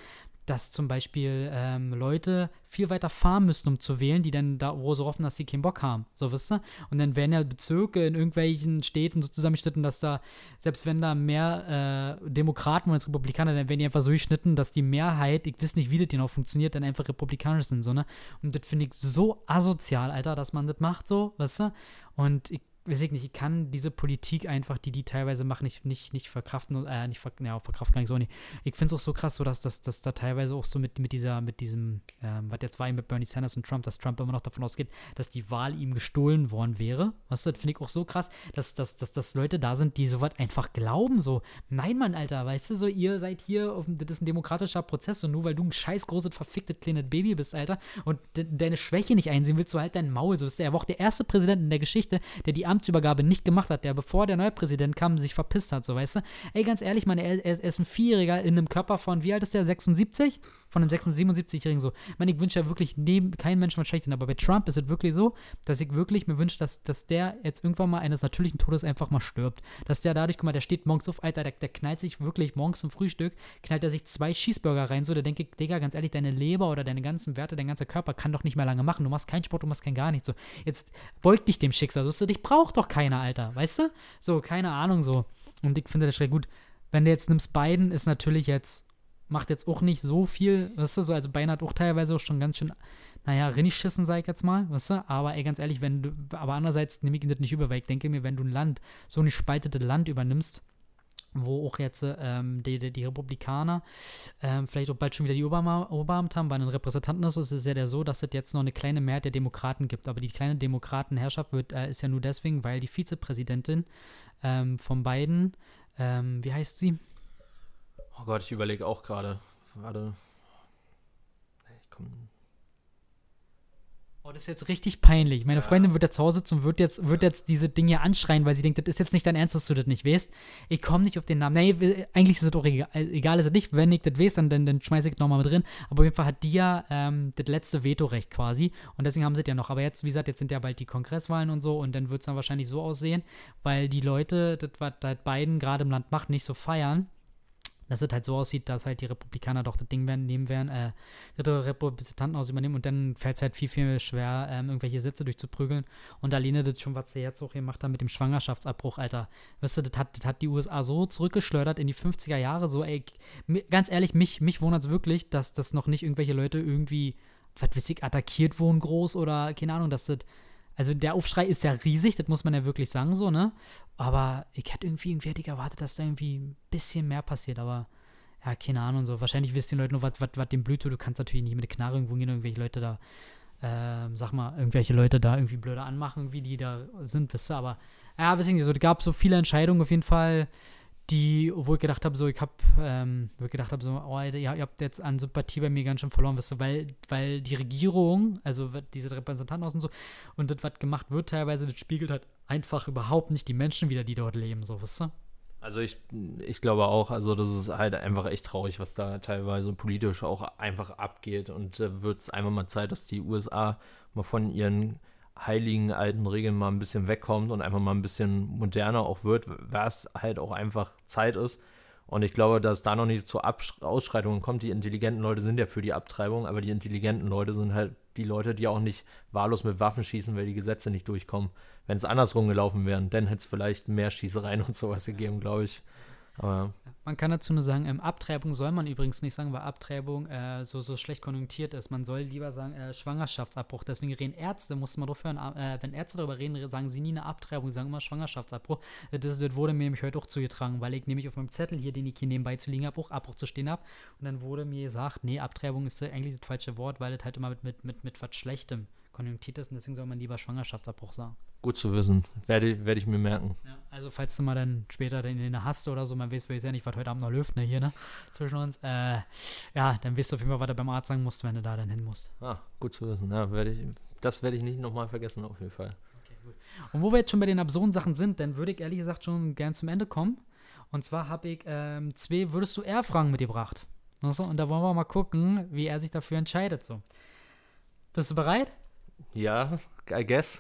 dass zum Beispiel ähm, Leute viel weiter fahren müssen, um zu wählen, die dann da wo so hoffen, dass sie keinen Bock haben. So, wisst ihr? Und dann werden ja Bezirke in irgendwelchen Städten so zusammengeschnitten, dass da, selbst wenn da mehr äh, Demokraten als Republikaner, dann werden die einfach so geschnitten, dass die Mehrheit, ich weiß nicht, wie das genau funktioniert, dann einfach republikanisch sind, so, ne? Und das finde ich so asozial, Alter, dass man das macht, so, weißt du? Und ich weiß ich nicht, ich kann diese Politik einfach, die die teilweise machen, nicht, nicht, nicht verkraften, äh, nicht ver, ja, verkraften kann ich so nicht. Ich finde es auch so krass, so dass das dass da teilweise auch so mit, mit dieser, mit diesem, ähm, was jetzt war mit Bernie Sanders und Trump, dass Trump immer noch davon ausgeht, dass die Wahl ihm gestohlen worden wäre. Was das finde ich auch so krass, dass, dass, dass, dass Leute da sind, die sowas einfach glauben, so, nein, Mann, Alter, weißt du, so, ihr seid hier, auf, das ist ein demokratischer Prozess und nur weil du ein scheiß großes, verficktes kleines Baby bist, Alter, und de deine Schwäche nicht einsehen willst, du halt dein Maul, so ist er war auch der erste Präsident in der Geschichte, der die Amtsübergabe nicht gemacht hat, der bevor der neue Präsident kam, sich verpisst hat, so weißt du. Ey, ganz ehrlich, meine, er, er ist ein Vierjähriger in einem Körper von, wie alt ist der, 76? Von einem 76-Jährigen so. Ich meine, ich wünsche ja wirklich neben, keinen Menschen was Schlechtes, aber bei Trump ist es wirklich so, dass ich wirklich mir wünsche, dass, dass der jetzt irgendwann mal eines natürlichen Todes einfach mal stirbt. Dass der dadurch, guck mal, der steht morgens auf, Alter, der, der knallt sich wirklich morgens zum Frühstück, knallt er sich zwei Cheeseburger rein, so, da denke ich, Digga, ganz ehrlich, deine Leber oder deine ganzen Werte, dein ganzer Körper kann doch nicht mehr lange machen. Du machst keinen Sport, du machst kein gar nichts. So, jetzt beug dich dem Schicksal. So, dich braucht doch keiner, Alter, weißt du? So, keine Ahnung, so. Und ich finde das schräg gut. Wenn du jetzt nimmst Biden, ist natürlich jetzt, macht jetzt auch nicht so viel, weißt du, so, also Biden hat auch teilweise auch schon ganz schön, naja, Rinnischissen, sag ich jetzt mal, weißt du, aber ey, ganz ehrlich, wenn du, aber andererseits nehme ich das nicht über, weil ich denke mir, wenn du ein Land, so ein gespaltetes Land übernimmst, wo auch jetzt ähm, die, die, die, Republikaner ähm, vielleicht auch bald schon wieder die Obama, Oberhand haben, weil ein Repräsentanten ist, ist es ja so, dass es jetzt noch eine kleine Mehrheit der Demokraten gibt. Aber die kleine Demokratenherrschaft wird, äh, ist ja nur deswegen, weil die Vizepräsidentin ähm, von Biden, ähm, wie heißt sie? Oh Gott, ich überlege auch gerade. Warte. Ich komme Oh, das ist jetzt richtig peinlich. Meine ja. Freundin wird da zu Hause sitzen und wird jetzt, wird jetzt diese Dinge anschreien, weil sie denkt, das ist jetzt nicht dein Ernst, dass du das nicht weißt. Ich komme nicht auf den Namen. Nee, eigentlich ist es doch egal, egal ist es nicht. Wenn ich das weiß, dann, dann, dann schmeiße ich es nochmal mit drin. Aber auf jeden Fall hat die ja ähm, das letzte Vetorecht quasi. Und deswegen haben sie es ja noch. Aber jetzt, wie gesagt, jetzt sind ja bald die Kongresswahlen und so. Und dann wird es dann wahrscheinlich so aussehen, weil die Leute, das, was halt Biden gerade im Land macht, nicht so feiern dass es halt so aussieht, dass halt die Republikaner doch das Ding werden, nehmen werden, äh, dritte Repräsentanten aus übernehmen und dann fällt es halt viel, viel schwer, ähm, irgendwelche Sitze durchzuprügeln. Und da lehne das schon, was der jetzt auch gemacht hat mit dem Schwangerschaftsabbruch, Alter. Weißt du, das hat, das hat die USA so zurückgeschleudert in die 50er Jahre, so, ey, ganz ehrlich, mich, mich wundert es wirklich, dass das noch nicht irgendwelche Leute irgendwie, was weiß ich, attackiert wurden groß oder, keine Ahnung, dass das also der Aufschrei ist ja riesig, das muss man ja wirklich sagen, so, ne? Aber ich hätte irgendwie, irgendwie hätte ich erwartet, dass da irgendwie ein bisschen mehr passiert, aber ja, keine Ahnung, so. Wahrscheinlich wissen die Leute nur, was, was, was dem blüht, du kannst natürlich nicht mit der Knarre irgendwo gehen, irgendwelche Leute da, ähm, sag mal, irgendwelche Leute da irgendwie blöder anmachen, wie die da sind, wisst ihr, aber ja, ich nicht, so, es gab so viele Entscheidungen auf jeden Fall, die, wo ich gedacht habe, so, ich habe, ähm, wo ich gedacht habe, so, oh, ihr, ihr habt jetzt an Sympathie bei mir ganz schön verloren, weißt du, weil, weil die Regierung, also diese Repräsentanten aus und so, und das, was gemacht wird teilweise, das spiegelt halt einfach überhaupt nicht die Menschen wieder, die dort leben, so, weißt du? Also ich, ich glaube auch, also das ist halt einfach echt traurig, was da teilweise politisch auch einfach abgeht. Und da wird es einfach mal Zeit, dass die USA mal von ihren heiligen alten Regeln mal ein bisschen wegkommt und einfach mal ein bisschen moderner auch wird, was halt auch einfach Zeit ist. Und ich glaube, dass da noch nicht zu Absch Ausschreitungen kommt. Die intelligenten Leute sind ja für die Abtreibung, aber die intelligenten Leute sind halt die Leute, die auch nicht wahllos mit Waffen schießen, weil die Gesetze nicht durchkommen. Wenn es andersrum gelaufen wäre, dann hätte es vielleicht mehr Schießereien und sowas gegeben, glaube ich. Aber man kann dazu nur sagen, ähm, Abtreibung soll man übrigens nicht sagen, weil Abtreibung äh, so, so schlecht konjunktiert ist. Man soll lieber sagen äh, Schwangerschaftsabbruch. Deswegen reden Ärzte, muss man drauf hören, äh, wenn Ärzte darüber reden, sagen sie nie eine Abtreibung, sie sagen immer Schwangerschaftsabbruch. Das, das wurde mir nämlich heute auch zugetragen, weil ich nämlich auf meinem Zettel hier, den ich hier nebenbei zu liegen habe, auch Abbruch zu stehen habe. Und dann wurde mir gesagt, nee, Abtreibung ist eigentlich das falsche Wort, weil das halt immer mit, mit, mit, mit was Schlechtem konjunktiert ist und deswegen soll man lieber Schwangerschaftsabbruch sagen. Gut zu wissen. Werde, werde ich mir merken. Ja, also falls du mal dann später den, den hast oder so, man weiß ja nicht, was heute Abend noch läuft, ne, hier, ne, zwischen uns, äh, ja, dann weißt du auf jeden Fall, was du beim Arzt sagen musst, wenn du da dann hin musst. Ah, gut zu wissen. Ja, werde ich, das werde ich nicht nochmal vergessen, auf jeden Fall. Okay, gut. Und wo wir jetzt schon bei den absurden Sachen sind, dann würde ich ehrlich gesagt schon gern zum Ende kommen. Und zwar habe ich ähm, zwei Würdest du eher Fragen mitgebracht. Also, und da wollen wir mal gucken, wie er sich dafür entscheidet. So. Bist du bereit? Ja, I guess.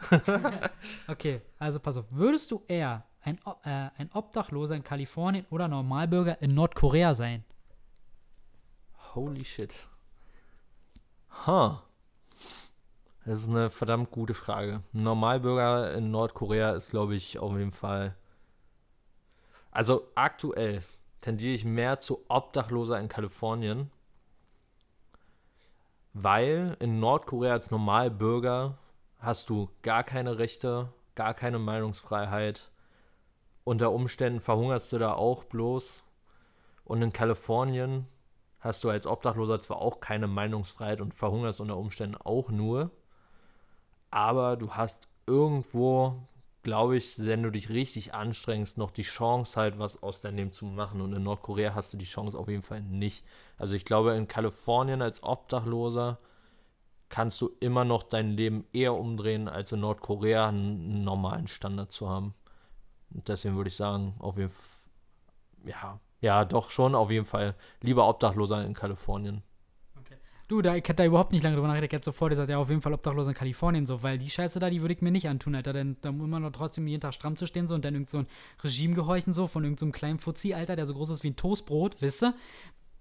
okay, also pass auf. Würdest du eher ein, äh, ein Obdachloser in Kalifornien oder Normalbürger in Nordkorea sein? Holy shit. Huh. Das ist eine verdammt gute Frage. Normalbürger in Nordkorea ist, glaube ich, auf jeden Fall. Also aktuell tendiere ich mehr zu Obdachloser in Kalifornien, weil in Nordkorea als Normalbürger hast du gar keine Rechte, gar keine Meinungsfreiheit. Unter Umständen verhungerst du da auch bloß. Und in Kalifornien hast du als Obdachloser zwar auch keine Meinungsfreiheit und verhungerst unter Umständen auch nur, aber du hast irgendwo, glaube ich, wenn du dich richtig anstrengst, noch die Chance halt, was aus deinem Leben zu machen. Und in Nordkorea hast du die Chance auf jeden Fall nicht. Also ich glaube, in Kalifornien als Obdachloser kannst du immer noch dein Leben eher umdrehen, als in Nordkorea einen normalen Standard zu haben. Und deswegen würde ich sagen, auf jeden Fall, ja, ja, doch schon auf jeden Fall lieber Obdachloser in Kalifornien. Du, da, ich hätte da überhaupt nicht lange drüber nachgedacht. Ich hätte sofort gesagt, ja, auf jeden Fall Obdachloser in Kalifornien so, weil die Scheiße da, die würde ich mir nicht antun, Alter. Denn da immer noch trotzdem jeden Tag stramm zu stehen so und dann irgend so ein Regime gehorchen so von irgendeinem so kleinen Fuzzi, Alter, der so groß ist wie ein Toastbrot, wisst ihr?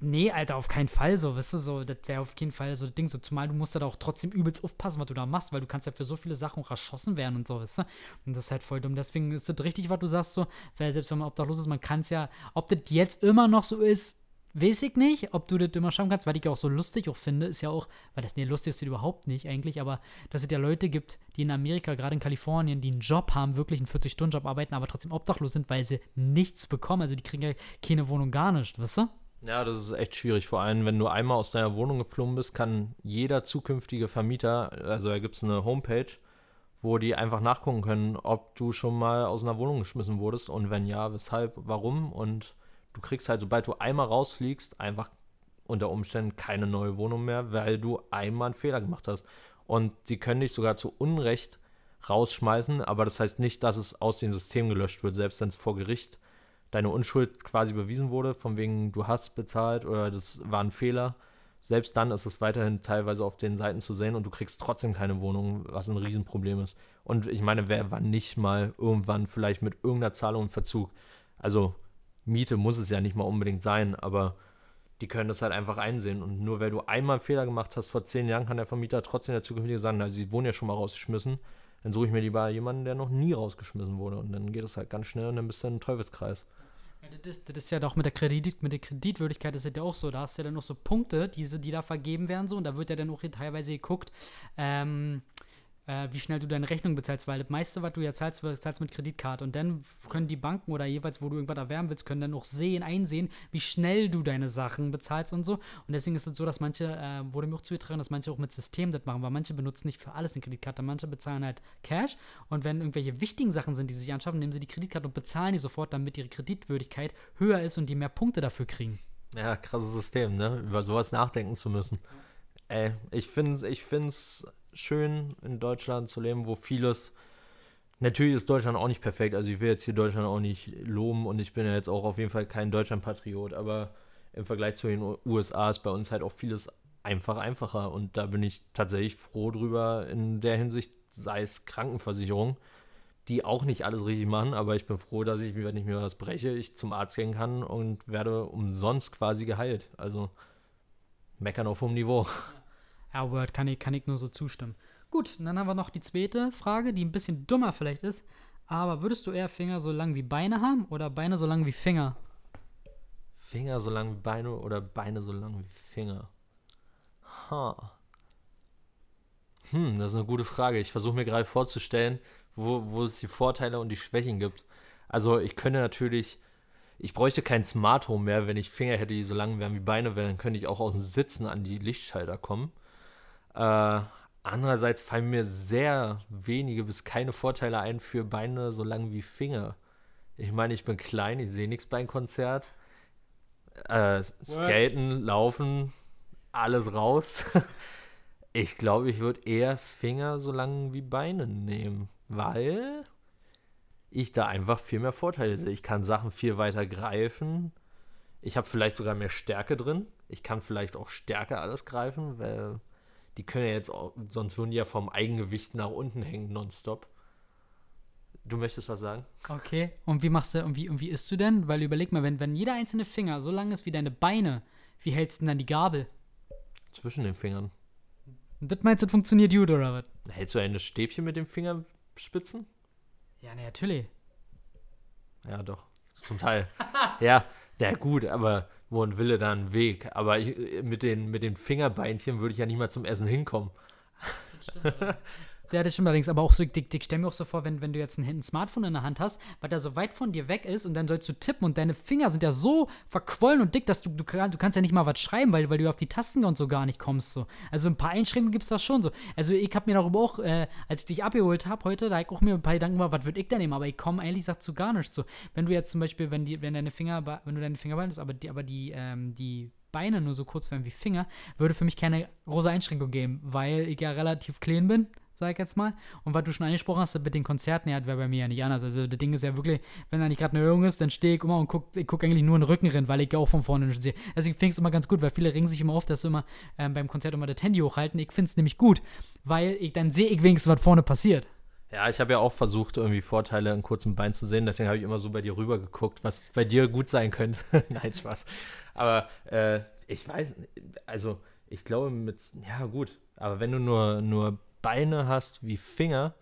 Nee, Alter, auf keinen Fall so, weißt du, so, das wäre auf jeden Fall so das Ding, so, zumal du musst da auch trotzdem übelst aufpassen, was du da machst, weil du kannst ja für so viele Sachen auch erschossen werden und so, weißt du, und das ist halt voll dumm, deswegen ist das richtig, was du sagst, so, weil selbst wenn man obdachlos ist, man kann es ja, ob das jetzt immer noch so ist, weiß ich nicht, ob du das immer schaffen kannst, weil ich ja auch so lustig auch finde, ist ja auch, weil das nee, lustig ist überhaupt nicht eigentlich, aber dass es ja Leute gibt, die in Amerika, gerade in Kalifornien, die einen Job haben, wirklich einen 40-Stunden-Job arbeiten, aber trotzdem obdachlos sind, weil sie nichts bekommen, also die kriegen ja keine Wohnung gar nicht, weißt du? Ja, das ist echt schwierig. Vor allem, wenn du einmal aus deiner Wohnung geflogen bist, kann jeder zukünftige Vermieter, also da gibt es eine Homepage, wo die einfach nachgucken können, ob du schon mal aus einer Wohnung geschmissen wurdest und wenn ja, weshalb, warum. Und du kriegst halt, sobald du einmal rausfliegst, einfach unter Umständen keine neue Wohnung mehr, weil du einmal einen Fehler gemacht hast. Und die können dich sogar zu Unrecht rausschmeißen, aber das heißt nicht, dass es aus dem System gelöscht wird, selbst wenn es vor Gericht deine Unschuld quasi bewiesen wurde, von wegen du hast bezahlt oder das war ein Fehler, selbst dann ist es weiterhin teilweise auf den Seiten zu sehen und du kriegst trotzdem keine Wohnung, was ein Riesenproblem ist. Und ich meine, wer war nicht mal irgendwann vielleicht mit irgendeiner Zahlung in Verzug? Also Miete muss es ja nicht mal unbedingt sein, aber die können das halt einfach einsehen. Und nur weil du einmal einen Fehler gemacht hast vor zehn Jahren, kann der Vermieter trotzdem der zukünftige sagen, na, sie wurden ja schon mal rausgeschmissen, dann suche ich mir lieber jemanden, der noch nie rausgeschmissen wurde. Und dann geht es halt ganz schnell und dann bist du in einem Teufelskreis. Ja, das, ist, das, ist ja doch mit der, Kredit, mit der Kreditwürdigkeit ist ja auch so. Da hast du ja dann noch so Punkte, diese, die da vergeben werden, so, und da wird ja dann auch teilweise geguckt, ähm, äh, wie schnell du deine Rechnung bezahlst, weil das meiste, was du ja zahlst, zahlst mit Kreditkarte. Und dann können die Banken oder jeweils, wo du irgendwas erwerben willst, können dann auch sehen, einsehen, wie schnell du deine Sachen bezahlst und so. Und deswegen ist es so, dass manche, äh, wurde mir auch zugetragen, dass manche auch mit System das machen, weil manche benutzen nicht für alles eine Kreditkarte, manche bezahlen halt Cash. Und wenn irgendwelche wichtigen Sachen sind, die sie sich anschaffen, nehmen sie die Kreditkarte und bezahlen die sofort, damit ihre Kreditwürdigkeit höher ist und die mehr Punkte dafür kriegen. Ja, krasses System, ne? Über sowas nachdenken zu müssen. Ey, ich finde es ich find's schön, in Deutschland zu leben, wo vieles. Natürlich ist Deutschland auch nicht perfekt, also ich will jetzt hier Deutschland auch nicht loben und ich bin ja jetzt auch auf jeden Fall kein Deutschland-Patriot, aber im Vergleich zu den USA ist bei uns halt auch vieles einfach einfacher und da bin ich tatsächlich froh drüber in der Hinsicht, sei es Krankenversicherung, die auch nicht alles richtig machen, aber ich bin froh, dass ich, wenn ich mir was breche, ich zum Arzt gehen kann und werde umsonst quasi geheilt. Also meckern auf hohem Niveau. Ja, Word kann ich, kann ich nur so zustimmen. Gut, dann haben wir noch die zweite Frage, die ein bisschen dummer vielleicht ist. Aber würdest du eher Finger so lang wie Beine haben oder Beine so lang wie Finger? Finger so lang wie Beine oder Beine so lang wie Finger? Ha. Hm, das ist eine gute Frage. Ich versuche mir gerade vorzustellen, wo, wo es die Vorteile und die Schwächen gibt. Also ich könnte natürlich, ich bräuchte kein Smart Home mehr, wenn ich Finger hätte, die so lang wären wie Beine wären, dann könnte ich auch aus dem Sitzen an die Lichtschalter kommen. Äh, andererseits fallen mir sehr wenige bis keine Vorteile ein für Beine so lang wie Finger. Ich meine, ich bin klein, ich sehe nichts beim Konzert. Äh, skaten, laufen, alles raus. ich glaube, ich würde eher Finger so lang wie Beine nehmen, weil ich da einfach viel mehr Vorteile sehe. Ich kann Sachen viel weiter greifen. Ich habe vielleicht sogar mehr Stärke drin. Ich kann vielleicht auch stärker alles greifen, weil die können ja jetzt auch, sonst würden die ja vom Eigengewicht nach unten hängen, nonstop. Du möchtest was sagen? Okay. Und wie machst du, und wie, und wie isst du denn? Weil überleg mal, wenn, wenn jeder einzelne Finger so lang ist wie deine Beine, wie hältst du denn dann die Gabel? Zwischen den Fingern. Und das meinst du, das funktioniert gut, oder was? Hältst du ein Stäbchen mit den Fingerspitzen? Ja, ne, natürlich. Ja, doch. Zum Teil. ja, ja, gut, aber wo ein Wille, da ein Weg. Aber ich, mit, den, mit den Fingerbeinchen würde ich ja nicht mal zum Essen hinkommen. Das stimmt Ja, das stimmt allerdings, aber auch so, ich, ich stelle mir auch so vor, wenn, wenn du jetzt ein, ein, Smartphone in der Hand hast, weil der so weit von dir weg ist und dann sollst du tippen und deine Finger sind ja so verquollen und dick, dass du, du, du kannst ja nicht mal was schreiben, weil, weil du auf die Tasten und so gar nicht kommst. So. Also ein paar Einschränkungen gibt es da schon so. Also ich habe mir darüber auch, äh, als ich dich abgeholt habe heute, da habe ich auch mir ein paar Gedanken gemacht, was würde ich da nehmen, aber ich komme ehrlich gesagt zu gar nichts so. Wenn du jetzt zum Beispiel, wenn, die, wenn deine Finger, wenn du deine Finger behaltest, aber die, aber die, ähm, die Beine nur so kurz werden wie Finger, würde für mich keine große Einschränkung geben, weil ich ja relativ clean bin sag ich jetzt mal. Und was du schon angesprochen hast, mit den Konzerten, ja, wäre bei mir ja nicht anders. Also, das Ding ist ja wirklich, wenn da nicht gerade eine Erhöhung ist, dann stehe ich immer und gucke guck eigentlich nur in den Rückenrind, weil ich ja auch von vorne nicht sehe. Deswegen finde ich es immer ganz gut, weil viele ringen sich immer auf, dass sie immer ähm, beim Konzert immer das Handy hochhalten. Ich finde es nämlich gut, weil ich dann sehe ich wenigstens, was vorne passiert. Ja, ich habe ja auch versucht, irgendwie Vorteile in kurzem Bein zu sehen. Deswegen habe ich immer so bei dir rüber geguckt, was bei dir gut sein könnte. Nein, Spaß. Aber äh, ich weiß, also ich glaube mit, ja gut, aber wenn du nur, nur Beine hast wie Finger,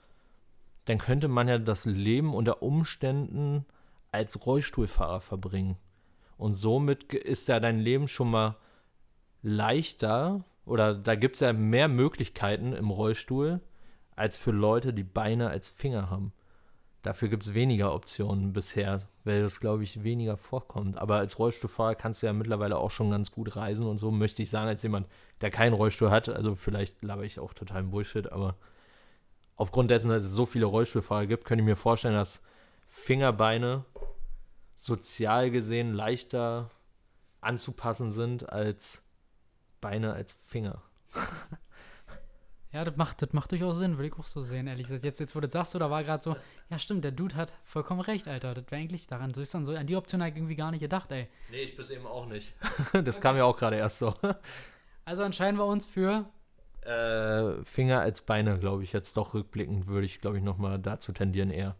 dann könnte man ja das Leben unter Umständen als Rollstuhlfahrer verbringen. Und somit ist ja dein Leben schon mal leichter oder da gibt es ja mehr Möglichkeiten im Rollstuhl als für Leute, die Beine als Finger haben. Dafür gibt es weniger Optionen bisher, weil das, glaube ich, weniger vorkommt. Aber als Rollstuhlfahrer kannst du ja mittlerweile auch schon ganz gut reisen und so, möchte ich sagen, als jemand, der keinen Rollstuhl hat. Also vielleicht laber ich auch totalen Bullshit, aber aufgrund dessen, dass es so viele Rollstuhlfahrer gibt, könnte ich mir vorstellen, dass Fingerbeine sozial gesehen leichter anzupassen sind als Beine als Finger. Ja, das macht, das macht durchaus Sinn, würde ich auch so sehen, ehrlich gesagt. Jetzt, jetzt wo du das sagst, du, da war gerade so, ja stimmt, der Dude hat vollkommen recht, Alter. Das wäre eigentlich daran, so ist dann so, an die Option habe ich irgendwie gar nicht gedacht, ey. Nee, ich bis eben auch nicht. das okay. kam ja auch gerade erst so. Also entscheiden wir uns für äh, Finger als Beine, glaube ich, jetzt doch rückblickend würde ich, glaube ich, nochmal dazu tendieren eher.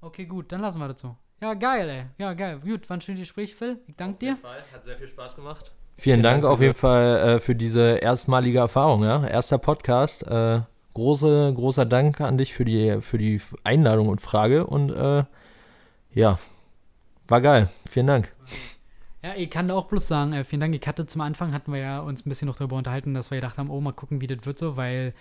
Okay, gut, dann lassen wir das so. Ja, geil, ey. Ja, geil. Gut, war ein schönes Gespräch, Phil. Ich danke dir. Auf jeden Fall. Hat sehr viel Spaß gemacht. Vielen Dank auf jeden Fall äh, für diese erstmalige Erfahrung, ja. Erster Podcast. Äh, große, großer Dank an dich für die, für die Einladung und Frage. Und äh, ja, war geil. Vielen Dank. Ja, ich kann da auch bloß sagen, äh, vielen Dank. Ich hatte zum Anfang, hatten wir ja uns ein bisschen noch darüber unterhalten, dass wir gedacht haben, oh, mal gucken, wie das wird so, weil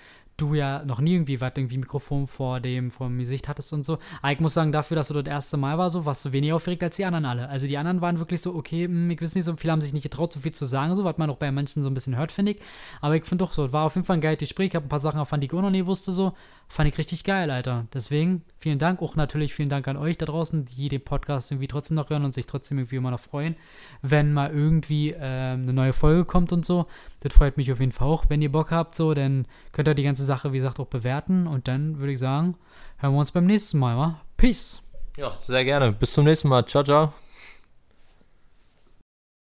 du ja noch nie irgendwie was, irgendwie Mikrofon vor dem, vor dem Gesicht hattest und so. Aber ich muss sagen, dafür, dass du das erste Mal war, so, warst du weniger aufgeregt als die anderen alle. Also die anderen waren wirklich so, okay, hm, ich weiß nicht, so viele haben sich nicht getraut, so viel zu sagen, so, was man auch bei manchen so ein bisschen hört, finde ich. Aber ich finde doch so, war auf jeden Fall ein geiles Gespräch. Ich habe ein paar Sachen erfahren, die ich auch noch nie wusste, so. Fand ich richtig geil, Alter. Deswegen, vielen Dank. Auch natürlich vielen Dank an euch da draußen, die den Podcast irgendwie trotzdem noch hören und sich trotzdem irgendwie immer noch freuen, wenn mal irgendwie ähm, eine neue Folge kommt und so. Das freut mich auf jeden Fall auch. Wenn ihr Bock habt, so, dann könnt ihr die ganze Sache, wie gesagt, auch bewerten. Und dann würde ich sagen, hören wir uns beim nächsten Mal, wa? Peace. Ja, sehr gerne. Bis zum nächsten Mal. Ciao, ciao.